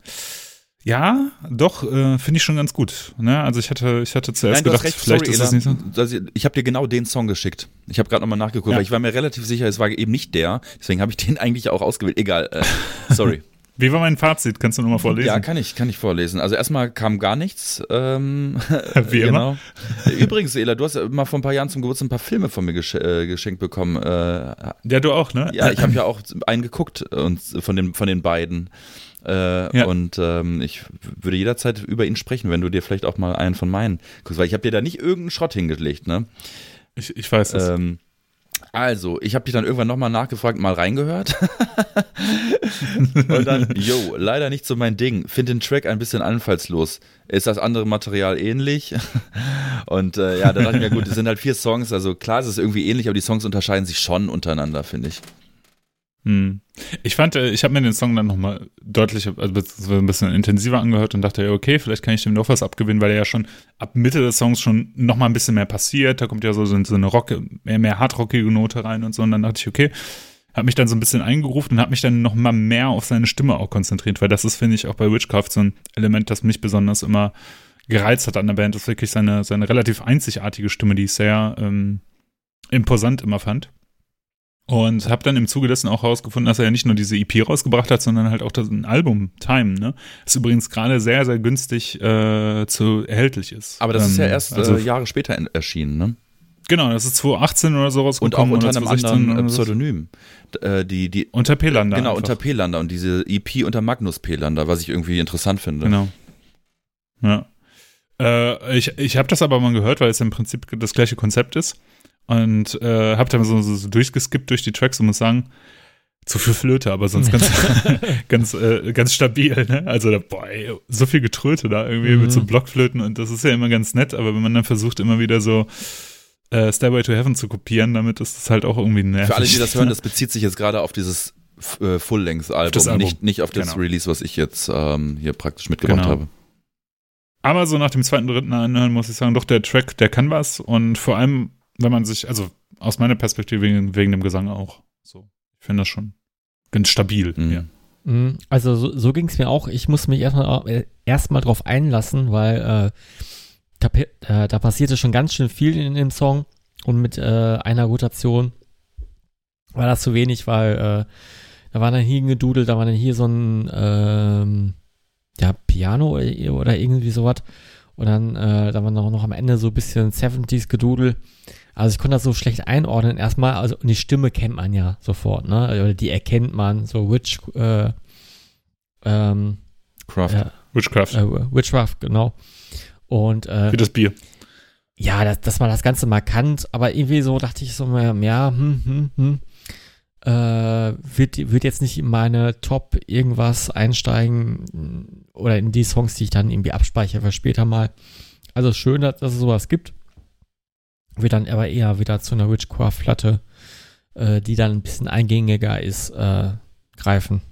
Speaker 3: ja, doch, äh, finde ich schon ganz gut. Ne? Also ich hatte, ich hatte zuerst
Speaker 1: Nein,
Speaker 3: gedacht,
Speaker 1: recht,
Speaker 3: vielleicht
Speaker 1: sorry,
Speaker 3: ist es
Speaker 1: Ela.
Speaker 3: nicht so.
Speaker 1: Also, ich habe dir genau den Song geschickt. Ich habe gerade nochmal nachgeguckt,
Speaker 3: Ja.
Speaker 1: weil ich war mir relativ sicher, es war eben nicht der. Deswegen habe ich den eigentlich auch ausgewählt. Egal, äh, sorry.
Speaker 3: Wie war mein Fazit? Kannst du nochmal vorlesen?
Speaker 1: ja, kann ich, kann ich vorlesen. Also erstmal kam gar nichts. Ähm,
Speaker 3: Wie immer.
Speaker 1: Genau. Übrigens, Ela, du hast mal vor ein paar Jahren zum Geburtstag ein paar Filme von mir gesch äh, geschenkt bekommen. Äh,
Speaker 3: Ja, du auch, ne?
Speaker 1: ja, ich habe ja auch einen geguckt und von den, von den beiden. Äh,
Speaker 3: Ja.
Speaker 1: Und ähm, ich würde jederzeit über ihn sprechen, wenn du dir vielleicht auch mal einen von meinen guckst, weil ich habe dir da nicht irgendeinen Schrott hingelegt, ne?
Speaker 3: Ich, ich weiß das.
Speaker 1: Ähm, also, ich habe dich dann irgendwann nochmal nachgefragt, mal reingehört. Und dann, yo, leider nicht so mein Ding. Finde den Track ein bisschen anfallslos. Ist das andere Material ähnlich? Und äh, ja, da dachte ich mir, gut, es sind halt vier Songs, also klar, es ist irgendwie ähnlich, aber die Songs unterscheiden sich schon untereinander, finde ich.
Speaker 3: Hm. Ich fand, äh, ich habe mir den Song dann nochmal deutlich, also ein bisschen intensiver angehört und dachte, okay, vielleicht kann ich dem noch was abgewinnen, weil er ja schon ab Mitte des Songs schon nochmal ein bisschen mehr passiert. Da kommt ja so, so eine Rock, mehr, mehr hardrockige Note rein und so. Und dann dachte ich, okay, habe mich dann so ein bisschen eingerufen und habe mich dann nochmal mehr auf seine Stimme auch konzentriert, weil das ist, finde ich, auch bei Witchcraft so ein Element, das mich besonders immer gereizt hat an der Band. Das ist wirklich seine, seine relativ einzigartige Stimme, die ich sehr ähm, imposant immer fand. Und habe dann im Zuge dessen auch herausgefunden, dass er ja nicht nur diese EP rausgebracht hat, sondern halt auch das ein Album Time, ne? Das übrigens gerade sehr, sehr günstig äh, zu erhältlich ist.
Speaker 1: Aber das ist ja
Speaker 3: Ähm,
Speaker 1: erst
Speaker 3: also,
Speaker 1: äh, Jahre später erschienen, ne?
Speaker 3: Genau, das ist 2018 oder so
Speaker 1: Und auch
Speaker 3: rausgekommen.
Speaker 1: unter einem
Speaker 3: 2016
Speaker 1: anderen. Pseudonym. Äh, die, die,
Speaker 3: Unter Pelander.
Speaker 1: genau,
Speaker 3: einfach.
Speaker 1: unter Pelander und diese EP unter Magnus Pelander, was ich irgendwie interessant finde.
Speaker 3: Genau. Ja. Äh, ich ich habe das aber mal gehört, weil es im Prinzip das gleiche Konzept ist. Und äh, habe dann so, so, so durchgeskippt durch die Tracks und muss sagen, zu viel Flöte, aber sonst ganz, ganz, äh, ganz stabil. Ne? Also, da, boah, ey, so viel Getröte da irgendwie
Speaker 2: Mhm.
Speaker 3: mit so Blockflöten und das ist ja immer ganz nett, aber wenn man dann versucht, immer wieder so äh, Stairway to Heaven zu kopieren, damit ist das halt auch irgendwie nervig.
Speaker 1: Für alle, die das hören, das bezieht sich jetzt gerade auf dieses äh, Full-Length-Album, nicht, nicht auf das
Speaker 3: Genau.
Speaker 1: Release, was ich jetzt ähm, hier praktisch mitgebracht
Speaker 3: Genau.
Speaker 1: habe.
Speaker 3: Aber so nach dem zweiten, dritten Anhören muss ich sagen, doch der Track, der kann was. Und vor allem, wenn man sich, also aus meiner Perspektive wegen, wegen dem Gesang auch. So, ich finde das schon ganz stabil.
Speaker 1: Mhm.
Speaker 3: Ja.
Speaker 2: Mm, Also so, so ging es mir auch. Ich musste mich erstmal äh, erstmal drauf einlassen, weil äh, da, äh, da passierte schon ganz schön viel in dem Song und mit äh, einer Rotation war das zu wenig, weil äh, da war dann hier ein Gedudel, da war dann hier so ein ähm, ja, Piano oder, oder irgendwie sowas und dann äh, da war noch, noch am Ende so ein bisschen 70s Gedudel. Also ich konnte das so schlecht einordnen erstmal, also und die Stimme kennt man ja sofort, ne? Oder die erkennt man, so Witch, äh, ähm,
Speaker 1: Craft.
Speaker 2: ja,
Speaker 3: Witchcraft,
Speaker 2: äh, Witchcraft, genau. Und äh,
Speaker 3: wie das Bier.
Speaker 2: ja, das, das war das Ganze markant, aber irgendwie so dachte ich so, ja, ja hm, hm, hm, äh, wird, wird jetzt nicht in meine Top irgendwas einsteigen oder in die Songs, die ich dann irgendwie abspeichere für später mal. Also schön, dass, dass es sowas gibt. Wird dann aber eher wieder zu einer Witchcraft-Platte, äh, die dann ein bisschen eingängiger ist, äh, greifen.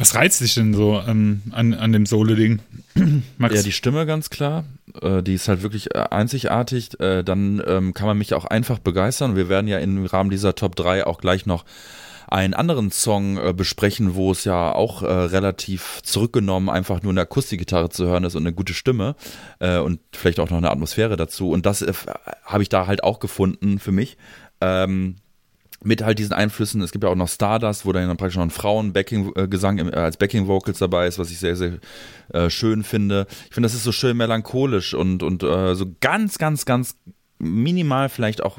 Speaker 3: Was reizt dich denn so ähm, an, an dem Solo-Ding?
Speaker 1: Ja, die Stimme ganz klar. Äh, die ist halt wirklich äh, einzigartig. Äh, dann ähm, kann man mich auch einfach begeistern. Wir werden ja im Rahmen dieser Top 3 auch gleich noch einen anderen Song äh, besprechen, wo es ja auch äh, relativ zurückgenommen einfach nur eine Akustikgitarre zu hören ist und eine gute Stimme äh, und vielleicht auch noch eine Atmosphäre dazu. Und das habe ich da halt auch gefunden für mich. Ähm, mit halt diesen Einflüssen. Es gibt ja auch noch Stardust, wo dann praktisch noch ein Frauen-Backing-Gesang äh, als Backing-Vocals dabei ist, was ich sehr, sehr äh, schön finde. Ich finde, das ist so schön melancholisch und, und äh, so ganz, ganz, ganz minimal, vielleicht auch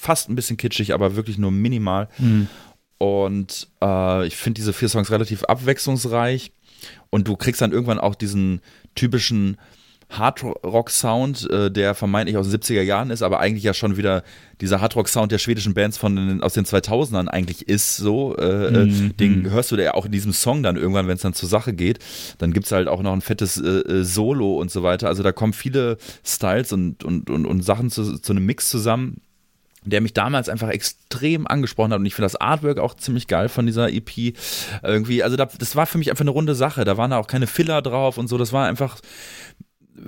Speaker 1: fast ein bisschen kitschig, aber wirklich nur minimal. Mhm. Und äh, ich finde diese vier Songs relativ abwechslungsreich. Und du kriegst dann irgendwann auch diesen typischen Hardrock-Sound, äh, der vermeintlich aus den 70er Jahren ist, aber eigentlich ja schon wieder dieser Hardrock-Sound der schwedischen Bands von den, aus den 2000ern eigentlich ist, so. Äh, mhm. Den mhm. hörst du ja auch in diesem Song dann irgendwann, wenn es dann zur Sache geht. Dann gibt es halt auch noch ein fettes äh, äh, Solo und so weiter. Also da kommen viele Styles und, und, und, und Sachen zu, zu einem Mix zusammen der mich damals einfach extrem angesprochen hat und ich finde das Artwork auch ziemlich geil von dieser EP irgendwie, also da, das war für mich einfach eine runde Sache, da waren da auch keine Filler drauf und so, das war einfach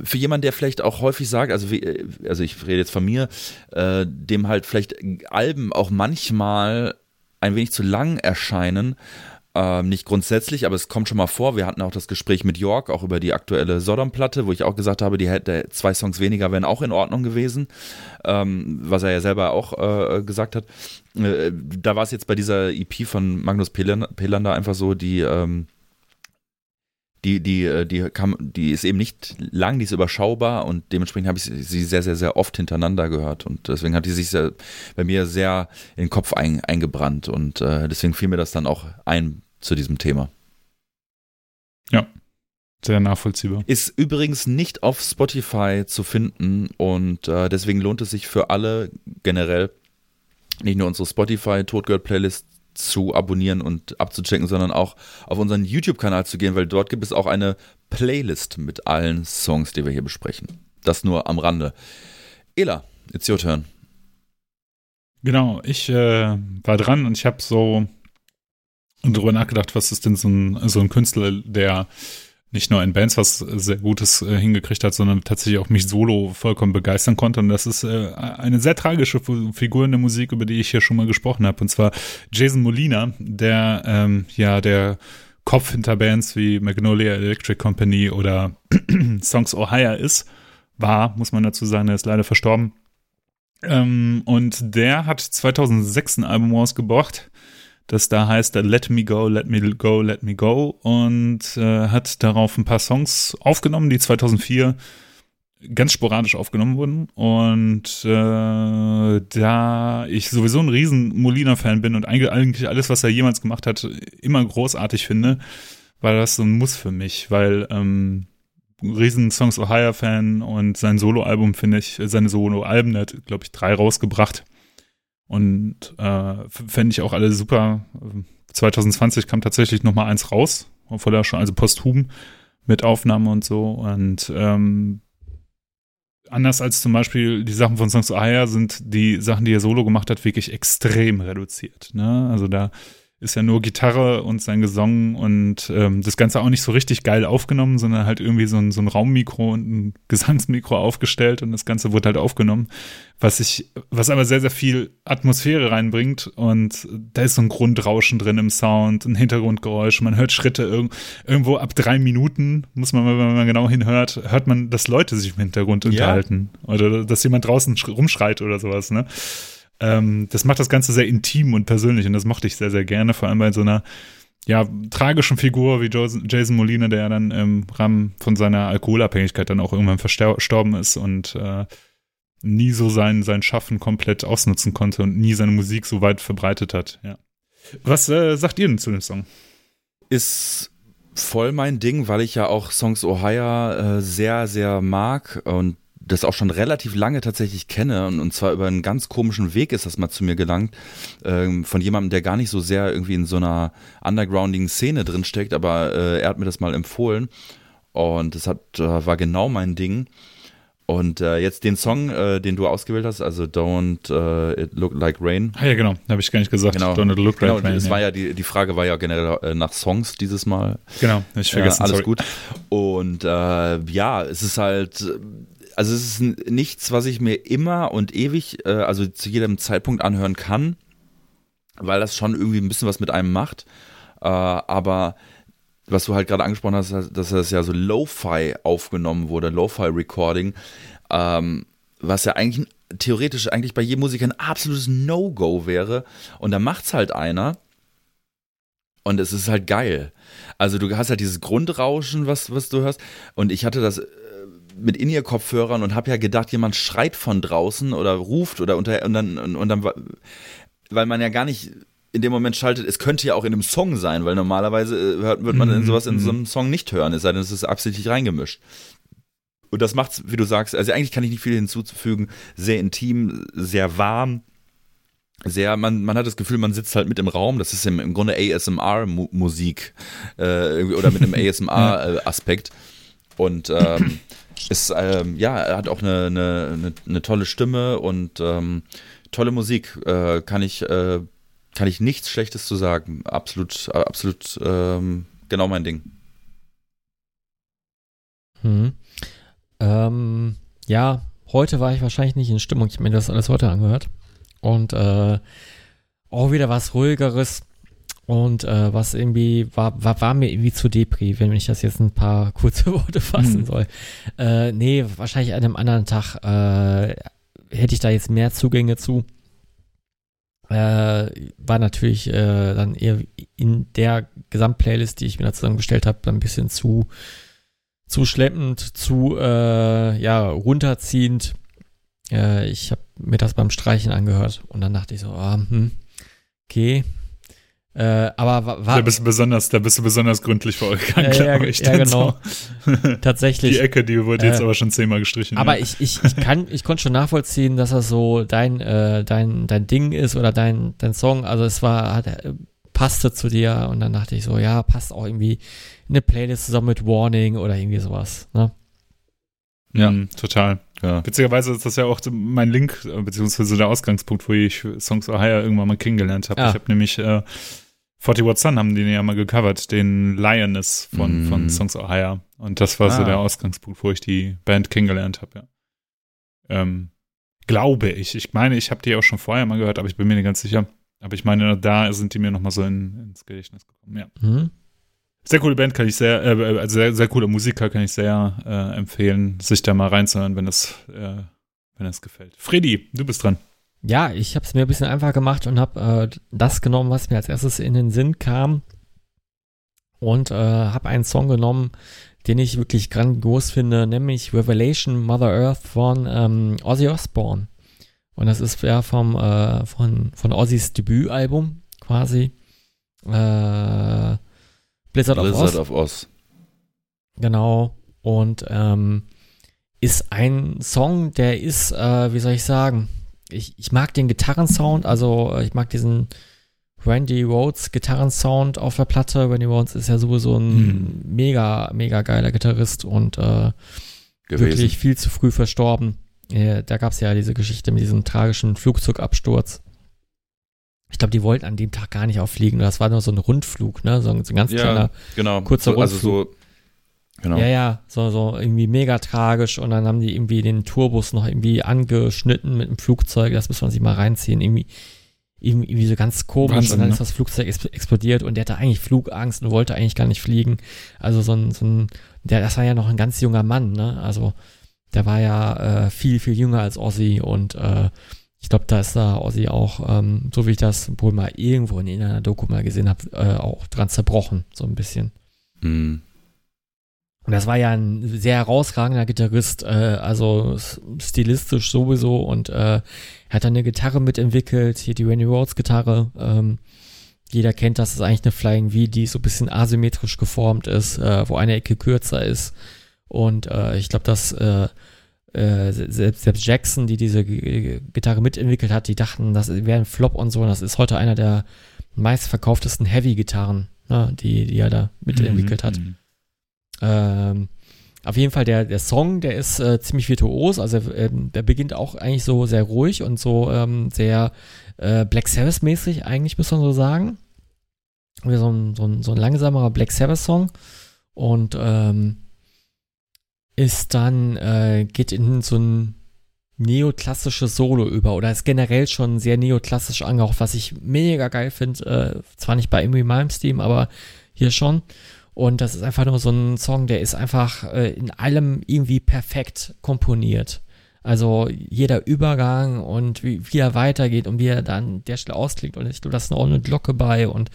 Speaker 1: für jemanden, der vielleicht auch häufig sagt, also, wie, also ich rede jetzt von mir, äh, dem halt vielleicht Alben auch manchmal ein wenig zu lang erscheinen, ähm, nicht grundsätzlich, aber es kommt schon mal vor. Wir hatten auch das Gespräch mit York, auch über die aktuelle Sodom-Platte, wo ich auch gesagt habe, die hätte zwei Songs weniger wären auch in Ordnung gewesen, ähm, was er ja selber auch äh, gesagt hat. Äh, da war es jetzt bei dieser EP von Magnus Pelander einfach so, die ähm, die, die, äh, die, kam, die ist eben nicht lang, die ist überschaubar und dementsprechend habe ich sie sehr, sehr, sehr oft hintereinander gehört und deswegen hat die sich sehr, bei mir sehr in den Kopf ein, eingebrannt und äh, deswegen fiel mir das dann auch ein zu diesem Thema.
Speaker 3: Ja, sehr nachvollziehbar.
Speaker 1: Ist übrigens nicht auf Spotify zu finden und äh, deswegen lohnt es sich für alle generell nicht nur unsere Spotify Totgirl Playlist zu abonnieren und abzuchecken, sondern auch auf unseren YouTube-Kanal zu gehen, weil dort gibt es auch eine Playlist mit allen Songs, die wir hier besprechen. Das nur am Rande. Ela, it's your turn.
Speaker 3: Genau, ich äh, war dran und ich habe so darüber nachgedacht, was ist denn so ein, so ein Künstler, der nicht nur in Bands was sehr Gutes äh, hingekriegt hat, sondern tatsächlich auch mich solo vollkommen begeistern konnte. Und das ist äh, eine sehr tragische Figur in der Musik, über die ich hier schon mal gesprochen habe. Und zwar Jason Molina, der ähm, ja der Kopf hinter Bands wie Magnolia Electric Company oder Songs Ohio ist. War, muss man dazu sagen, er ist leider verstorben. Ähm, und der hat 2006 ein Album rausgebracht das da heißt Let Me Go, Let Me Go, Let Me Go und äh, hat darauf ein paar Songs aufgenommen, die 2004 ganz sporadisch aufgenommen wurden und äh, da ich sowieso ein riesen Molina-Fan bin und eigentlich alles, was er jemals gemacht hat, immer großartig finde, war das so ein Muss für mich, weil ähm, riesen Songs Ohio-Fan und sein Soloalbum finde ich, seine Solo-Alben, der hat, glaube ich, drei rausgebracht und äh, fände ich auch alle super. 2020 kam tatsächlich noch mal eins raus, obwohl er schon, also posthum mit Aufnahme und so. Und ähm, anders als zum Beispiel die Sachen von Songs Aya sind die Sachen, die er solo gemacht hat, wirklich extrem reduziert. Ne? Also da ist ja nur Gitarre und sein Gesang und ähm, das Ganze auch nicht so richtig geil aufgenommen, sondern halt irgendwie so ein, so ein Raummikro und ein Gesangsmikro aufgestellt und das Ganze wurde halt aufgenommen, was ich, was aber sehr, sehr viel Atmosphäre reinbringt und da ist so ein Grundrauschen drin im Sound, ein Hintergrundgeräusch, man hört Schritte irg irgendwo ab drei Minuten, muss man, wenn man genau hinhört, hört man, dass Leute sich im Hintergrund unterhalten ja. oder dass jemand draußen rumschreit oder sowas, ne? Ähm, das macht das Ganze sehr intim und persönlich und das mochte ich sehr, sehr gerne, vor allem bei so einer ja, tragischen Figur wie Jason Molina, der ja dann im Rahmen von seiner Alkoholabhängigkeit dann auch irgendwann verstorben ist und äh, nie so sein, sein Schaffen komplett ausnutzen konnte und nie seine Musik so weit verbreitet hat. Ja. Was äh, sagt ihr denn zu dem Song?
Speaker 1: Ist voll mein Ding, weil ich ja auch Songs Ohio äh, sehr, sehr mag und das auch schon relativ lange tatsächlich kenne und, und zwar über einen ganz komischen Weg ist das mal zu mir gelangt, ähm, von jemandem, der gar nicht so sehr irgendwie in so einer undergroundigen Szene drinsteckt, aber äh, er hat mir das mal empfohlen und das hat, äh, war genau mein Ding. Und äh, jetzt den Song, äh, den du ausgewählt hast, also Don't äh, It Look Like Rain.
Speaker 3: Ah ja, genau, habe ich gar nicht gesagt.
Speaker 1: Genau.
Speaker 3: Don't It Look
Speaker 1: Genau,
Speaker 3: Like Rain.
Speaker 1: das
Speaker 3: ja.
Speaker 1: war ja die, die Frage war ja generell äh, nach Songs dieses Mal.
Speaker 3: Genau, ich vergessen.
Speaker 1: Ja, alles
Speaker 3: sorry.
Speaker 1: gut. Und äh, ja, es ist halt, also es ist nichts, was ich mir immer und ewig, äh, also zu jedem Zeitpunkt anhören kann, weil das schon irgendwie ein bisschen was mit einem macht. Äh, aber was du halt gerade angesprochen hast, dass das ja so Lo-Fi aufgenommen wurde, Lo-Fi-Recording, ähm, was ja eigentlich theoretisch eigentlich bei jedem Musiker ein absolutes No-Go wäre. Und da macht's halt einer. Und es ist halt geil. Also du hast halt dieses Grundrauschen, was, was du hörst. Und ich hatte das mit In-Ear-Kopfhörern und habe ja gedacht, jemand schreit von draußen oder ruft oder unter und dann, und, und dann weil man ja gar nicht in dem Moment schaltet, es könnte ja auch in einem Song sein, weil normalerweise äh, hört, wird man in
Speaker 3: Mhm,
Speaker 1: sowas in
Speaker 3: mhm.
Speaker 1: so einem Song nicht hören, es sei denn, es ist absichtlich reingemischt. Und das macht's, wie du sagst, also eigentlich kann ich nicht viel hinzufügen, sehr intim, sehr warm, sehr, man, man hat das Gefühl, man sitzt halt mit im Raum, das ist im, im Grunde ASMR-Musik äh, oder mit einem ASMR-Aspekt. Und ähm, ist, ähm, ja, er hat auch eine, eine, eine, eine tolle Stimme und ähm, tolle Musik. Äh, kann ich, äh, kann ich nichts Schlechtes zu sagen. Absolut, absolut ähm, genau mein Ding.
Speaker 2: Hm. Ähm, ja, heute war ich wahrscheinlich nicht in Stimmung. Ich habe mir das alles heute angehört. Und äh, auch wieder was ruhigeres. Und äh, was irgendwie war, war, war mir irgendwie zu Depri, wenn ich das jetzt ein paar kurze Worte fassen
Speaker 3: Mhm.
Speaker 2: soll. Äh, nee, wahrscheinlich an einem anderen Tag äh, hätte ich da jetzt mehr Zugänge zu. Äh, war natürlich äh, dann eher in der Gesamtplaylist, die ich mir da zusammengestellt habe, ein bisschen zu zu schleppend, zu äh, ja runterziehend. Äh, ich habe mir das beim Streichen angehört und dann dachte ich so, ah, hm, okay. Äh, aber wa-
Speaker 3: Da
Speaker 2: war
Speaker 3: bist du besonders, da bist du besonders gründlich vorgegangen,
Speaker 2: Ja, ja,
Speaker 3: glaube ich.
Speaker 2: ja, genau.
Speaker 3: so.
Speaker 2: tatsächlich.
Speaker 3: Die Ecke, die wurde jetzt
Speaker 2: Äh,
Speaker 3: aber schon zehnmal gestrichen.
Speaker 2: Aber
Speaker 3: ja.
Speaker 2: ich, ich, ich kann, ich konnte schon nachvollziehen, dass das so dein, äh, dein, dein Ding ist oder dein, dein Song. Also es war, hat, äh, passte zu dir und dann dachte ich so, ja, passt auch irgendwie in eine Playlist zusammen mit Warning oder irgendwie sowas. Ne?
Speaker 1: Ja.
Speaker 3: Mhm, total.
Speaker 1: Ja.
Speaker 3: Witzigerweise ist das ja auch mein Link, äh, beziehungsweise der Ausgangspunkt, wo ich Songs of Hire irgendwann mal kennengelernt habe.
Speaker 2: Ah.
Speaker 3: Ich habe nämlich äh, 40 Watt Sun haben den ja mal gecovert, den Lioness von,
Speaker 1: Mm.
Speaker 3: von Songs of Hire. Und das war so
Speaker 1: Ah.
Speaker 3: der Ausgangspunkt, wo ich die Band kennengelernt habe, ja. Ähm, glaube ich. Ich meine, ich habe die auch schon vorher mal gehört, aber ich bin mir nicht ganz sicher. Aber ich meine, da sind die mir nochmal so in, ins Gedächtnis gekommen, ja.
Speaker 2: Hm?
Speaker 3: Sehr coole Band kann ich sehr, äh, also sehr, sehr cooler Musiker kann ich sehr äh, empfehlen, sich da mal reinzuhören, wenn das, äh, wenn das gefällt. Freddy, du bist dran.
Speaker 2: Ja, ich habe es mir ein bisschen einfach gemacht und habe äh, das genommen, was mir als erstes in den Sinn kam und äh, habe einen Song genommen, den ich wirklich grandios finde, nämlich Revelation Mother Earth von ähm, Ozzy Osbourne. Und das ist ja vom äh, von von Ozzys Debütalbum quasi äh, Blizzard, of
Speaker 1: Blizzard
Speaker 2: Oz.
Speaker 1: of Oz.
Speaker 2: Genau. Und ähm, ist ein Song, der ist, äh, wie soll ich sagen, ich, ich mag den Gitarrensound, also äh, ich mag diesen Randy Rhodes Gitarrensound auf der Platte. Randy Rhodes ist ja sowieso ein
Speaker 3: Hm.
Speaker 2: mega, mega geiler Gitarrist und äh,
Speaker 1: Gewesen.
Speaker 2: wirklich viel zu früh verstorben. Äh, da gab es ja diese Geschichte mit diesem tragischen Flugzeugabsturz. Ich glaube, die wollten an dem Tag gar nicht auffliegen. Das war nur so ein Rundflug, ne? So ein, so ein ganz
Speaker 1: Ja,
Speaker 2: kleiner
Speaker 1: genau.
Speaker 2: kurzer
Speaker 1: so, also so, genau.
Speaker 2: ja, ja, so, so irgendwie mega tragisch und dann haben die irgendwie den Tourbus noch irgendwie angeschnitten mit dem Flugzeug, das muss man sich mal reinziehen, irgendwie, irgendwie, so ganz komisch
Speaker 3: Wahnsinn,
Speaker 2: und dann
Speaker 3: ne?
Speaker 2: ist das Flugzeug ex explodiert und der hatte eigentlich Flugangst und wollte eigentlich gar nicht fliegen. Also so ein, so ein, der, das war ja noch ein ganz junger Mann, ne? Also der war ja äh, viel, viel jünger als Ozzy und äh, ich glaube, da ist da Ozzy auch, ähm, so wie ich das wohl mal irgendwo in einer Doku mal gesehen habe, äh, auch dran zerbrochen, so ein bisschen.
Speaker 1: Hm.
Speaker 2: Und das war ja ein sehr herausragender Gitarrist, äh, also stilistisch sowieso und äh, er hat dann eine Gitarre mitentwickelt, hier die Randy Rhodes Gitarre. Ähm, jeder kennt das, ist eigentlich eine Flying V, die so ein bisschen asymmetrisch geformt ist, äh, wo eine Ecke kürzer ist. Und äh, ich glaube, dass äh, äh, selbst, selbst Jackson, die diese G- Gitarre mitentwickelt hat, die dachten, das wäre ein Flop und so. Und das ist heute einer der meistverkauftesten Heavy-Gitarren, ne, die, die er da mitentwickelt hat.
Speaker 3: Mhm.
Speaker 2: Ähm, auf jeden Fall der, der Song, der ist äh, ziemlich virtuos. Also ähm, der beginnt auch eigentlich so sehr ruhig und so ähm, sehr äh, Black Sabbath-mäßig, eigentlich, muss man so sagen. Wie so ein, so ein, so ein langsamerer Black Sabbath-Song. Und ähm, ist dann, äh, geht in so ein neoklassisches Solo über oder ist generell schon sehr neoklassisch angehaucht, was ich mega geil finde. Äh, zwar nicht bei Amy Malmsteen, aber hier schon. Und das ist einfach nur so ein Song, der ist einfach äh, in allem irgendwie perfekt komponiert. Also jeder Übergang und wie, wie er weitergeht und wie er dann der Stelle ausklickt. Und ich glaube, da ist noch eine Glocke bei. Und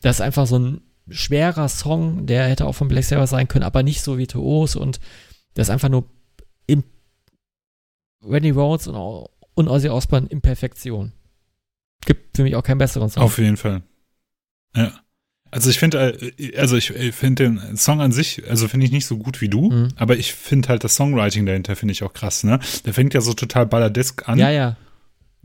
Speaker 2: das ist einfach so ein schwerer Song, der hätte auch von Black Sabbath sein können, aber nicht so virtuos. Und das ist einfach nur im Randy Rhodes und, und Ozzy Osbourne in Perfektion. Gibt für mich auch keinen besseren Song.
Speaker 3: Auf jeden Fall. Ja. Also ich finde, äh, also ich finde den Song an sich, also finde ich nicht so gut wie du, mhm. aber ich finde halt das Songwriting dahinter finde ich auch krass, ne? Der fängt ja so total balladesk an.
Speaker 2: Ja, ja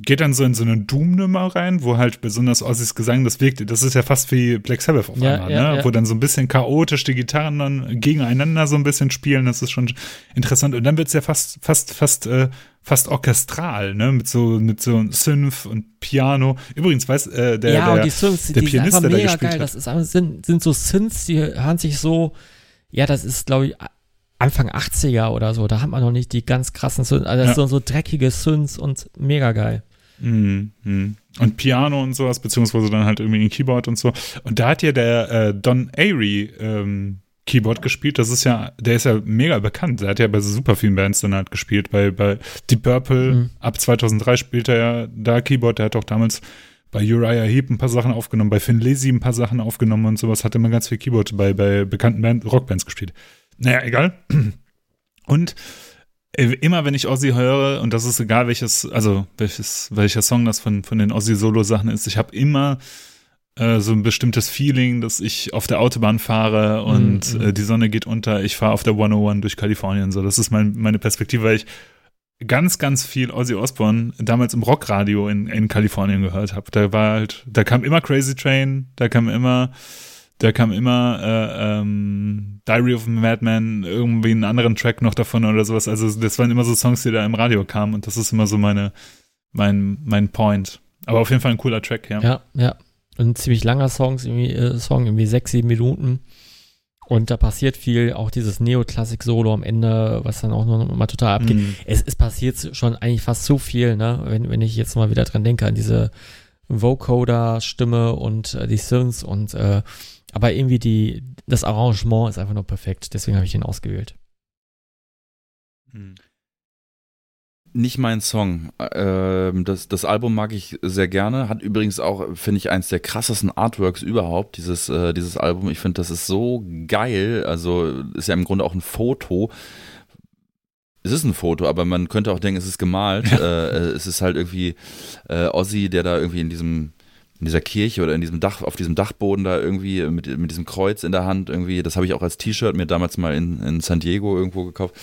Speaker 3: geht dann so in so eine Doom-Nummer rein, wo halt besonders Ozzys Gesang, das wirkt, das ist ja fast wie Black Sabbath auf ja, einmal, ja, ne? Ja. Wo dann so ein bisschen chaotisch die Gitarren dann gegeneinander so ein bisschen spielen, das ist schon interessant. Und dann wird's ja fast, fast, fast, äh, fast orchestral, ne? Mit so, mit so Synth und Piano. Übrigens, weiß, äh, der,
Speaker 2: ja,
Speaker 3: der,
Speaker 2: die Synths,
Speaker 3: der
Speaker 2: die
Speaker 3: Pianist,
Speaker 2: sind
Speaker 3: der
Speaker 2: mega
Speaker 3: gespielt
Speaker 2: geil.
Speaker 3: hat.
Speaker 2: Das ist, sind, sind so Synths, die hören sich so, ja, das ist, glaube ich, Anfang 80er oder so. Da hat man noch nicht die ganz krassen Synths, also das ja. sind so dreckige Synths und mega geil.
Speaker 3: Mhm. Und Piano und sowas, beziehungsweise dann halt irgendwie ein Keyboard und so. Und da hat ja der äh, Don Airy ähm, Keyboard gespielt. Das ist ja, der ist ja mega bekannt. Der hat ja bei super vielen Bands dann halt gespielt. Bei, bei Deep Purple, mhm. ab 2003 spielt er ja da Keyboard. Der hat auch damals bei Uriah Heep ein paar Sachen aufgenommen, bei Finn Lizzy ein paar Sachen aufgenommen und sowas. Hat immer ganz viel Keyboard bei, bei bekannten Band, Rockbands gespielt. Naja, egal. Und äh, immer wenn ich Ozzy höre, und das ist egal welches, also welches, welcher Song das von, von den Ozzy-Solo-Sachen ist, ich habe immer äh, so ein bestimmtes Feeling, dass ich auf der Autobahn fahre und mhm. äh, die Sonne geht unter, ich fahre auf der 101 durch Kalifornien. So, das ist mein, meine Perspektive, weil ich ganz, ganz viel Ozzy Osbourne damals im Rockradio in, in Kalifornien gehört habe. Da war halt, da kam immer Crazy Train, da kam immer da kam immer äh, ähm, Diary of a Madman, irgendwie einen anderen Track noch davon oder sowas. Also das waren immer so Songs, die da im Radio kamen und das ist immer so meine, mein, mein Point. Aber auf jeden Fall ein cooler Track, ja.
Speaker 2: Ja, ja. Ein ziemlich langer Song, irgendwie, äh, Song, irgendwie sechs, sieben Minuten. Und da passiert viel, auch dieses Neoklassik-Solo am Ende, was dann auch noch mal total abgeht. Mm. Es, es passiert schon eigentlich fast so viel, ne? Wenn, wenn ich jetzt mal wieder dran denke, an diese Vocoder-Stimme und äh, die Synths und äh, aber irgendwie die, das Arrangement ist einfach nur perfekt. Deswegen habe ich ihn ausgewählt.
Speaker 1: Hm. Nicht mein Song. Ähm, das, das Album mag ich sehr gerne. Hat übrigens auch, finde ich, eins der krassesten Artworks überhaupt, dieses, äh, dieses Album. Ich finde, das ist so geil. Also ist ja im Grunde auch ein Foto. Es ist ein Foto, aber man könnte auch denken, es ist gemalt. Ja. Äh, es ist halt irgendwie äh, Ozzy, der da irgendwie in diesem in dieser Kirche oder in diesem Dach, auf diesem Dachboden da irgendwie mit, mit diesem Kreuz in der Hand irgendwie, das habe ich auch als T-Shirt mir damals mal in, in San Diego irgendwo gekauft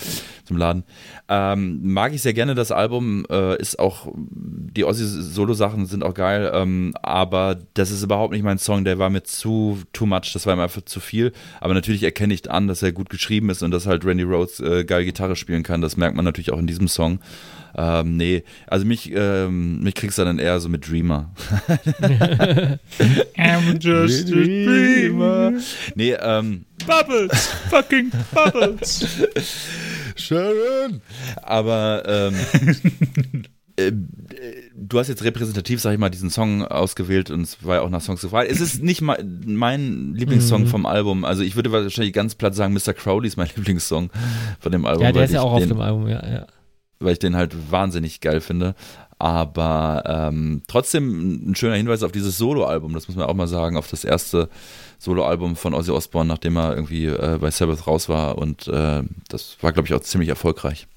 Speaker 1: zum Laden. Ähm, mag ich sehr gerne das Album, äh, ist auch, die Ossi-Solo-Sachen sind auch geil, ähm, aber das ist überhaupt nicht mein Song, der war mir zu too much, das war mir einfach zu viel. Aber natürlich erkenne ich an, dass er gut geschrieben ist und dass halt Randy Rhodes äh, geil Gitarre spielen kann, das merkt man natürlich auch in diesem Song. Ähm, nee, also mich, ähm, mich kriegst du dann eher so mit Dreamer.
Speaker 3: I'm just a dreamer.
Speaker 1: Nee, ähm.
Speaker 3: Bubbles! Fucking Bubbles!
Speaker 1: Sharon! Aber, ähm. Äh, du hast jetzt repräsentativ, sag ich mal, diesen Song ausgewählt und es war ja auch nach Songs gefragt. Es ist nicht mal mein Lieblingssong mhm. vom Album. Also ich würde wahrscheinlich ganz platt sagen, Mr. Crowley ist mein Lieblingssong von dem Album.
Speaker 2: Ja, der ist ja auch auf dem Album, ja, ja
Speaker 1: weil ich den halt wahnsinnig geil finde. Aber ähm, trotzdem ein schöner Hinweis auf dieses Solo-Album, das muss man auch mal sagen, auf das erste Solo-Album von Ozzy Osbourne, nachdem er irgendwie äh, bei Sabbath raus war. Und äh, das war, glaube ich, auch ziemlich erfolgreich.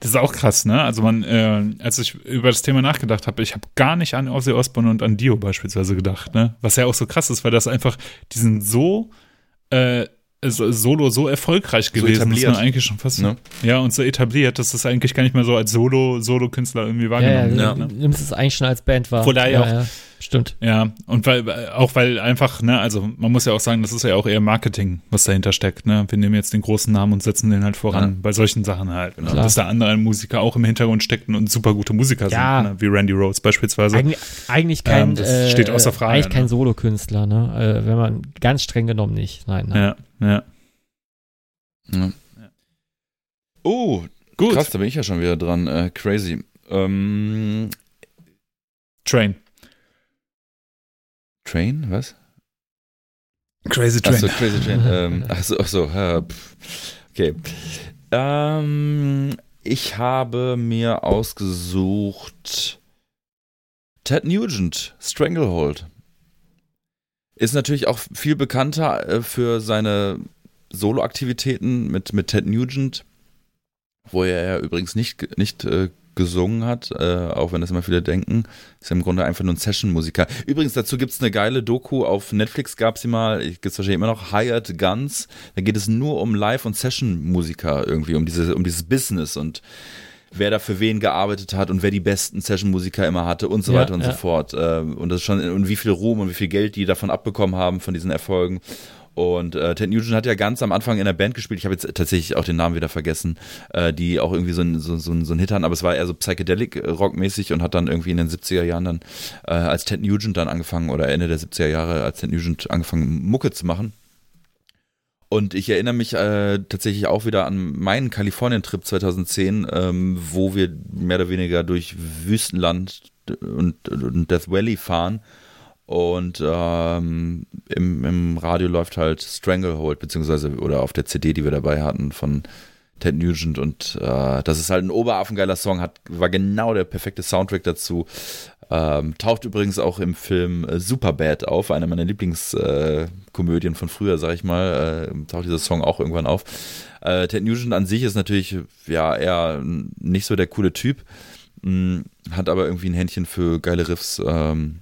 Speaker 3: Das ist auch krass, ne? Also man, äh, als ich über das Thema nachgedacht habe, ich habe gar nicht an Ozzy Osbourne und an Dio beispielsweise gedacht, ne? Was ja auch so krass ist, weil das einfach, die sind so äh, Solo so erfolgreich gewesen, so dass man eigentlich schon fast ne? ja und so etabliert, dass das eigentlich gar nicht mehr so als Solo Solo Künstler irgendwie wahrgenommen
Speaker 2: ja, ja, wird. Ja. Ne? Nimmst es eigentlich schon als Band wahr.
Speaker 3: Wo da ja, auch
Speaker 2: Stimmt.
Speaker 3: Ja, und weil, auch weil einfach, ne, also man muss ja auch sagen, das ist ja auch eher Marketing, was dahinter steckt, ne. Wir nehmen jetzt den großen Namen und setzen den halt voran, ja. bei solchen Sachen halt. Ne? Dass da andere Musiker auch im Hintergrund stecken und super gute Musiker ja. sind, ne? wie Randy Rhodes beispielsweise.
Speaker 2: Eig eigentlich kein, ähm, das steht außer Frage. Eigentlich kein ne? Solokünstler, ne, äh, wenn man ganz streng genommen nicht, nein.
Speaker 3: nein. Ja, ja.
Speaker 1: ja. Oh, gut. Krass, da bin ich ja schon wieder dran. Äh, crazy. Ähm,
Speaker 3: Train.
Speaker 1: Train, was?
Speaker 3: Crazy Train.
Speaker 1: Achso, Crazy Train. ähm, achso, achso. Äh, okay. Ähm, ich habe mir ausgesucht Ted Nugent, Stranglehold. Ist natürlich auch viel bekannter äh, für seine Soloaktivitäten mit, mit Ted Nugent, wo er ja übrigens nicht, nicht äh, gesungen hat, äh, auch wenn das immer viele denken. Ist im Grunde einfach nur ein Session-Musiker. Übrigens, dazu gibt es eine geile Doku auf Netflix, gab sie mal, gibt es wahrscheinlich immer noch, Hired Guns. Da geht es nur um Live- und Session-Musiker irgendwie, um, diese, um dieses Business und wer da für wen gearbeitet hat und wer die besten Session-Musiker immer hatte und so ja, weiter und ja. so fort. Äh, und das schon, und wie viel Ruhm und wie viel Geld die davon abbekommen haben, von diesen Erfolgen. Und äh, Ted Nugent hat ja ganz am Anfang in der Band gespielt. Ich habe jetzt tatsächlich auch den Namen wieder vergessen, äh, die auch irgendwie so ein, so, so, so ein Hit hatten, aber es war eher so Psychedelic-Rock-mäßig und hat dann irgendwie in den 70er Jahren dann äh, als Ted Nugent dann angefangen oder Ende der 70er Jahre als Ted Nugent angefangen, Mucke zu machen. Und ich erinnere mich äh, tatsächlich auch wieder an meinen Kalifornien-Trip 2010, ähm, wo wir mehr oder weniger durch Wüstenland und, und Death Valley fahren und ähm, im, im Radio läuft halt Stranglehold, beziehungsweise oder auf der CD, die wir dabei hatten von Ted Nugent. Und äh, das ist halt ein oberaffengeiler Song, hat, war genau der perfekte Soundtrack dazu. Ähm, taucht übrigens auch im Film äh, Superbad auf, eine meiner Lieblingskomödien äh, von früher, sag ich mal. Äh, taucht dieser Song auch irgendwann auf. Äh, Ted Nugent an sich ist natürlich ja eher nicht so der coole Typ, mh, mm, hat aber irgendwie ein Händchen für geile Riffs. Ähm,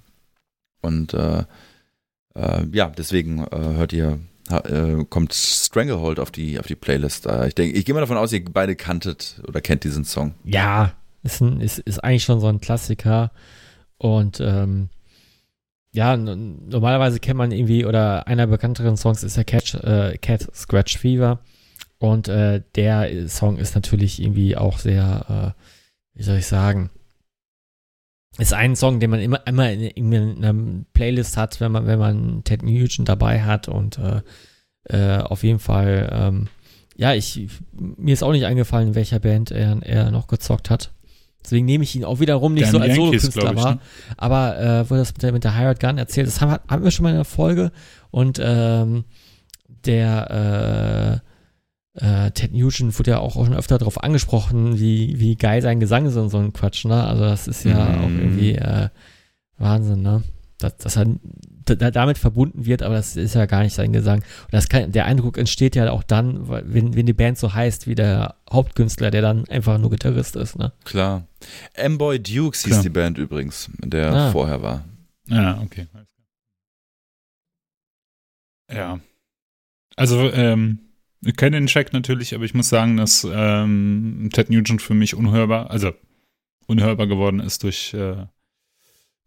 Speaker 1: und äh, äh, ja, deswegen äh, hört ihr, äh, kommt Stranglehold auf die, auf die Playlist. Äh, ich denke, ich gehe mal davon aus, ihr beide kanntet oder kennt diesen Song.
Speaker 2: Ja, ist, ein, ist, ist eigentlich schon so ein Klassiker. Und ähm, ja, normalerweise kennt man irgendwie, oder einer bekannteren Songs ist der Catch, äh, Cat Scratch Fever. Und äh, der Song ist natürlich irgendwie auch sehr, äh, wie soll ich sagen, ist ein Song, den man immer, immer in, in, einer Playlist hat, wenn man, wenn man Ted Nugent dabei hat und äh, äh, auf jeden Fall, ähm, ja, ich, mir ist auch nicht eingefallen, in welcher Band er, er noch gezockt hat. Deswegen nehme ich ihn auch wiederum nicht Dan so als Solo-Künstler wahr. Ne? Aber äh, wo das mit der, mit der Hired Gun erzählt, das haben, haben wir schon mal in der Folge und ähm, der äh, Ted Nugent wurde ja auch schon öfter darauf angesprochen, wie, wie geil sein Gesang ist und so ein Quatsch, ne? Also das ist ja mm. auch irgendwie äh, Wahnsinn, ne? Dass, dass er da, damit verbunden wird, aber das ist ja gar nicht sein Gesang. Und das kann, der Eindruck entsteht ja auch dann, wenn, wenn die Band so heißt wie der Hauptkünstler, der dann einfach nur Gitarrist ist, ne?
Speaker 1: Klar. M-Boy Dukes hieß Klar. die Band übrigens, der ah. vorher war.
Speaker 3: Ja, okay. Ja. Also, ähm, ich kenne den Check natürlich, aber ich muss sagen, dass ähm, Ted Nugent für mich unhörbar, also unhörbar geworden ist durch, äh,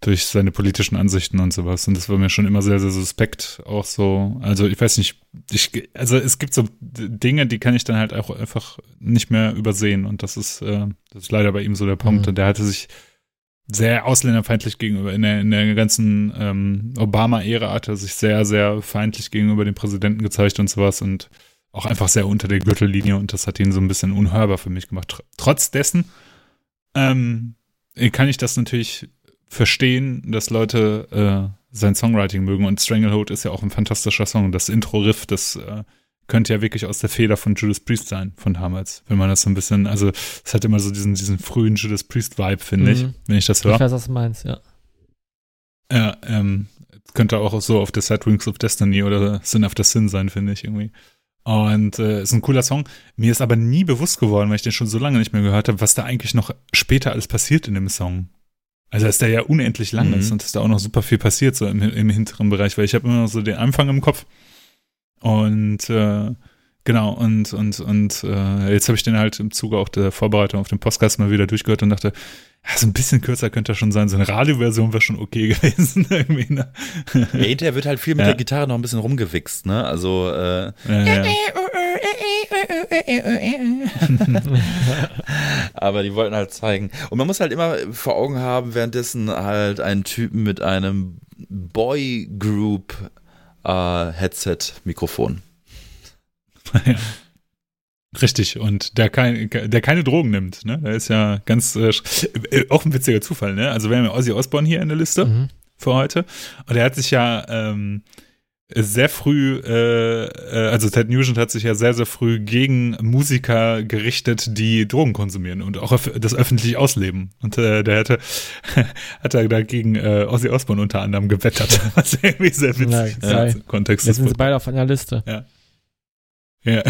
Speaker 3: durch seine politischen Ansichten und sowas. Und das war mir schon immer sehr, sehr suspekt. Auch so, also ich weiß nicht, ich, also es gibt so Dinge, die kann ich dann halt auch einfach nicht mehr übersehen. Und das ist, äh, das ist leider bei ihm so der Punkt. Mhm. Und der hatte sich sehr ausländerfeindlich gegenüber, in der, in der ganzen ähm, Obama-Ära hat er sich sehr, sehr feindlich gegenüber dem Präsidenten gezeigt und sowas. Und auch einfach sehr unter der Gürtellinie und das hat ihn so ein bisschen unhörbar für mich gemacht. Trotz dessen ähm, kann ich das natürlich verstehen, dass Leute äh, sein Songwriting mögen und Stranglehold ist ja auch ein fantastischer Song. Das Intro-Riff, das äh, könnte ja wirklich aus der Feder von Judas Priest sein, von damals, wenn man das so ein bisschen, also es hat immer so diesen, diesen frühen Judas Priest-Vibe, finde mhm. ich, wenn ich das höre.
Speaker 2: Ich weiß, was du meinst, ja.
Speaker 3: Ja, ähm, könnte auch so auf The Sad Wings of Destiny oder Sin After Sin sein, finde ich irgendwie. Und äh, ist ein cooler Song. Mir ist aber nie bewusst geworden, weil ich den schon so lange nicht mehr gehört habe, was da eigentlich noch später alles passiert in dem Song. Also dass der ja unendlich lang mhm. ist und dass da auch noch super viel passiert, so im, im hinteren Bereich, weil ich habe immer noch so den Anfang im Kopf. Und äh, Genau, und, und, und äh, jetzt habe ich den halt im Zuge auch der Vorbereitung auf den Podcast mal wieder durchgehört und dachte, ja, so ein bisschen kürzer könnte er schon sein. So eine Radioversion wäre schon okay gewesen. irgendwie, ne?
Speaker 1: Ja, hinterher wird halt viel mit ja. der Gitarre noch ein bisschen rumgewichst, ne? Also äh, ja, Aber die wollten halt zeigen. Und man muss halt immer vor Augen haben, währenddessen halt einen Typen mit einem Boy Group äh.
Speaker 3: Ja. Richtig, und der, kein, der keine Drogen nimmt, ne? Der ist ja ganz, äh, äh, auch ein witziger Zufall, ne? Also wir haben ja Ozzy Osbourne hier in der Liste mhm. für heute. Und er hat sich ja ähm, sehr früh, äh, äh, also Ted Nugent hat sich ja sehr, sehr früh gegen Musiker gerichtet, die Drogen konsumieren und auch das öffentlich ausleben. Und äh, der hätte, hat er dagegen äh, Ozzy Osbourne unter anderem gewettert, was irgendwie sehr witzig
Speaker 2: ja, ist im Kontext. Jetzt sind sie beide auf einer Liste.
Speaker 3: Ja. Ja,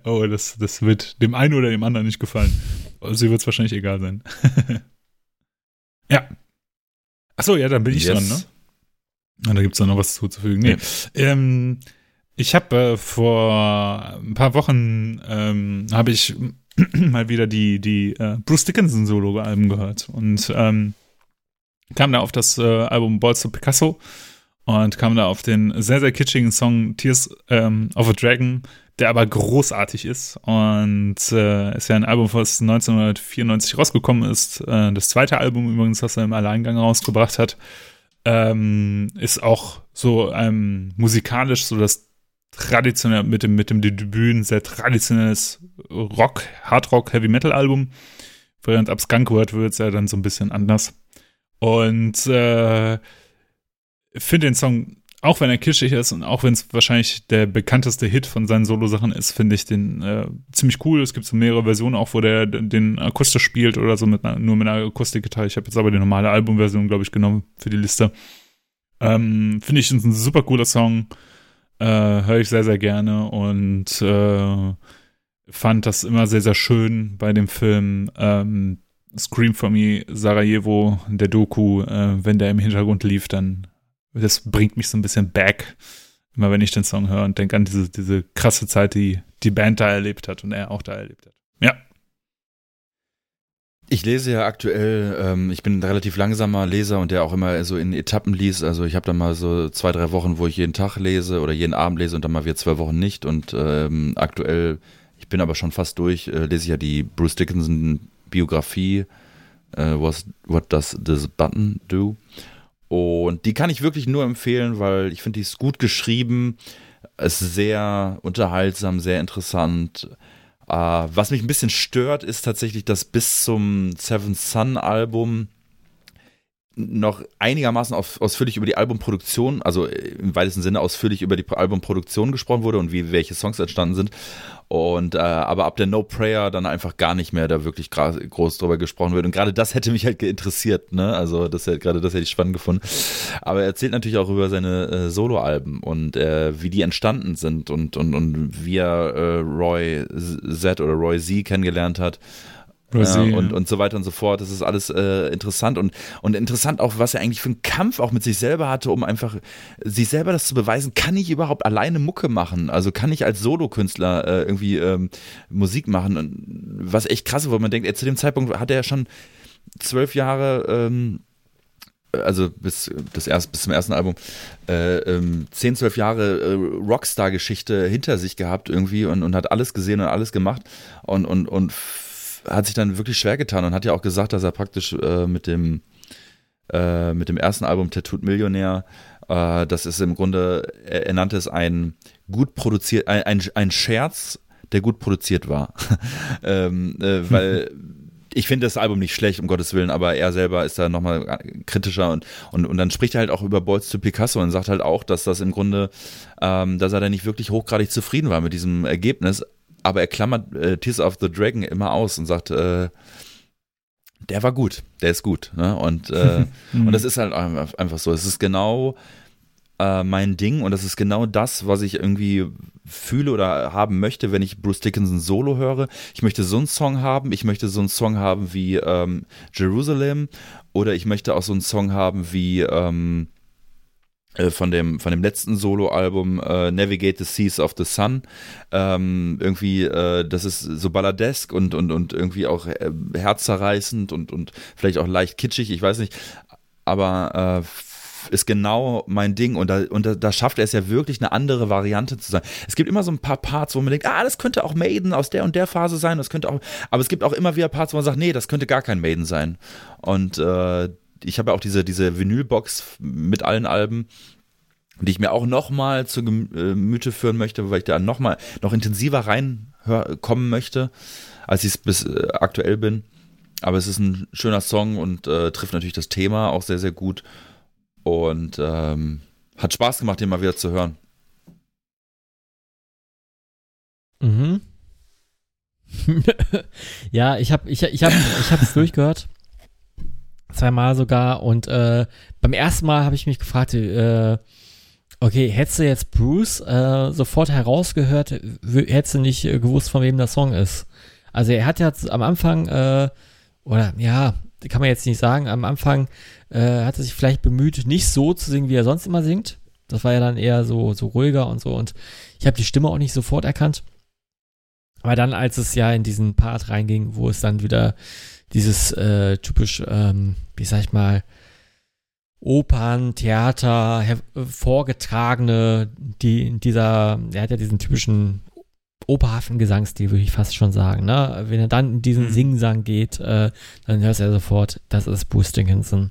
Speaker 3: oh, das, das wird dem einen oder dem anderen nicht gefallen. Sie wird es wahrscheinlich egal sein. ja. Achso, ja, dann bin ich yes. dran, ne? Und da gibt es noch was zuzufügen. Nee. Ja. Ähm, ich habe äh, vor ein paar Wochen ähm, habe ich mal wieder die, die äh, Bruce Dickinson Solo-Alben gehört und ähm, kam da auf das äh, Album Balls to Picasso und kam da auf den sehr, sehr kitschigen Song Tears ähm, of a Dragon der aber großartig ist und äh, ist ja ein Album, was 1994 rausgekommen ist. Äh, das zweite Album übrigens, was er im Alleingang rausgebracht hat, ähm, ist auch so ähm, musikalisch so das traditionell mit dem mit dem Debüt ein sehr traditionelles Rock, Hardrock, Heavy Metal Album. Während ab Skunk Word wird es ja dann so ein bisschen anders. Und äh, finde den Song auch wenn er kitschig ist und auch wenn es wahrscheinlich der bekannteste Hit von seinen Solo-Sachen ist, finde ich den äh, ziemlich cool. Es gibt so mehrere Versionen auch, wo der den akustisch spielt oder so mit einer, nur mit einer Akustikgitarre. Ich habe jetzt aber die normale Albumversion, glaube ich, genommen für die Liste. Ähm, finde ich ein super cooler Song. Äh, Höre ich sehr, sehr gerne und äh, fand das immer sehr, sehr schön bei dem Film ähm, Scream for Me Sarajevo, der Doku. Äh, wenn der im Hintergrund lief, dann das bringt mich so ein bisschen back, immer wenn ich den Song höre und denke an diese, diese krasse Zeit, die die Band da erlebt hat und er auch da erlebt hat. Ja.
Speaker 1: Ich lese ja aktuell, ähm, ich bin ein relativ langsamer Leser und der auch immer so in Etappen liest. Also ich habe dann mal so zwei, drei Wochen, wo ich jeden Tag lese oder jeden Abend lese und dann mal wieder zwei Wochen nicht. Und ähm, aktuell, ich bin aber schon fast durch, äh, lese ich ja die Bruce Dickinson Biografie, äh, What Does This Button Do? Und die kann ich wirklich nur empfehlen, weil ich finde, die ist gut geschrieben, ist sehr unterhaltsam, sehr interessant. Uh, was mich ein bisschen stört, ist tatsächlich, dass bis zum Seven Sun Album noch einigermaßen auf, ausführlich über die Albumproduktion, also im weitesten Sinne ausführlich über die Albumproduktion gesprochen wurde und wie welche Songs entstanden sind. Und äh, aber ab der No Prayer dann einfach gar nicht mehr da wirklich groß drüber gesprochen wird. Und gerade das hätte mich halt interessiert, ne? Also das gerade das hätte ich spannend gefunden. Aber er erzählt natürlich auch über seine äh, Soloalben und äh, wie die entstanden sind und und und wie er äh, Roy Z oder Roy Z kennengelernt hat. Rosé, und, und so weiter und so fort. Das ist alles äh, interessant und, und interessant auch, was er eigentlich für einen Kampf auch mit sich selber hatte, um einfach sich selber das zu beweisen, kann ich überhaupt alleine Mucke machen? Also kann ich als Solokünstler äh, irgendwie ähm, Musik machen? Und was echt krass ist, wo man denkt, ey, zu dem Zeitpunkt hat er ja schon zwölf Jahre ähm, also bis, das erst, bis zum ersten Album, äh, ähm, 10, 12 Jahre äh, Rockstar-Geschichte hinter sich gehabt irgendwie und, und hat alles gesehen und alles gemacht und, und, und hat sich dann wirklich schwer getan und hat ja auch gesagt, dass er praktisch äh, mit dem äh, mit dem ersten Album Tattooed Millionär, äh, das ist im Grunde, er, er nannte es ein gut produziert, ein, ein, ein Scherz, der gut produziert war. ähm, äh, weil ich finde das Album nicht schlecht, um Gottes Willen, aber er selber ist da nochmal kritischer und, und, und dann spricht er halt auch über Balls to Picasso und sagt halt auch, dass das im Grunde, ähm, dass er da nicht wirklich hochgradig zufrieden war mit diesem Ergebnis, aber er klammert äh, Tears of the Dragon immer aus und sagt, äh, der war gut, der ist gut. Ne? Und, äh, und das ist halt einfach so. Es ist genau äh, mein Ding und das ist genau das, was ich irgendwie fühle oder haben möchte, wenn ich Bruce Dickinson Solo höre. Ich möchte so einen Song haben, ich möchte so einen Song haben wie ähm, Jerusalem oder ich möchte auch so einen Song haben wie ähm, äh, von dem, von dem letzten Soloalbum äh, Navigate the Seas of the Sun. Ähm, irgendwie, äh, das ist so balladesk und, und, und irgendwie auch äh, herzzerreißend und, und vielleicht auch leicht kitschig, ich weiß nicht. Aber äh, ist genau mein Ding und da, und da, da schafft er es ja wirklich eine andere Variante zu sein. Es gibt immer so ein paar Parts, wo man denkt, ah, das könnte auch Maiden aus der und der Phase sein, das könnte auch, aber es gibt auch immer wieder Parts, wo man sagt, nee, das könnte gar kein Maiden sein. Und äh, ich habe ja auch diese, diese Vinylbox mit allen Alben, die ich mir auch nochmal zu Gemüte führen möchte, weil ich da nochmal noch intensiver reinkommen möchte, als ich es bis äh, aktuell bin. Aber es ist ein schöner Song und äh, trifft natürlich das Thema auch sehr, sehr gut. Und ähm, hat Spaß gemacht, den mal wieder zu hören.
Speaker 2: Mhm. ja, ich habe ich, ich hab, ich hab es durchgehört zweimal sogar. Und äh, beim ersten Mal habe ich mich gefragt, äh, okay, hättest du jetzt Bruce äh, sofort herausgehört, hättest du nicht äh, gewusst, von wem der Song ist. Also er hat ja am Anfang, äh, oder ja, kann man jetzt nicht sagen, am Anfang äh, hat er sich vielleicht bemüht, nicht so zu singen, wie er sonst immer singt. Das war ja dann eher so, so ruhiger und so. Und ich habe die Stimme auch nicht sofort erkannt. Aber dann, als es ja in diesen Part reinging, wo es dann wieder dieses äh, typisch, ähm, wie sag ich mal, Opern, Theater, vorgetragene, die dieser, er hat ja diesen typischen operhaften Gesangsstil, würde ich fast schon sagen. Ne? Wenn er dann in diesen mhm. Singsang geht, äh, dann hörst du ja sofort, das ist Bruce Dickinson.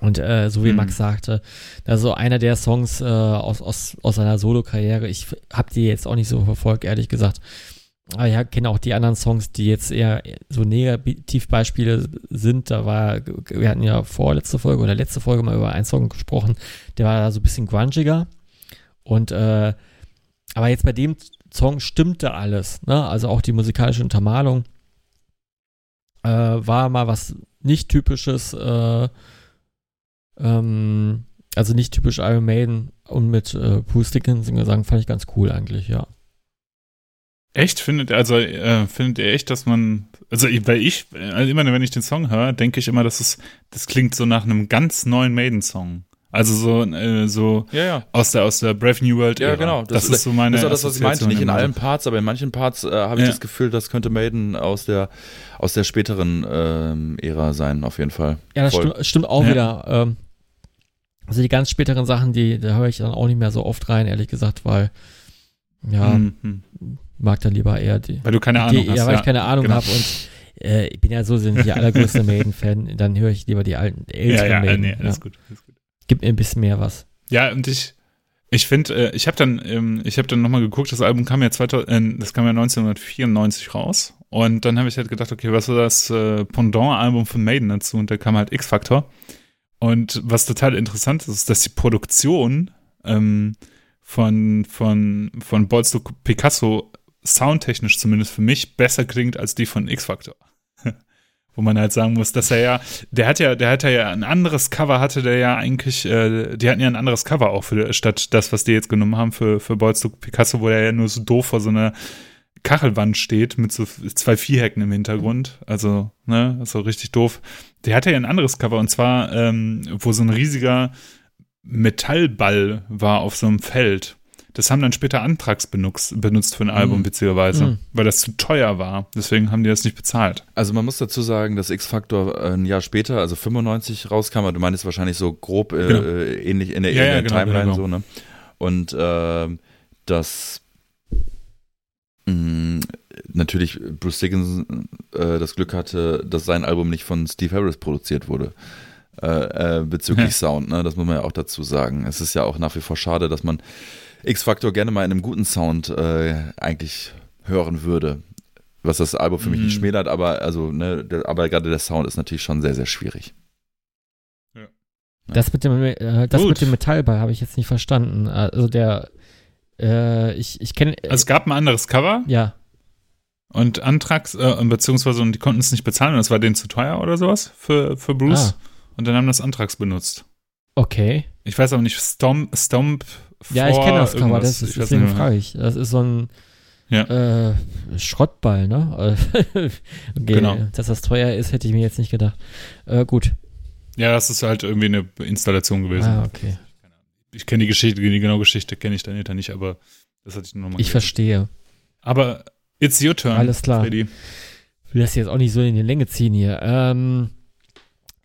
Speaker 2: Und äh, so wie mhm. Max sagte, also einer der Songs äh, aus, aus, aus seiner Solo-Karriere, ich habe die jetzt auch nicht so verfolgt, ehrlich gesagt. Ah ich kenne auch die anderen Songs, die jetzt eher so Negativbeispiele sind. Da war, wir hatten ja vorletzte Folge oder letzte Folge mal über einen Song gesprochen, der war da so ein bisschen grungiger. Und, äh, aber jetzt bei dem Song stimmte alles, ne? Also auch die musikalische Untermalung äh, war mal was nicht typisches, äh, ähm, also nicht typisch Iron Maiden und mit äh, Bruce Dickinson gesang, fand ich ganz cool eigentlich, ja.
Speaker 3: Echt? Findet, also, äh, findet ihr echt, dass man, also, weil ich, also immer wenn ich den Song höre, denke ich immer, dass es, das klingt so nach einem ganz neuen Maiden-Song. Also so, äh, so
Speaker 1: ja, ja.
Speaker 3: aus der aus der Brave New World.
Speaker 1: Ja, genau.
Speaker 3: Das, das ist so meine.
Speaker 1: Das ist das, was ich meinte. Nicht in allen Parts, aber in manchen Parts äh, habe ich ja. das Gefühl, das könnte Maiden aus der aus der späteren ähm, Ära sein, auf jeden Fall.
Speaker 2: Ja, das stimmt, stimmt, auch wieder. Ähm, also die ganz späteren Sachen, die da höre ich dann auch nicht mehr so oft rein, ehrlich gesagt, weil ja. Mhm mag dann lieber eher die.
Speaker 3: Weil du keine Ahnung
Speaker 2: die, hast. Ja, weil ich keine Ahnung genau. habe und äh, ich bin ja so sind die allergrößte Maiden-Fan, dann höre ich lieber die alten, älteren ja, ja, Maiden. Nee, alles ja. gut, alles gut. Gibt mir ein bisschen mehr was.
Speaker 3: Ja, und ich, ich finde, äh, ich habe dann, ähm, ich habe dann nochmal geguckt, das Album kam ja 2000, äh, das kam ja 1994 raus. Und dann habe ich halt gedacht, okay, was war das äh, Pendant-Album von Maiden dazu? Und da kam halt X-Factor. Und was total interessant ist, ist, dass die Produktion ähm, von, von, von Bolsto Picasso soundtechnisch zumindest für mich besser klingt als die von X-Factor. Wo man halt sagen muss, dass er ja, der hat ja, der hat ja ein anderes Cover, hatte der ja eigentlich, äh, die hatten ja ein anderes Cover auch für, statt das, was die jetzt genommen haben für, für Boys to Picasso, wo er ja nur so doof vor so einer Kachelwand steht mit so zwei Vierhecken im Hintergrund. Also, ne, so richtig doof. Der hatte ja ein anderes Cover und zwar, ähm, wo so ein riesiger Metallball war auf so einem Feld das haben dann später Antrags benutzt, benutzt für ein Album, mhm. witzigerweise, mhm. weil das zu teuer war. Deswegen haben die das nicht bezahlt.
Speaker 1: Also man muss dazu sagen, dass X-Factor ein Jahr später, also 95 rauskam, aber du meinst wahrscheinlich so grob äh, genau. äh, ähnlich in der, ja, in der ja, genau, Timeline genau. so, ne? Und äh, dass mh, natürlich Bruce Dickinson äh, das Glück hatte, dass sein Album nicht von Steve Harris produziert wurde. Äh, äh, bezüglich ja. Sound, ne? Das muss man ja auch dazu sagen. Es ist ja auch nach wie vor schade, dass man X-Factor gerne mal in einem guten Sound äh, eigentlich hören würde. Was das Album für mich nicht mhm. schmälert, aber also, ne, der, aber gerade der Sound ist natürlich schon sehr, sehr schwierig.
Speaker 2: Ja. Das mit dem, äh, das mit dem Metallball habe ich jetzt nicht verstanden. Also der, äh, ich, ich kenne.
Speaker 3: also es gab ein anderes Cover.
Speaker 2: Ja.
Speaker 3: Und Antrags, äh, beziehungsweise und die konnten es nicht bezahlen und das war denen zu teuer oder sowas für, für Bruce. Ah. Und dann haben das Antrags benutzt.
Speaker 2: Okay.
Speaker 3: Ich weiß aber nicht, Stomp, Stomp
Speaker 2: ja, ich kenne das Cover, das ist, deswegen frage ich. Das ist so ein ja. äh, Schrottball, ne? okay, genau. Dass das teuer ist, hätte ich mir jetzt nicht gedacht. Äh, gut.
Speaker 3: Ja, das ist halt irgendwie eine Installation gewesen.
Speaker 2: Ah, okay.
Speaker 3: ich kenne die Geschichte, die genaue Geschichte kenne ich dahinter nicht, aber das hatte ich nur nochmal
Speaker 2: Ich verstehe.
Speaker 3: Aber it's your turn,
Speaker 2: Alles klar.
Speaker 3: Freddy.
Speaker 2: Ich will das jetzt auch nicht so in die Länge ziehen hier. Ähm,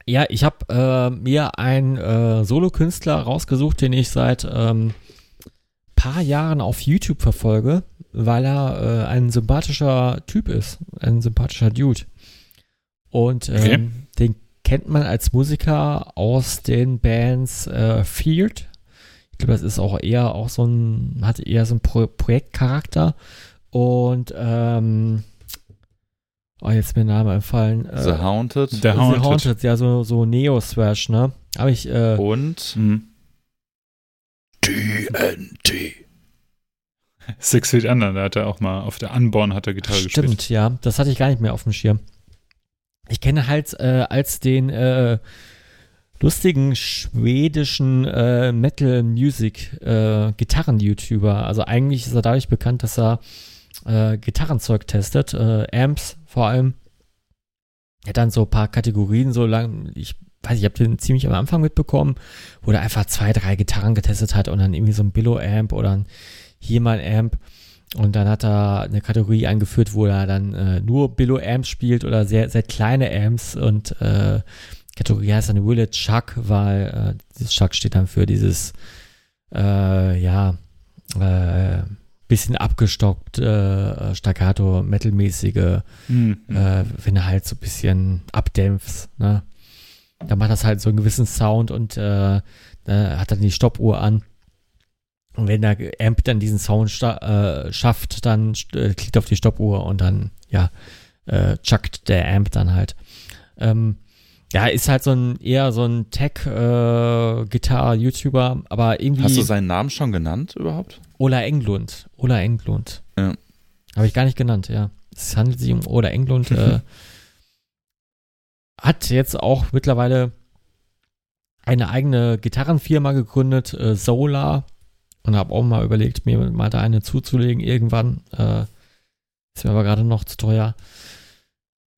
Speaker 2: ja, ich habe äh, mir einen äh, Solokünstler rausgesucht, den ich seit ähm, paar Jahren auf YouTube verfolge, weil er äh, ein sympathischer Typ ist, ein sympathischer Dude. Und ähm,
Speaker 3: Okay.
Speaker 2: den kennt man als Musiker aus den Bands äh, Feared. Ich glaube, das ist auch eher auch so ein, hat eher so einen Pro Projektcharakter. Und ähm, oh, jetzt ist mir der Name entfallen. Äh,
Speaker 1: The Haunted
Speaker 3: The
Speaker 2: The
Speaker 3: Haunted.
Speaker 2: Haunted, ja, so, so Neo-Thrash, ne? Habe ich, äh,
Speaker 1: und
Speaker 3: Mhm.
Speaker 1: TNT.
Speaker 3: Six Feet Under, da hat er auch mal auf der Unborn hat er Gitarre
Speaker 2: stimmt,
Speaker 3: gespielt.
Speaker 2: ja. Das hatte ich gar nicht mehr auf dem Schirm. Ich kenne halt äh, als den äh, lustigen schwedischen äh, Metal-Music-Gitarren-YouTuber. also eigentlich ist er dadurch bekannt, dass er äh, Gitarrenzeug testet, äh, Amps vor allem. Er hat dann so ein paar Kategorien so lang, ich weiß, ich habe den ziemlich am Anfang mitbekommen, wo er einfach zwei, drei Gitarren getestet hat und dann irgendwie so ein Billo-Amp oder ein, hier mal ein Amp. Und dann hat er eine Kategorie eingeführt, wo er dann äh, nur Billo-Amps spielt oder sehr, sehr kleine Amps und äh, Kategorie heißt dann Willet Chuck, weil äh, dieses Chuck steht dann für dieses, äh, ja, äh, bisschen abgestockt, äh, staccato, metalmäßige,
Speaker 3: Mhm.
Speaker 2: äh, wenn er halt so ein bisschen abdämpft, ne? Da macht das halt so einen gewissen Sound und äh, da hat dann die Stoppuhr an. Und wenn der Amp dann diesen Sound äh, schafft, dann äh, klickt auf die Stoppuhr und dann, ja, äh, chuckt der Amp dann halt. Ähm, ja, ist halt so ein eher so ein Tech-Gitarre-YouTuber, aber irgendwie.
Speaker 1: Hast du seinen Namen schon genannt überhaupt?
Speaker 2: Ola Englund. Ola Englund.
Speaker 1: Ja.
Speaker 2: Habe ich gar nicht genannt, ja. Es handelt sich um Ola Englund. äh, hat jetzt auch mittlerweile eine eigene Gitarrenfirma gegründet, äh, Solar. Und habe auch mal überlegt, mir mal da eine zuzulegen irgendwann. Äh, ist mir aber gerade noch zu teuer.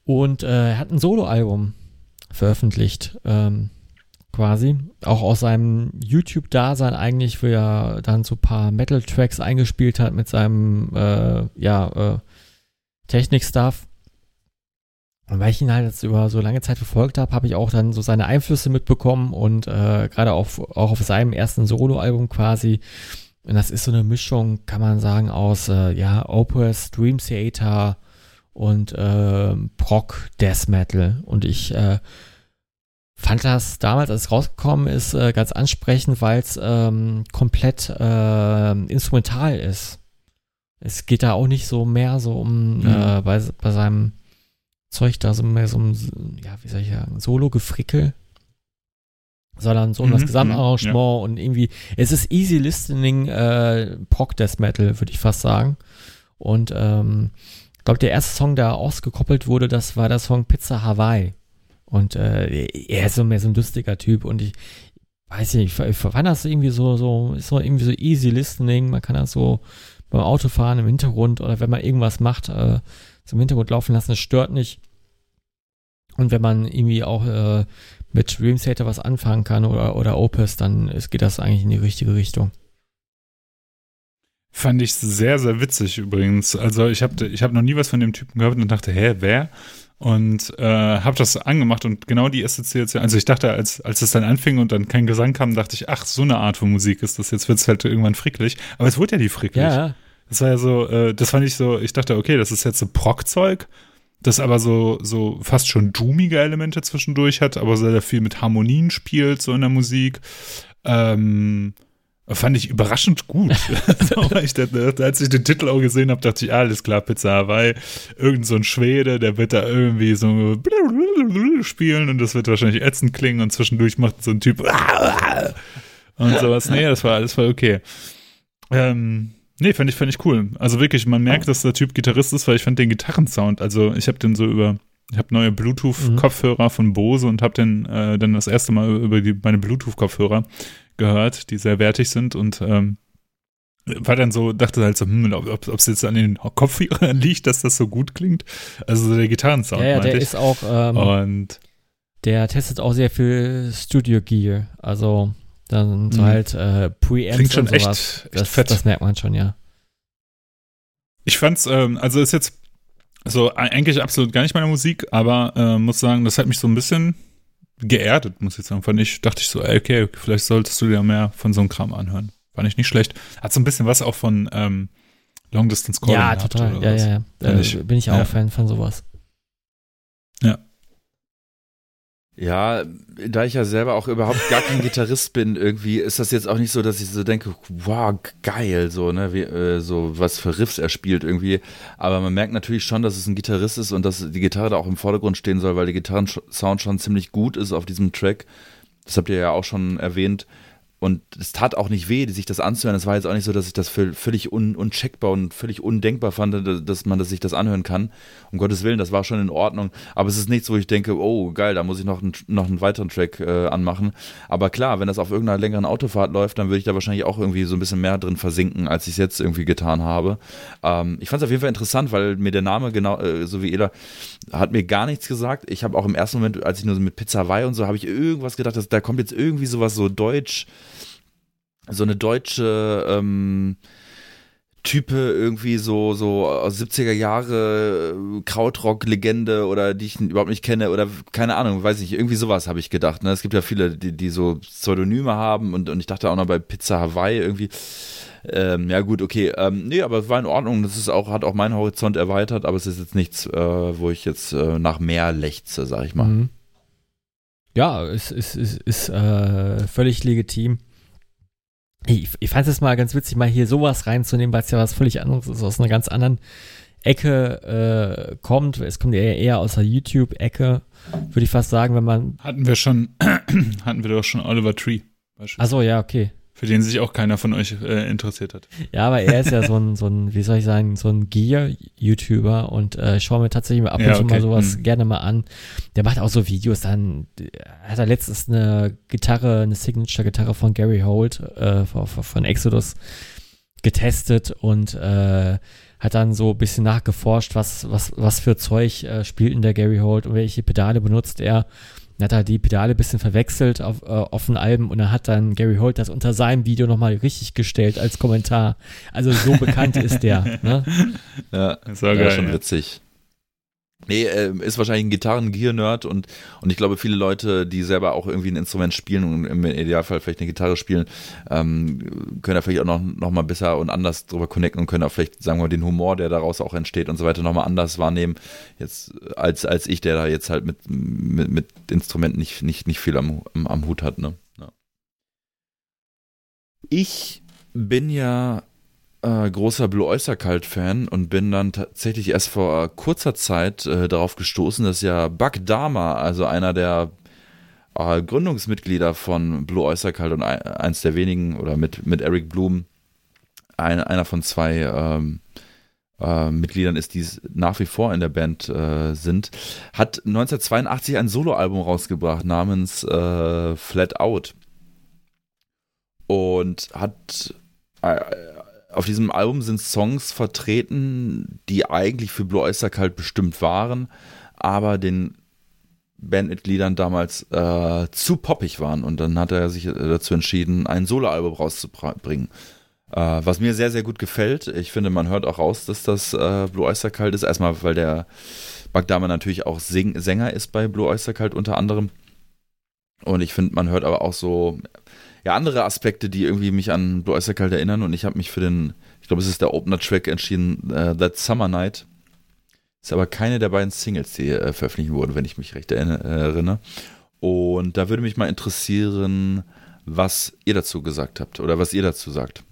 Speaker 2: Und äh, er hat ein Soloalbum veröffentlicht, ähm, quasi. Auch aus seinem YouTube-Dasein eigentlich, wo er dann so ein paar Metal-Tracks eingespielt hat mit seinem, äh, ja, äh, Technik-Stuff. Und weil ich ihn halt jetzt über so lange Zeit verfolgt habe, habe ich auch dann so seine Einflüsse mitbekommen und äh, gerade auch, auch auf seinem ersten Soloalbum quasi. Und das ist so eine Mischung, kann man sagen, aus äh, ja, Opus, Dream Theater und äh, Prog Death Metal. Und ich äh, fand das damals, als es rausgekommen ist, äh, ganz ansprechend, weil es ähm, komplett äh, instrumental ist. Es geht da auch nicht so mehr so um
Speaker 3: Mhm.
Speaker 2: äh, bei, bei seinem Zeug da so mehr so um, ja, wie soll ich sagen, Solo-Gefrickel, sondern so um das
Speaker 3: Mhm,
Speaker 2: Gesamtarrangement und irgendwie, es ist easy listening äh, Prog Death Metal, würde ich fast sagen. Und ähm, ich glaube, der erste Song, der ausgekoppelt wurde, das war der Song Pizza Hawaii. Und äh, er ist so mehr so ein lustiger Typ und ich weiß nicht, ich, ich fand das irgendwie so, so, ist so irgendwie so easy listening, man kann das so beim Autofahren im Hintergrund oder wenn man irgendwas macht, äh, im Hintergrund laufen lassen, das stört nicht. Und wenn man irgendwie auch äh, mit Dream Theater was anfangen kann oder, oder Opus, dann ist, geht das eigentlich in die richtige Richtung.
Speaker 3: Fand ich sehr, sehr witzig übrigens. Also ich habe ich hab noch nie was von dem Typen gehört und dachte, hä, wer? Und äh, habe das angemacht und genau die Assoziation, also ich dachte, als, als es dann anfing und dann kein Gesang kam, dachte ich, ach, so eine Art von Musik ist das, jetzt wird es halt irgendwann fricklig. Aber es wurde ja die fricklig.
Speaker 2: Ja,
Speaker 3: Das war ja so, äh, das fand ich so, ich dachte, okay, das ist jetzt so Proc-Zeug, das aber so, so fast schon doomige Elemente zwischendurch hat, aber sehr, viel mit Harmonien spielt, so in der Musik. Ähm, fand ich überraschend gut. ich dachte, als ich den Titel auch gesehen habe, dachte ich, alles klar, Pizza Hawaii. Irgend so ein Schwede, der wird da irgendwie so spielen und das wird wahrscheinlich ätzend klingen und zwischendurch macht so ein Typ und sowas. Nee, das war alles voll okay. Ähm, Nee, fand ich, fand ich cool. Also wirklich, man merkt, dass der Typ Gitarrist ist, weil ich fand den Gitarrensound, also ich habe den so über, ich habe neue Bluetooth-Kopfhörer von Bose und habe den äh, dann das erste Mal über die, meine Bluetooth-Kopfhörer gehört, die sehr wertig sind und ähm, war dann so, dachte halt so, hm, ob es jetzt an den Kopfhörern liegt, dass das so gut klingt. Also so der Gitarrensound,
Speaker 2: ja, ja der
Speaker 3: ich.
Speaker 2: ist auch, ähm,
Speaker 3: und
Speaker 2: der testet auch sehr viel Studio Gear. Also Dann so
Speaker 3: Mhm.
Speaker 2: halt äh, Preamps
Speaker 3: Klingt schon
Speaker 2: und
Speaker 3: echt-
Speaker 2: sowas.
Speaker 3: echt
Speaker 2: das,
Speaker 3: fett.
Speaker 2: das merkt man schon, ja.
Speaker 3: Ich fand's, ähm, also ist jetzt so e- eigentlich absolut gar nicht meine Musik, aber äh, muss sagen, das hat mich so ein bisschen geerdet, muss ich sagen. Fand ich, dachte ich so, ey, okay, vielleicht solltest du dir mehr von so einem Kram anhören. Fand ich nicht schlecht. Hat so ein bisschen was auch von ähm, Long Distance Calling.
Speaker 2: Ja, total.
Speaker 3: oder
Speaker 2: Ja,
Speaker 3: was.
Speaker 2: ja, ja.
Speaker 3: Find
Speaker 2: Äh, bin ich auch
Speaker 3: Ja.
Speaker 2: Fan von sowas.
Speaker 1: Ja, da ich ja selber auch überhaupt gar kein Gitarrist bin, irgendwie ist das jetzt auch nicht so, dass ich so denke, wow, geil, so, ne, wie, äh, so was für Riffs er spielt irgendwie. Aber man merkt natürlich schon, dass es ein Gitarrist ist und dass die Gitarre da auch im Vordergrund stehen soll, weil der Gitarrensound schon ziemlich gut ist auf diesem Track. Das habt ihr ja auch schon erwähnt. Und es tat auch nicht weh, sich das anzuhören. Es war jetzt auch nicht so, dass ich das völlig un, uncheckbar und völlig undenkbar fand, dass man das, sich das anhören kann. Um Gottes Willen, das war schon in Ordnung. Aber es ist nichts, wo ich denke, oh geil, da muss ich noch, einen- noch einen weiteren Track äh, anmachen. Aber klar, wenn das auf irgendeiner längeren Autofahrt läuft, dann würde ich da wahrscheinlich auch irgendwie so ein bisschen mehr drin versinken, als ich es jetzt irgendwie getan habe. Ähm, ich fand es auf jeden Fall interessant, weil mir der Name genau, äh, so wie Ela, hat mir gar nichts gesagt. Ich habe auch im ersten Moment, als ich nur so mit Pizza Hawaii und so, habe ich irgendwas gedacht, dass, da kommt jetzt irgendwie sowas so deutsch, so eine deutsche ähm, Type irgendwie so so aus 70er Jahre äh, Krautrock-Legende oder die ich überhaupt nicht kenne oder keine Ahnung, weiß nicht, irgendwie sowas habe ich gedacht. Ne? Es gibt ja viele, die, die so Pseudonyme haben und, und ich dachte auch noch bei Pizza Hawaii irgendwie. Ähm, ja gut, okay. Ähm, nee, aber es war in Ordnung. Das ist auch, hat auch meinen Horizont erweitert, aber es ist jetzt nichts, äh, wo ich jetzt äh, nach mehr lechze, sag ich mal.
Speaker 2: Mhm. Ja, ist, ist, ist, ist äh, völlig legitim. Ich, ich fand es mal ganz witzig, mal hier sowas reinzunehmen, weil es ja was völlig anderes ist, aus einer ganz anderen Ecke äh, kommt. Es kommt eher, eher aus der YouTube-Ecke, würde ich fast sagen, wenn man.
Speaker 3: Hatten wir schon, hatten wir doch schon Oliver Tree. beispielsweise.
Speaker 2: Achso, ja, okay.
Speaker 3: Für den sich auch keiner von euch äh, interessiert hat.
Speaker 2: Ja, aber er ist ja so ein, so ein, wie soll ich sagen, so ein Gear-YouTuber und äh, ich schaue mir tatsächlich mal ab und
Speaker 3: Ja,
Speaker 2: zu
Speaker 3: okay.
Speaker 2: mal sowas
Speaker 3: Hm.
Speaker 2: gerne mal an. Der macht auch so Videos, dann äh, hat er letztens eine Gitarre, eine Signature-Gitarre von Gary Holt äh, von, von Exodus getestet und äh, hat dann so ein bisschen nachgeforscht, was, was, was für Zeug äh, spielt denn der Gary Holt und welche Pedale benutzt er. Dann hat er die Pedale ein bisschen verwechselt auf, äh, auf den Alben und dann hat dann Gary Holt das unter seinem Video nochmal richtig gestellt als Kommentar. Also so bekannt ist der. Ne?
Speaker 1: Ja,
Speaker 3: Das war
Speaker 1: ja,
Speaker 3: geil.
Speaker 1: schon
Speaker 3: ja.
Speaker 1: witzig. Nee, äh, ist wahrscheinlich ein Gitarren-Gear-Nerd und, und ich glaube, viele Leute, die selber auch irgendwie ein Instrument spielen und im Idealfall vielleicht eine Gitarre spielen, ähm, können da vielleicht auch noch, noch mal besser und anders drüber connecten und können auch vielleicht, sagen wir mal, den Humor, der daraus auch entsteht und so weiter, nochmal anders wahrnehmen, jetzt als, als ich, der da jetzt halt mit, mit, mit Instrumenten nicht, nicht, nicht viel am, am, am Hut hat. Ne? Ja. Ich bin ja äh, großer Blue Oyster Cult Fan und bin dann tatsächlich erst vor kurzer Zeit äh, darauf gestoßen, dass ja Buck Dama, also einer der äh, Gründungsmitglieder von Blue Oyster Cult und ein, eins der wenigen oder mit, mit Eric Bloom, ein, einer von zwei ähm, äh, Mitgliedern ist, die nach wie vor in der Band äh, sind, hat 1982 ein Soloalbum rausgebracht namens äh, Flat Out. Und hat äh, auf diesem Album sind Songs vertreten, die eigentlich für Blue Oyster Cult bestimmt waren, aber den Bandmitgliedern damals äh, zu poppig waren und dann hat er sich äh, dazu entschieden, ein Soloalbum rauszubringen. Äh, was mir sehr, sehr gut gefällt. Ich finde, man hört auch raus, dass das äh, Blue Oyster Cult ist. Erstmal, weil der Bagdama natürlich auch Sing Sänger ist bei Blue Oyster Cult unter anderem. Und ich finde, man hört aber auch so ja, andere Aspekte, die irgendwie mich an Blue Oyster Cult erinnern. Und ich habe mich für den, ich glaube, es ist der Opener-Track entschieden, äh, That Summer Night. Ist aber keine der beiden Singles, die äh, veröffentlicht wurden, wenn ich mich recht erinner- erinnere. Und da würde mich mal interessieren, was ihr dazu gesagt habt oder was ihr dazu sagt.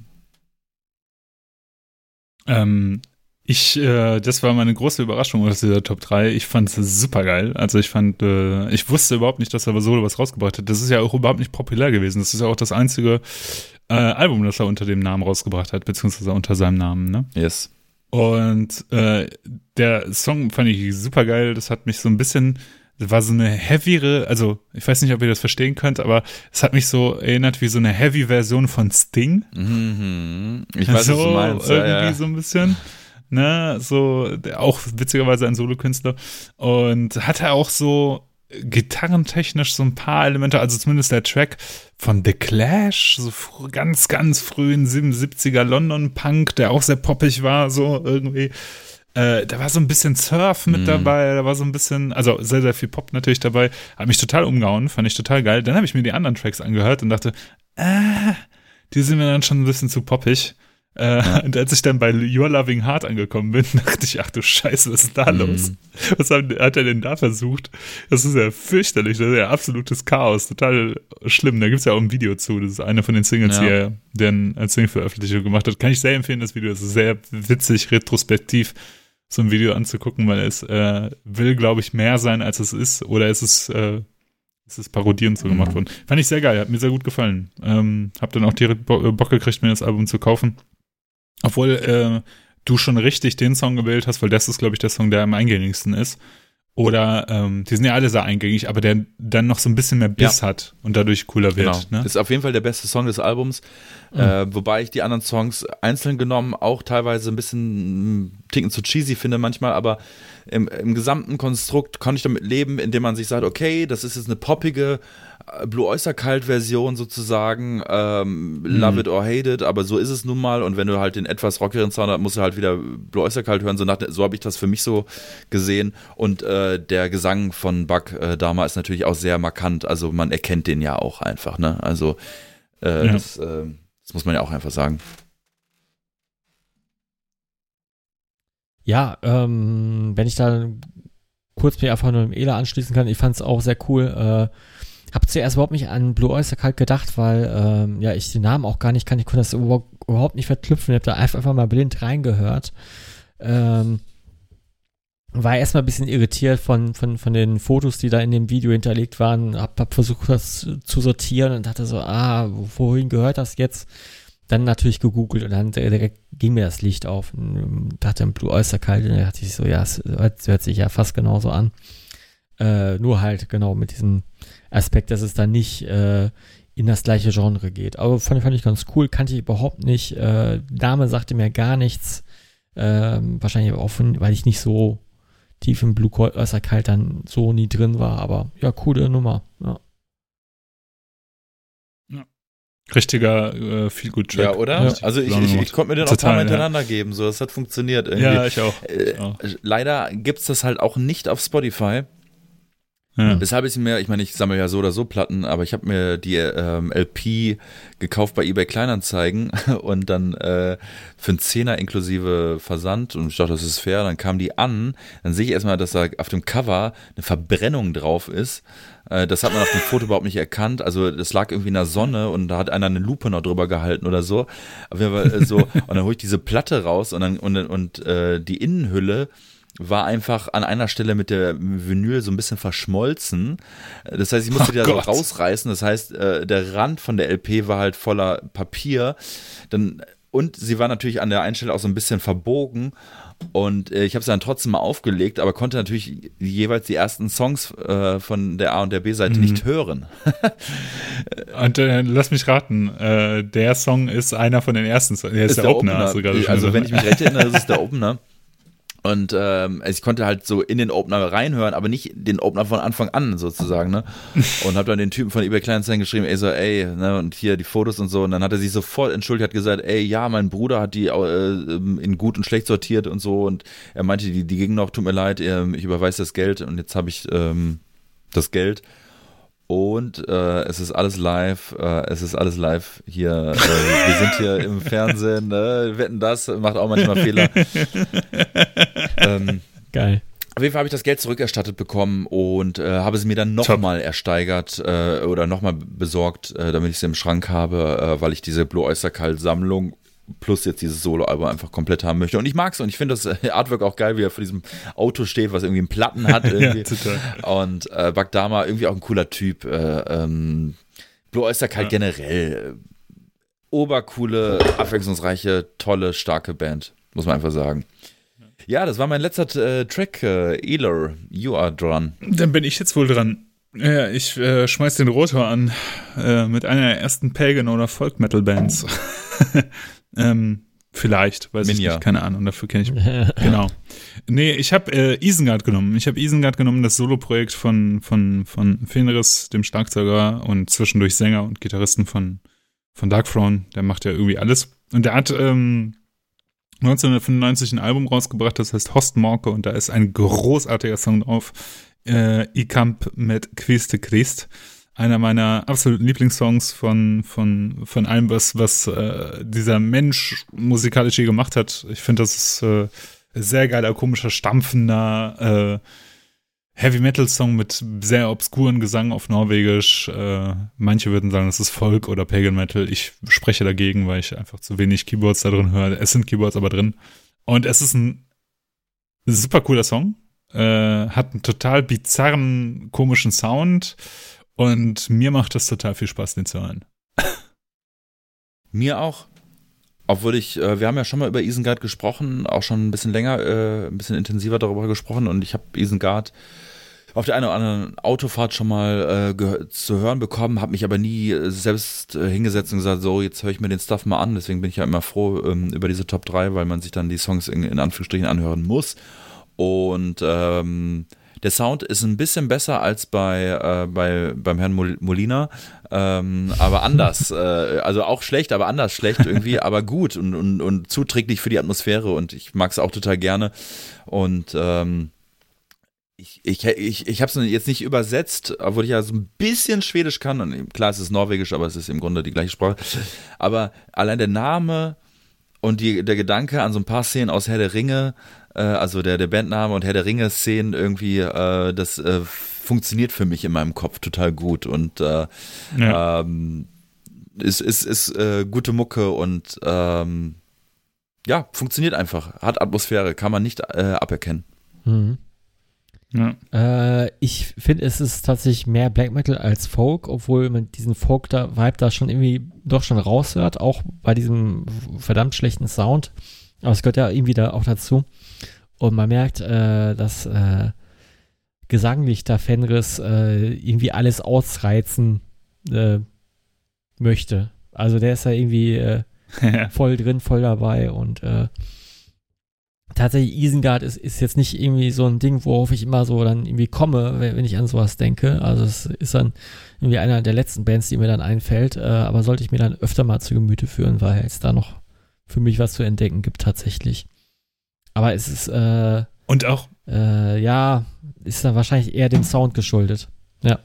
Speaker 3: Ähm, ich, äh, das war meine große Überraschung aus dieser Top 3. Ich fand es super geil. Also ich fand, äh, ich wusste überhaupt nicht, dass er Solo was rausgebracht hat. Das ist ja auch überhaupt nicht populär gewesen. Das ist ja auch das einzige äh, Album, das er unter dem Namen rausgebracht hat, beziehungsweise unter seinem Namen, ne?
Speaker 1: Yes.
Speaker 3: Und äh, der Song fand ich super geil. Das hat mich so ein bisschen, das war so eine heavyere, also ich weiß nicht, ob ihr das verstehen könnt, aber es hat mich so erinnert wie so eine Heavy-Version von Sting.
Speaker 1: Mhm. Ich weiß,
Speaker 3: so
Speaker 1: was du meinst.
Speaker 3: irgendwie
Speaker 1: Ja, ja.
Speaker 3: so ein bisschen. Ne, so, auch witzigerweise ein Solokünstler. Und hat er auch so, gitarrentechnisch so ein paar Elemente, also zumindest der Track von The Clash, so ganz, ganz frühen 77er London Punk, der auch sehr poppig war, so irgendwie. Äh, da war so ein bisschen Surf mit mm. dabei, da war so ein bisschen, also sehr, sehr viel Pop natürlich dabei. Hat mich total umgehauen, fand ich total geil. Dann habe ich mir die anderen Tracks angehört und dachte, äh, die sind mir dann schon ein bisschen zu poppig. Äh, ja. Und als ich dann bei Your Loving Heart angekommen bin, dachte ich, ach du Scheiße, was ist da mhm. los? Was hat, hat, er denn da versucht? Das ist ja fürchterlich, das ist ja absolutes Chaos, total schlimm. Da gibt es ja auch ein Video zu, das ist eine von den Singles, ja. die er dann als Single-Veröffentlichung gemacht hat. Kann ich sehr empfehlen, das Video, das ist sehr witzig, retrospektiv, so ein Video anzugucken, weil es äh, will, glaube ich, mehr sein, als es ist. Oder es ist, äh, es ist parodierend so gemacht mhm. worden. Fand ich sehr geil, hat mir sehr gut gefallen. Ähm, hab dann auch direkt Bock gekriegt, mir das Album zu kaufen. Obwohl äh, du schon richtig den Song gewählt hast, weil das ist, glaube ich, der Song, der am eingängigsten ist. Oder ähm, die sind ja alle sehr eingängig, aber der dann noch so ein bisschen mehr Biss ja. hat und dadurch cooler wird.
Speaker 1: Genau. Ne? Ist auf jeden Fall der beste Song des Albums. Mhm. Äh, wobei ich die anderen Songs einzeln genommen auch teilweise ein bisschen ein Ticken zu cheesy finde manchmal, aber im, im gesamten Konstrukt konnte ich damit leben, indem man sich sagt, okay, das ist jetzt eine poppige Blue Oyster Cult Version sozusagen, ähm, mhm. Love It or Hate It, aber so ist es nun mal und wenn du halt den etwas rockeren Sound hast, musst du halt wieder Blue Oyster Cult hören, so, nach, so habe ich das für mich so gesehen und äh, der Gesang von Buck äh, Dama ist natürlich auch sehr markant, also man erkennt den ja auch einfach, ne, also äh, ja. das, äh, das muss man ja auch einfach sagen.
Speaker 2: Ja, ähm, wenn ich da kurz mich einfach nur im Ela anschließen kann, ich fand es auch sehr cool, äh, habe zuerst überhaupt nicht an Blue Oyster Cult gedacht, weil ähm, ja ich den Namen auch gar nicht kann. Ich konnte das überhaupt nicht verknüpfen. Ich habe da einfach, mal blind reingehört. Ähm, war erstmal ein bisschen irritiert von, von, von den Fotos, die da in dem Video hinterlegt waren. Hab, hab versucht, das zu sortieren und dachte so, ah, wohin gehört das jetzt? Dann natürlich gegoogelt und dann direkt ging mir das Licht auf und dachte, Blue Oyster Cult. Und dachte ich so, ja, es hört, hört sich ja fast genauso an. Äh, nur halt, genau, mit diesem Aspekt, dass es dann nicht äh, in das gleiche Genre geht. Aber fand, fand ich ganz cool, kannte ich überhaupt nicht. Äh, Name sagte mir gar nichts. Ähm, wahrscheinlich auch, von, weil ich nicht so tief im Blue Oyster Kalt dann so nie drin war. Aber ja, coole Nummer. Ja.
Speaker 3: Richtiger äh, viel gut Track.
Speaker 1: Ja, oder? Ja. Also ich, ich, ich konnte mir den auch ein paar Mal hintereinander ja. geben, so das hat funktioniert irgendwie.
Speaker 3: Ja, ich auch.
Speaker 1: Äh,
Speaker 3: ich auch.
Speaker 1: Leider gibt's das halt auch nicht auf Spotify. Ja. Deshalb ist mir, ich meine, ich sammle ja so oder so Platten, aber ich habe mir die ähm, LP gekauft bei eBay Kleinanzeigen und dann äh, für einen Zehner inklusive Versand und ich dachte, das ist fair. Dann kam die an, dann sehe ich erstmal, dass da auf dem Cover eine Verbrennung drauf ist. Äh, das hat man auf dem Foto überhaupt nicht erkannt. Also das lag irgendwie in der Sonne und da hat einer eine Lupe noch drüber gehalten oder so. Fall äh, so. und dann hole ich diese Platte raus und dann und, und äh, die Innenhülle war einfach an einer Stelle mit der Vinyl so ein bisschen verschmolzen. Das heißt, ich musste oh die da so rausreißen. Das heißt, äh, der Rand von der LP war halt voller Papier. Dann, und sie war natürlich an der einen Stelle auch so ein bisschen verbogen. Und äh, ich habe sie dann trotzdem mal aufgelegt, aber konnte natürlich jeweils die ersten Songs äh, von der A und der B-Seite mhm. nicht hören.
Speaker 3: und äh, lass mich raten, äh, der Song ist einer von den ersten Songs. Der ist, ist der, der, Opener.
Speaker 1: Opener. Also, wenn ich mich recht erinnere, ist es der Opener. Und ähm, ich konnte halt so in den Opener reinhören, aber nicht den Opener von Anfang an sozusagen, ne? Und habe dann den Typen von eBay Kleinanzeigen geschrieben, ey so, ey, ne, und hier die Fotos und so. Und dann hat er sich sofort entschuldigt, hat gesagt, ey, ja, mein Bruder hat die äh, in gut und schlecht sortiert und so. Und er meinte, die, die gingen noch, tut mir leid, ich überweise das Geld und jetzt habe ich ähm, das Geld. Und äh, es ist alles live, äh, es ist alles live hier. Äh, wir sind hier im Fernsehen, ne? wetten das, macht auch manchmal Fehler.
Speaker 2: ähm, Geil.
Speaker 1: Auf jeden Fall habe ich das Geld zurückerstattet bekommen und äh, habe es mir dann nochmal ersteigert äh, oder nochmal besorgt, äh, damit ich es im Schrank habe, äh, weil ich diese Blue Oyster Cult Sammlung plus jetzt dieses Solo-Album einfach komplett haben möchte. Und ich mag es und ich finde das äh, Artwork auch geil, wie er vor diesem Auto steht, was irgendwie einen Platten hat. Irgendwie. ja, und äh, Bagdama irgendwie auch ein cooler Typ. Äh, ähm, Blue Oyster Cult ja. generell. Äh, obercoole, abwechslungsreiche, tolle, starke Band. Muss man einfach sagen. Ja, das war mein letzter äh, Track. Äh, Eler, you are dran.
Speaker 3: Dann bin ich jetzt wohl dran. Ja, ich äh, schmeiß den Rotor an äh, mit einer der ersten Pagan- oder Folk-Metal-Bands. Ähm, Vielleicht, weiß
Speaker 1: Minja.
Speaker 3: ich nicht, keine Ahnung, dafür kenne ich Genau. Nee, ich habe äh, Isengard genommen. Ich habe Isengard genommen, das Soloprojekt von, von, von Fenris, dem Schlagzeuger und zwischendurch Sänger und Gitarristen von, von Darkthrone. Der macht ja irgendwie alles. Und der hat ähm, 1995 ein Album rausgebracht, das heißt Hostmorke und da ist ein großartiger Song drauf. Äh, I Camp mit Quiste Christ. Einer meiner absoluten Lieblingssongs von, von, von allem, was, was äh, dieser Mensch musikalisch je gemacht hat. Ich finde, das ist äh, sehr geiler, komischer, stampfender äh, Heavy Metal Song mit sehr obskuren Gesang auf Norwegisch. Äh, manche würden sagen, das ist Folk oder Pagan Metal. Ich spreche dagegen, weil ich einfach zu wenig Keyboards da drin höre. Es sind Keyboards aber drin. Und es ist ein super cooler Song. Äh, hat einen total bizarren, komischen Sound. Und mir macht das total viel Spaß, den zu hören.
Speaker 1: Mir auch. Obwohl ich, äh, wir haben ja schon mal über Isengard gesprochen, auch schon ein bisschen länger, äh, ein bisschen intensiver darüber gesprochen und ich habe Isengard auf der einen oder anderen Autofahrt schon mal äh, zu hören bekommen, habe mich aber nie äh, selbst äh, hingesetzt und gesagt, so, jetzt höre ich mir den Stuff mal an. Deswegen bin ich ja immer froh ähm, über diese Top 3, weil man sich dann die Songs in, in Anführungsstrichen anhören muss. Und ähm, der Sound ist ein bisschen besser als bei, äh, bei beim Herrn Mol Molina, ähm, aber anders. äh, also auch schlecht, aber anders schlecht irgendwie, aber gut und, und, und zuträglich für die Atmosphäre und ich mag es auch total gerne. Und ähm, ich, ich, ich, ich habe es jetzt nicht übersetzt, obwohl ich ja so ein bisschen Schwedisch kann. Und klar, es ist Norwegisch, aber es ist im Grunde die gleiche Sprache. Aber allein der Name und die, der Gedanke an so ein paar Szenen aus Herr der Ringe, äh, also der, der Bandname und Herr der Ringe-Szenen irgendwie, äh, das äh, funktioniert für mich in meinem Kopf total gut. Und äh, ja. ähm, ist, ist, ist äh, gute Mucke und ähm, ja, funktioniert einfach. Hat Atmosphäre, kann man nicht äh, aberkennen.
Speaker 2: Mhm. Ja. Äh, ich finde, es ist tatsächlich mehr Black Metal als Folk, obwohl man diesen Folk-Vibe da schon irgendwie doch schon raushört, auch bei diesem verdammt schlechten Sound. Aber es gehört ja irgendwie da auch dazu. Und man merkt, äh, dass äh, gesanglich da Fenris äh, irgendwie alles ausreizen äh, möchte. Also der ist da irgendwie äh, voll drin, voll dabei und äh, tatsächlich Isengard ist, ist jetzt nicht irgendwie so ein Ding, worauf ich immer so dann irgendwie komme, wenn, wenn ich an sowas denke. Also es ist dann irgendwie einer der letzten Bands, die mir dann einfällt, äh, aber sollte ich mir dann öfter mal zu Gemüte führen, weil es da noch für mich was zu entdecken gibt tatsächlich. Aber es ist äh,
Speaker 3: und auch
Speaker 2: äh, ja, ist da wahrscheinlich eher dem Sound geschuldet. Ja.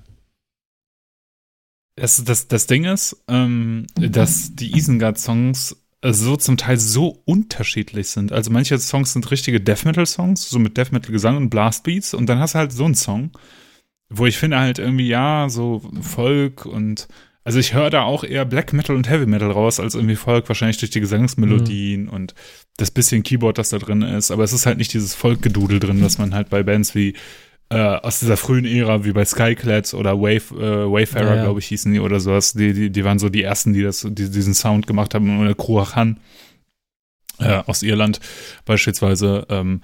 Speaker 3: Das, das, das Ding ist, ähm, dass die Isengard-Songs so zum Teil so unterschiedlich sind. Also manche Songs sind richtige Death Metal Songs, so mit Death Metal Gesang und Blastbeats und dann hast du halt so einen Song, wo ich finde halt irgendwie ja, so Folk und also ich höre da auch eher Black Metal und Heavy Metal raus als irgendwie Folk, wahrscheinlich durch die Gesangsmelodien mhm. und das bisschen Keyboard, das da drin ist, aber es ist halt nicht dieses Folk-Gedudel drin, was man halt bei Bands wie äh, aus dieser frühen Ära, wie bei Skyclad oder Wave, äh, Wayfarer, ja, ja. glaube ich, hießen die oder sowas. Die, die, die waren so die ersten, die das, die diesen Sound gemacht haben. Oder Kruachan äh, aus Irland beispielsweise. Ähm,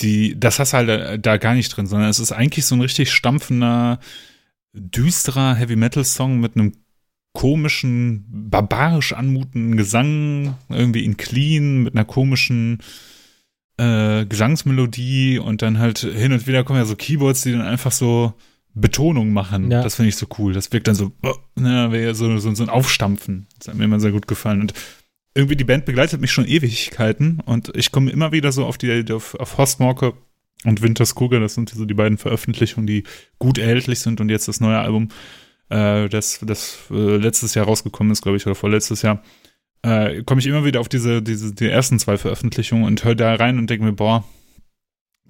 Speaker 3: die, das hast du halt da, da gar nicht drin, sondern es ist eigentlich so ein richtig stampfender, düsterer Heavy Metal Song mit einem komischen, barbarisch anmutenden Gesang, irgendwie in clean, mit einer komischen äh, Gesangsmelodie und dann halt hin und wieder kommen ja so Keyboards, die dann einfach so Betonung machen. Ja. Das finde ich so cool. Das wirkt dann so, oh, na, wäre so, so, so ein Aufstampfen. Das hat mir immer sehr gut gefallen. Und irgendwie die Band begleitet mich schon Ewigkeiten und ich komme immer wieder so auf die auf, auf Horstmorke und Winters Kugel, das sind so die beiden Veröffentlichungen, die gut erhältlich sind und jetzt das neue Album, äh, das, das äh, letztes Jahr rausgekommen ist, glaube ich, oder vorletztes Jahr äh, komme ich immer wieder auf diese, diese, die ersten zwei Veröffentlichungen und höre da rein und denke mir, boah,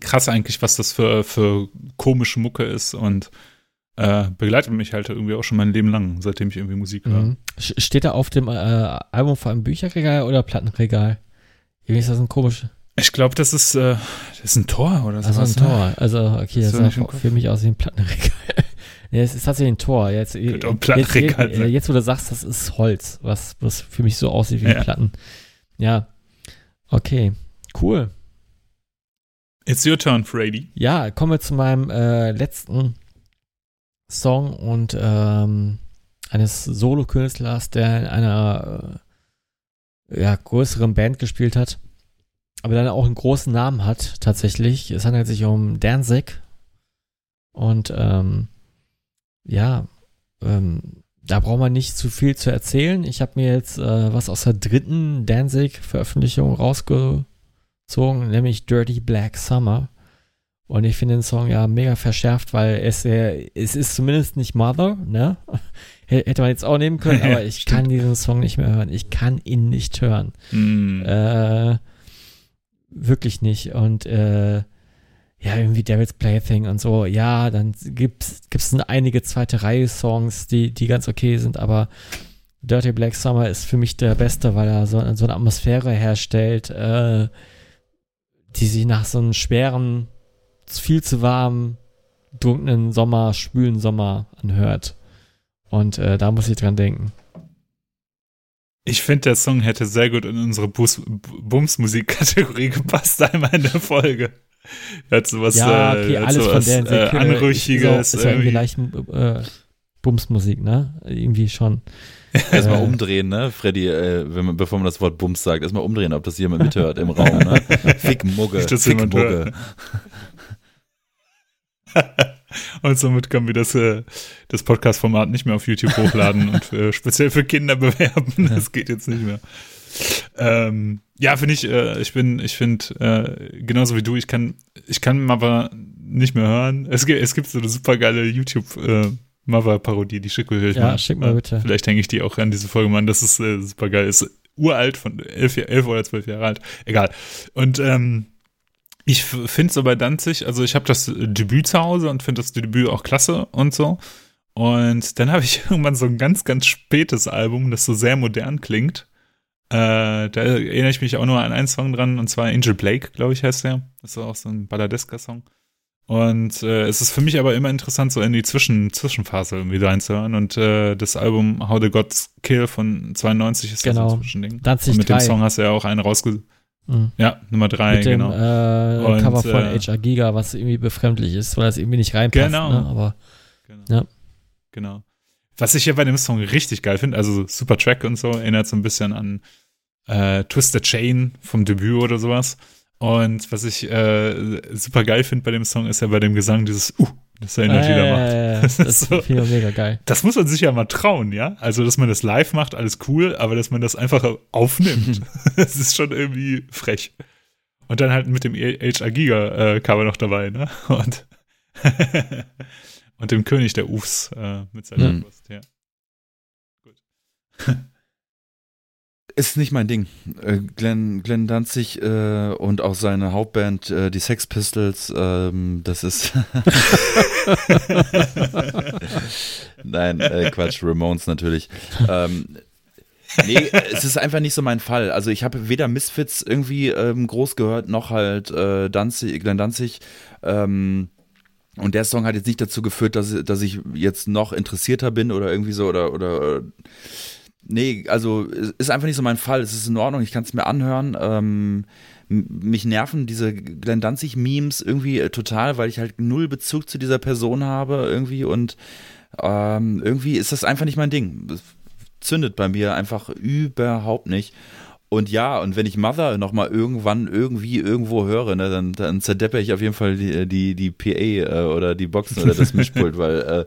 Speaker 3: krass eigentlich, was das für, für komische Mucke ist und äh, begleitet mich halt irgendwie auch schon mein Leben lang, seitdem ich irgendwie Musik höre. Mhm.
Speaker 2: Steht da auf dem äh, Album vor allem Bücherregal oder Plattenregal? Irgendwie ist das ein komisch.
Speaker 3: Ich glaube, das ist, äh, das ist ein Tor oder so.
Speaker 2: Also ein Tor. Ne? Also, okay, das, das sah für mich aus wie ein Plattenregal. Ja, es ist tatsächlich ein Tor. Jetzt, jetzt, jetzt, jetzt, wo du sagst, das ist Holz, was, was für mich so aussieht wie ja. Platten. Ja. Okay. Cool.
Speaker 3: It's your turn, Freddy.
Speaker 2: Ja, kommen wir zu meinem äh, letzten Song und ähm, eines Solokünstlers, der in einer ja, größeren Band gespielt hat, aber dann auch einen großen Namen hat, tatsächlich. Es handelt sich um Danzig. Und ähm, ja, ähm, da braucht man nicht zu viel zu erzählen. Ich habe mir jetzt äh, was aus der dritten Danzig-Veröffentlichung rausgezogen, nämlich Dirty Black Summer. Und ich finde den Song ja mega verschärft, weil es, äh, es ist zumindest nicht Mother, ne? Hätte man jetzt auch nehmen können, aber ich kann diesen Song nicht mehr hören. Ich kann ihn nicht hören.
Speaker 3: Mm.
Speaker 2: Äh, wirklich nicht. Und äh, ja, irgendwie Devil's Plaything und so. Ja, dann gibt's gibt's einige zweite Reihe Songs, die die ganz okay sind, aber Dirty Black Summer ist für mich der beste, weil er so, so eine Atmosphäre herstellt, äh, die sich nach so einem schweren, viel zu warmen, dunklen Sommer, schwülen Sommer anhört. Und äh, da muss ich dran denken.
Speaker 3: Ich finde, der Song hätte sehr gut in unsere Bums-Musik-Kategorie gepasst, einmal in der Folge. Hat sowas,
Speaker 2: ja, okay,
Speaker 3: äh, hat
Speaker 2: alles
Speaker 3: sowas
Speaker 2: von der
Speaker 3: äh, Anrüchiges.
Speaker 2: Ist, ist ja irgendwie leicht äh, Bumsmusik, ne? Irgendwie schon.
Speaker 1: Erstmal
Speaker 2: Äh.
Speaker 1: umdrehen, ne, Freddy, äh, wenn man, bevor man das Wort Bums sagt, erstmal umdrehen, ob das jemand mithört im Raum, ne? Fick Mugge,
Speaker 3: Nicht, dass
Speaker 1: Fick
Speaker 3: jemand
Speaker 1: Mugge.
Speaker 3: Und somit können wir das, äh, das Podcast-Format nicht mehr auf YouTube hochladen und äh, speziell für Kinder bewerben. Das geht jetzt nicht mehr. Ähm, ja, finde ich, äh, ich bin, ich finde, äh, genauso wie du, ich kann, ich kann Mother nicht mehr hören. Es gibt, es gibt so eine super geile YouTube, äh, Mother-Parodie, die schick mir
Speaker 2: Ja, schick mal bitte.
Speaker 3: Vielleicht hänge ich die auch an diese Folge mal an. Das ist äh, super geil. Ist uralt, von elf, elf oder zwölf Jahre alt. Egal. Und ähm, ich finde so bei Danzig, also ich habe das Debüt zu Hause und finde das Debüt auch klasse und so. Und dann habe ich irgendwann so ein ganz, ganz spätes Album, das so sehr modern klingt. Äh, da erinnere ich mich auch nur an einen Song dran, und zwar Angel Blake, glaube ich, heißt der. Das ist auch so ein Balladeska-Song. Und äh, es ist für mich aber immer interessant, so in die Zwischen Zwischenphase irgendwie reinzuhören. Und äh, das Album How the Gods Kill von 92 ist
Speaker 2: Genau.
Speaker 3: das ein Zwischending. Und mit
Speaker 2: 3.
Speaker 3: dem Song hast du ja auch einen rausge...
Speaker 2: Mhm.
Speaker 3: Ja, Nummer drei,
Speaker 2: Mit dem
Speaker 3: genau.
Speaker 2: äh,
Speaker 3: Und,
Speaker 2: Cover von
Speaker 3: äh,
Speaker 2: HR Giga, was irgendwie befremdlich ist, weil das irgendwie nicht reinpasst.
Speaker 3: Genau.
Speaker 2: Ne? Aber
Speaker 3: Genau.
Speaker 2: Ja.
Speaker 3: Genau. Was ich ja bei dem Song richtig geil finde, also super Track und so, erinnert so ein bisschen an äh, Twisted Chain vom Debüt oder sowas. Und was ich äh, super geil finde bei dem Song, ist ja bei dem Gesang dieses Uh, das er immer wieder macht. Das
Speaker 2: das
Speaker 3: ist so-
Speaker 2: mega geil.
Speaker 3: Das muss man sich ja mal trauen, ja? Also, dass man das live macht, alles cool, aber dass man das einfach aufnimmt, das ist schon irgendwie frech. Und dann halt mit dem HR Giga äh, Cover noch dabei, ne? Und, und dem König der Ufs äh, mit seiner
Speaker 1: Mhm.
Speaker 3: Brust, ja.
Speaker 1: Ist nicht mein Ding. Äh, Glenn, Glenn Danzig äh, und auch seine Hauptband, äh, die Sex Pistols, ähm, das ist. Nein, äh, Quatsch, Ramones natürlich. Ähm, nee, es ist einfach nicht so mein Fall. Also ich habe weder Misfits irgendwie ähm, groß gehört, noch halt äh, Danzig, Glenn Danzig. Ähm, und der Song hat jetzt nicht dazu geführt, dass, dass ich jetzt noch interessierter bin oder irgendwie so oder, oder Nee, also es ist einfach nicht so mein Fall. Es ist in Ordnung, ich kann es mir anhören. Ähm, mich nerven diese Glenn Danzig-Memes irgendwie äh, total, weil ich halt null Bezug zu dieser Person habe irgendwie und ähm, irgendwie ist das einfach nicht mein Ding. Es zündet bei mir einfach überhaupt nicht. Und ja, und wenn ich Mother nochmal irgendwann irgendwie irgendwo höre, ne, dann, dann zerdeppe ich auf jeden Fall die, die, die PA äh, oder die Boxen oder das Mischpult, weil äh,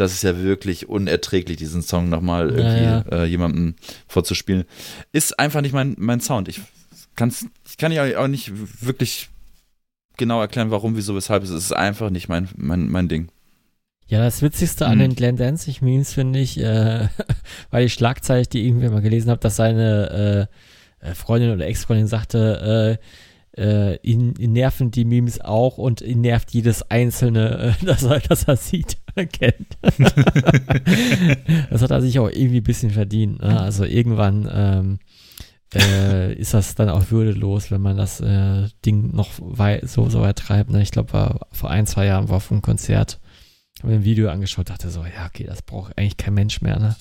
Speaker 1: das ist ja wirklich unerträglich, diesen Song nochmal irgendwie
Speaker 2: Ja,
Speaker 1: Äh, jemandem vorzuspielen. Ist einfach nicht mein, mein Sound. Ich, kann's, ich kann ja auch nicht wirklich genau erklären, warum, wieso, weshalb. Es ist einfach nicht mein, mein, mein Ding.
Speaker 2: Ja, das Witzigste an
Speaker 3: Mhm.
Speaker 2: den Glenn Danzig Memes finde ich, äh, weil die Schlagzeile, die ich irgendwie mal gelesen habe, dass seine äh, äh, Freundin oder Ex-Freundin sagte, äh, äh, ihn, ihn nerven die Memes auch und ihn nervt jedes einzelne, äh, das, er, das er sieht, kennt. das hat er sich auch irgendwie ein bisschen verdient. Ne? Also irgendwann ähm, äh, ist das dann auch würdelos, wenn man das äh, Ding noch wei so, so weit treibt. Ne? Ich glaube, vor ein, zwei Jahren war auf einem Konzert, habe mir ein Video angeschaut, dachte so, ja, okay, das braucht eigentlich kein Mensch mehr, ne?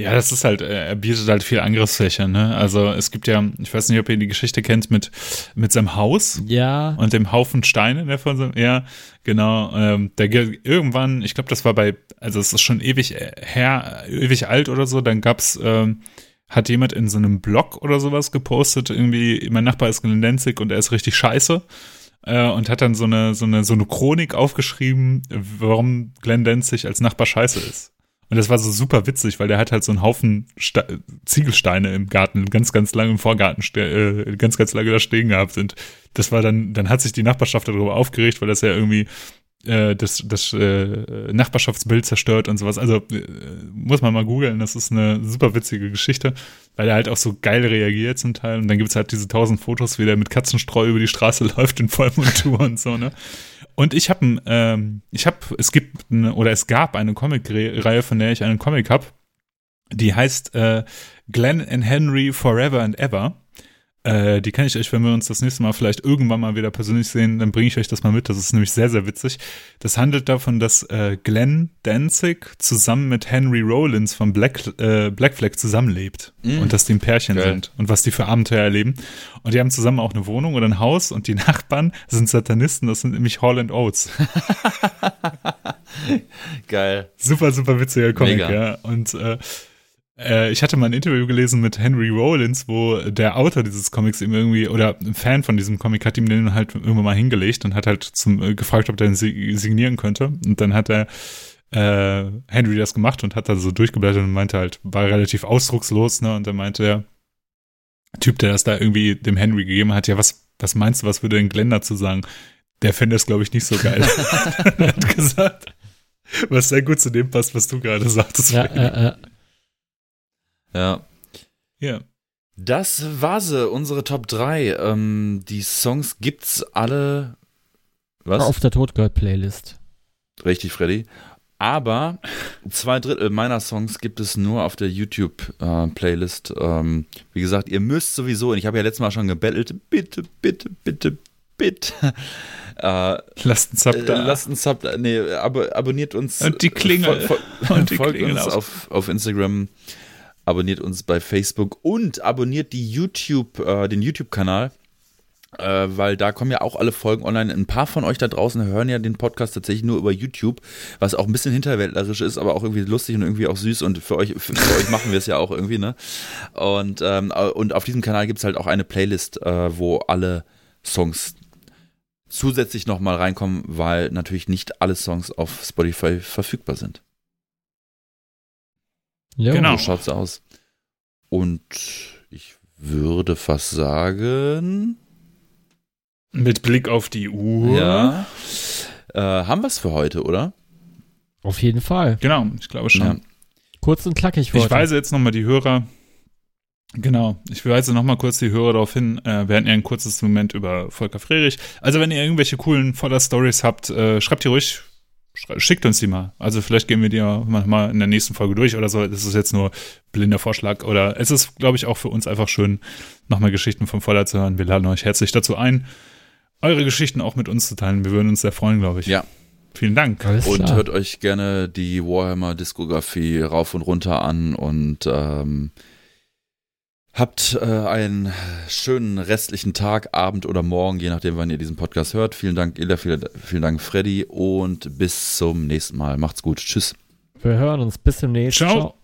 Speaker 3: Ja, das ist halt, äh, er bietet halt viel Angriffsfläche, ne? Also es gibt ja, ich weiß nicht, ob ihr die Geschichte kennt mit, mit seinem Haus
Speaker 2: Ja,
Speaker 3: und dem Haufen Steine, der von seinem, ja, genau, ähm, da ge- irgendwann, ich glaube, das war bei, also es ist schon ewig äh, her, ewig alt oder so, dann gab's ähm, hat jemand in so einem Blog oder sowas gepostet, irgendwie, mein Nachbar ist glendenzig und er ist richtig scheiße. Äh, und hat dann so eine, so eine, so eine Chronik aufgeschrieben, warum Glenn Danzig als Nachbar scheiße ist. Und das war so super witzig, weil der hat halt so einen Haufen Sta Ziegelsteine im Garten, ganz, ganz lange im Vorgarten, äh, ganz, ganz lange da stehen gehabt. Und das war dann, dann hat sich die Nachbarschaft darüber aufgeregt, weil das ja irgendwie äh, das, das äh, Nachbarschaftsbild zerstört und sowas. Also äh, muss man mal googeln, das ist eine super witzige Geschichte, weil er halt auch so geil reagiert zum Teil. Und dann gibt es halt diese tausend Fotos, wie der mit Katzenstreu über die Straße läuft in Vollmontur und so, ne? Und ich habe, ähm, ich habe, es gibt eine, oder es gab eine Comic-Reihe, von der ich einen Comic habe, die heißt äh, Glenn and Henry Forever and Ever. Äh, die kann ich euch, wenn wir uns das nächste Mal vielleicht irgendwann mal wieder persönlich sehen, dann bringe ich euch das mal mit. Das ist nämlich sehr, sehr witzig. Das handelt davon, dass äh, Glenn Danzig zusammen mit Henry Rollins von Black, äh, Black Flag zusammenlebt. Mm. Und dass die ein Pärchen Geil. sind und was die für Abenteuer erleben. Und die haben zusammen auch eine Wohnung oder ein Haus und die Nachbarn sind Satanisten, das sind nämlich Hall and Oates.
Speaker 1: Geil.
Speaker 3: Super, super witziger Comic, Mega. ja. Und äh, äh, ich hatte mal ein Interview gelesen mit Henry Rollins, wo der Autor dieses Comics ihm irgendwie, oder ein Fan von diesem Comic hat ihm den halt irgendwann mal hingelegt und hat halt zum, äh, gefragt, ob der ihn signieren könnte. Und dann hat er äh, Henry das gemacht und hat da so durchgeblättert und meinte halt, war relativ ausdruckslos, ne? Und dann meinte der Typ, der das da irgendwie dem Henry gegeben hat, ja, was, was meinst du, was würde denn Glenn dazu sagen? Der fände das, glaube ich, nicht so geil. hat gesagt, was sehr gut zu dem passt, was du gerade sagtest.
Speaker 2: Ja, äh, äh.
Speaker 1: Ja.
Speaker 3: Ja.
Speaker 1: Das war sie, unsere Top 3. Ähm, die Songs gibt's alle. Was?
Speaker 2: Auf der Todgirl-Playlist.
Speaker 1: Richtig, Freddy. Aber zwei Drittel meiner Songs gibt es nur auf der YouTube-Playlist. Äh, ähm, wie gesagt, ihr müsst sowieso, und ich habe ja letztes Mal schon gebettelt, bitte, bitte, bitte, bitte.
Speaker 3: Äh, lasst einen Sub da.
Speaker 1: Lasst einen Sub da. Nee, ab abonniert uns.
Speaker 3: Und die Klingel. Fol
Speaker 1: fol und die folgt Klingel uns auf, auf Instagram abonniert uns bei Facebook und abonniert die YouTube, äh, den YouTube-Kanal. Äh, weil da kommen ja auch alle Folgen online. Ein paar von euch da draußen hören ja den Podcast tatsächlich nur über YouTube, was auch ein bisschen hinterwäldlerisch ist, aber auch irgendwie lustig und irgendwie auch süß und für euch, für, euch machen wir es ja auch irgendwie, ne? Und, ähm, und auf diesem Kanal gibt es halt auch eine Playlist, äh, wo alle Songs zusätzlich nochmal reinkommen, weil natürlich nicht alle Songs auf Spotify verfügbar sind.
Speaker 3: Ja, genau.
Speaker 1: So schaut's aus. Und ich würde fast sagen.
Speaker 3: Mit Blick auf die Uhr.
Speaker 1: Ja. Äh, haben wir es für heute, oder?
Speaker 2: Auf jeden Fall.
Speaker 3: Genau, ich glaube schon. Ja.
Speaker 2: Kurz und knackig
Speaker 3: heute. Ich weise jetzt nochmal die Hörer. Genau, ich weise nochmal kurz die Hörer darauf hin. Äh, wir hatten ja ein kurzes Moment über Volker Frerich. Also, wenn ihr irgendwelche coolen Voller-Stories habt, äh, schreibt die ruhig schickt uns die mal. Also vielleicht gehen wir die ja mal in der nächsten Folge durch oder so. Das ist jetzt nur blinder Vorschlag. Oder es ist, glaube ich, auch für uns einfach schön, nochmal Geschichten vom Voller zu hören. Wir laden euch herzlich dazu ein, eure Geschichten auch mit uns zu teilen. Wir würden uns sehr freuen, glaube ich.
Speaker 1: Ja.
Speaker 3: Vielen Dank.
Speaker 1: Alles und klar. hört euch gerne die Warhammer-Diskografie rauf und runter an und ähm, Habt äh, einen schönen restlichen Tag, Abend oder Morgen, je nachdem, wann ihr diesen Podcast hört. Vielen Dank, Illa, vielen, vielen Dank, Freddy und bis zum nächsten Mal. Macht's gut. Tschüss.
Speaker 2: Wir hören uns bis zum nächsten
Speaker 3: Mal. Ciao. Ciao.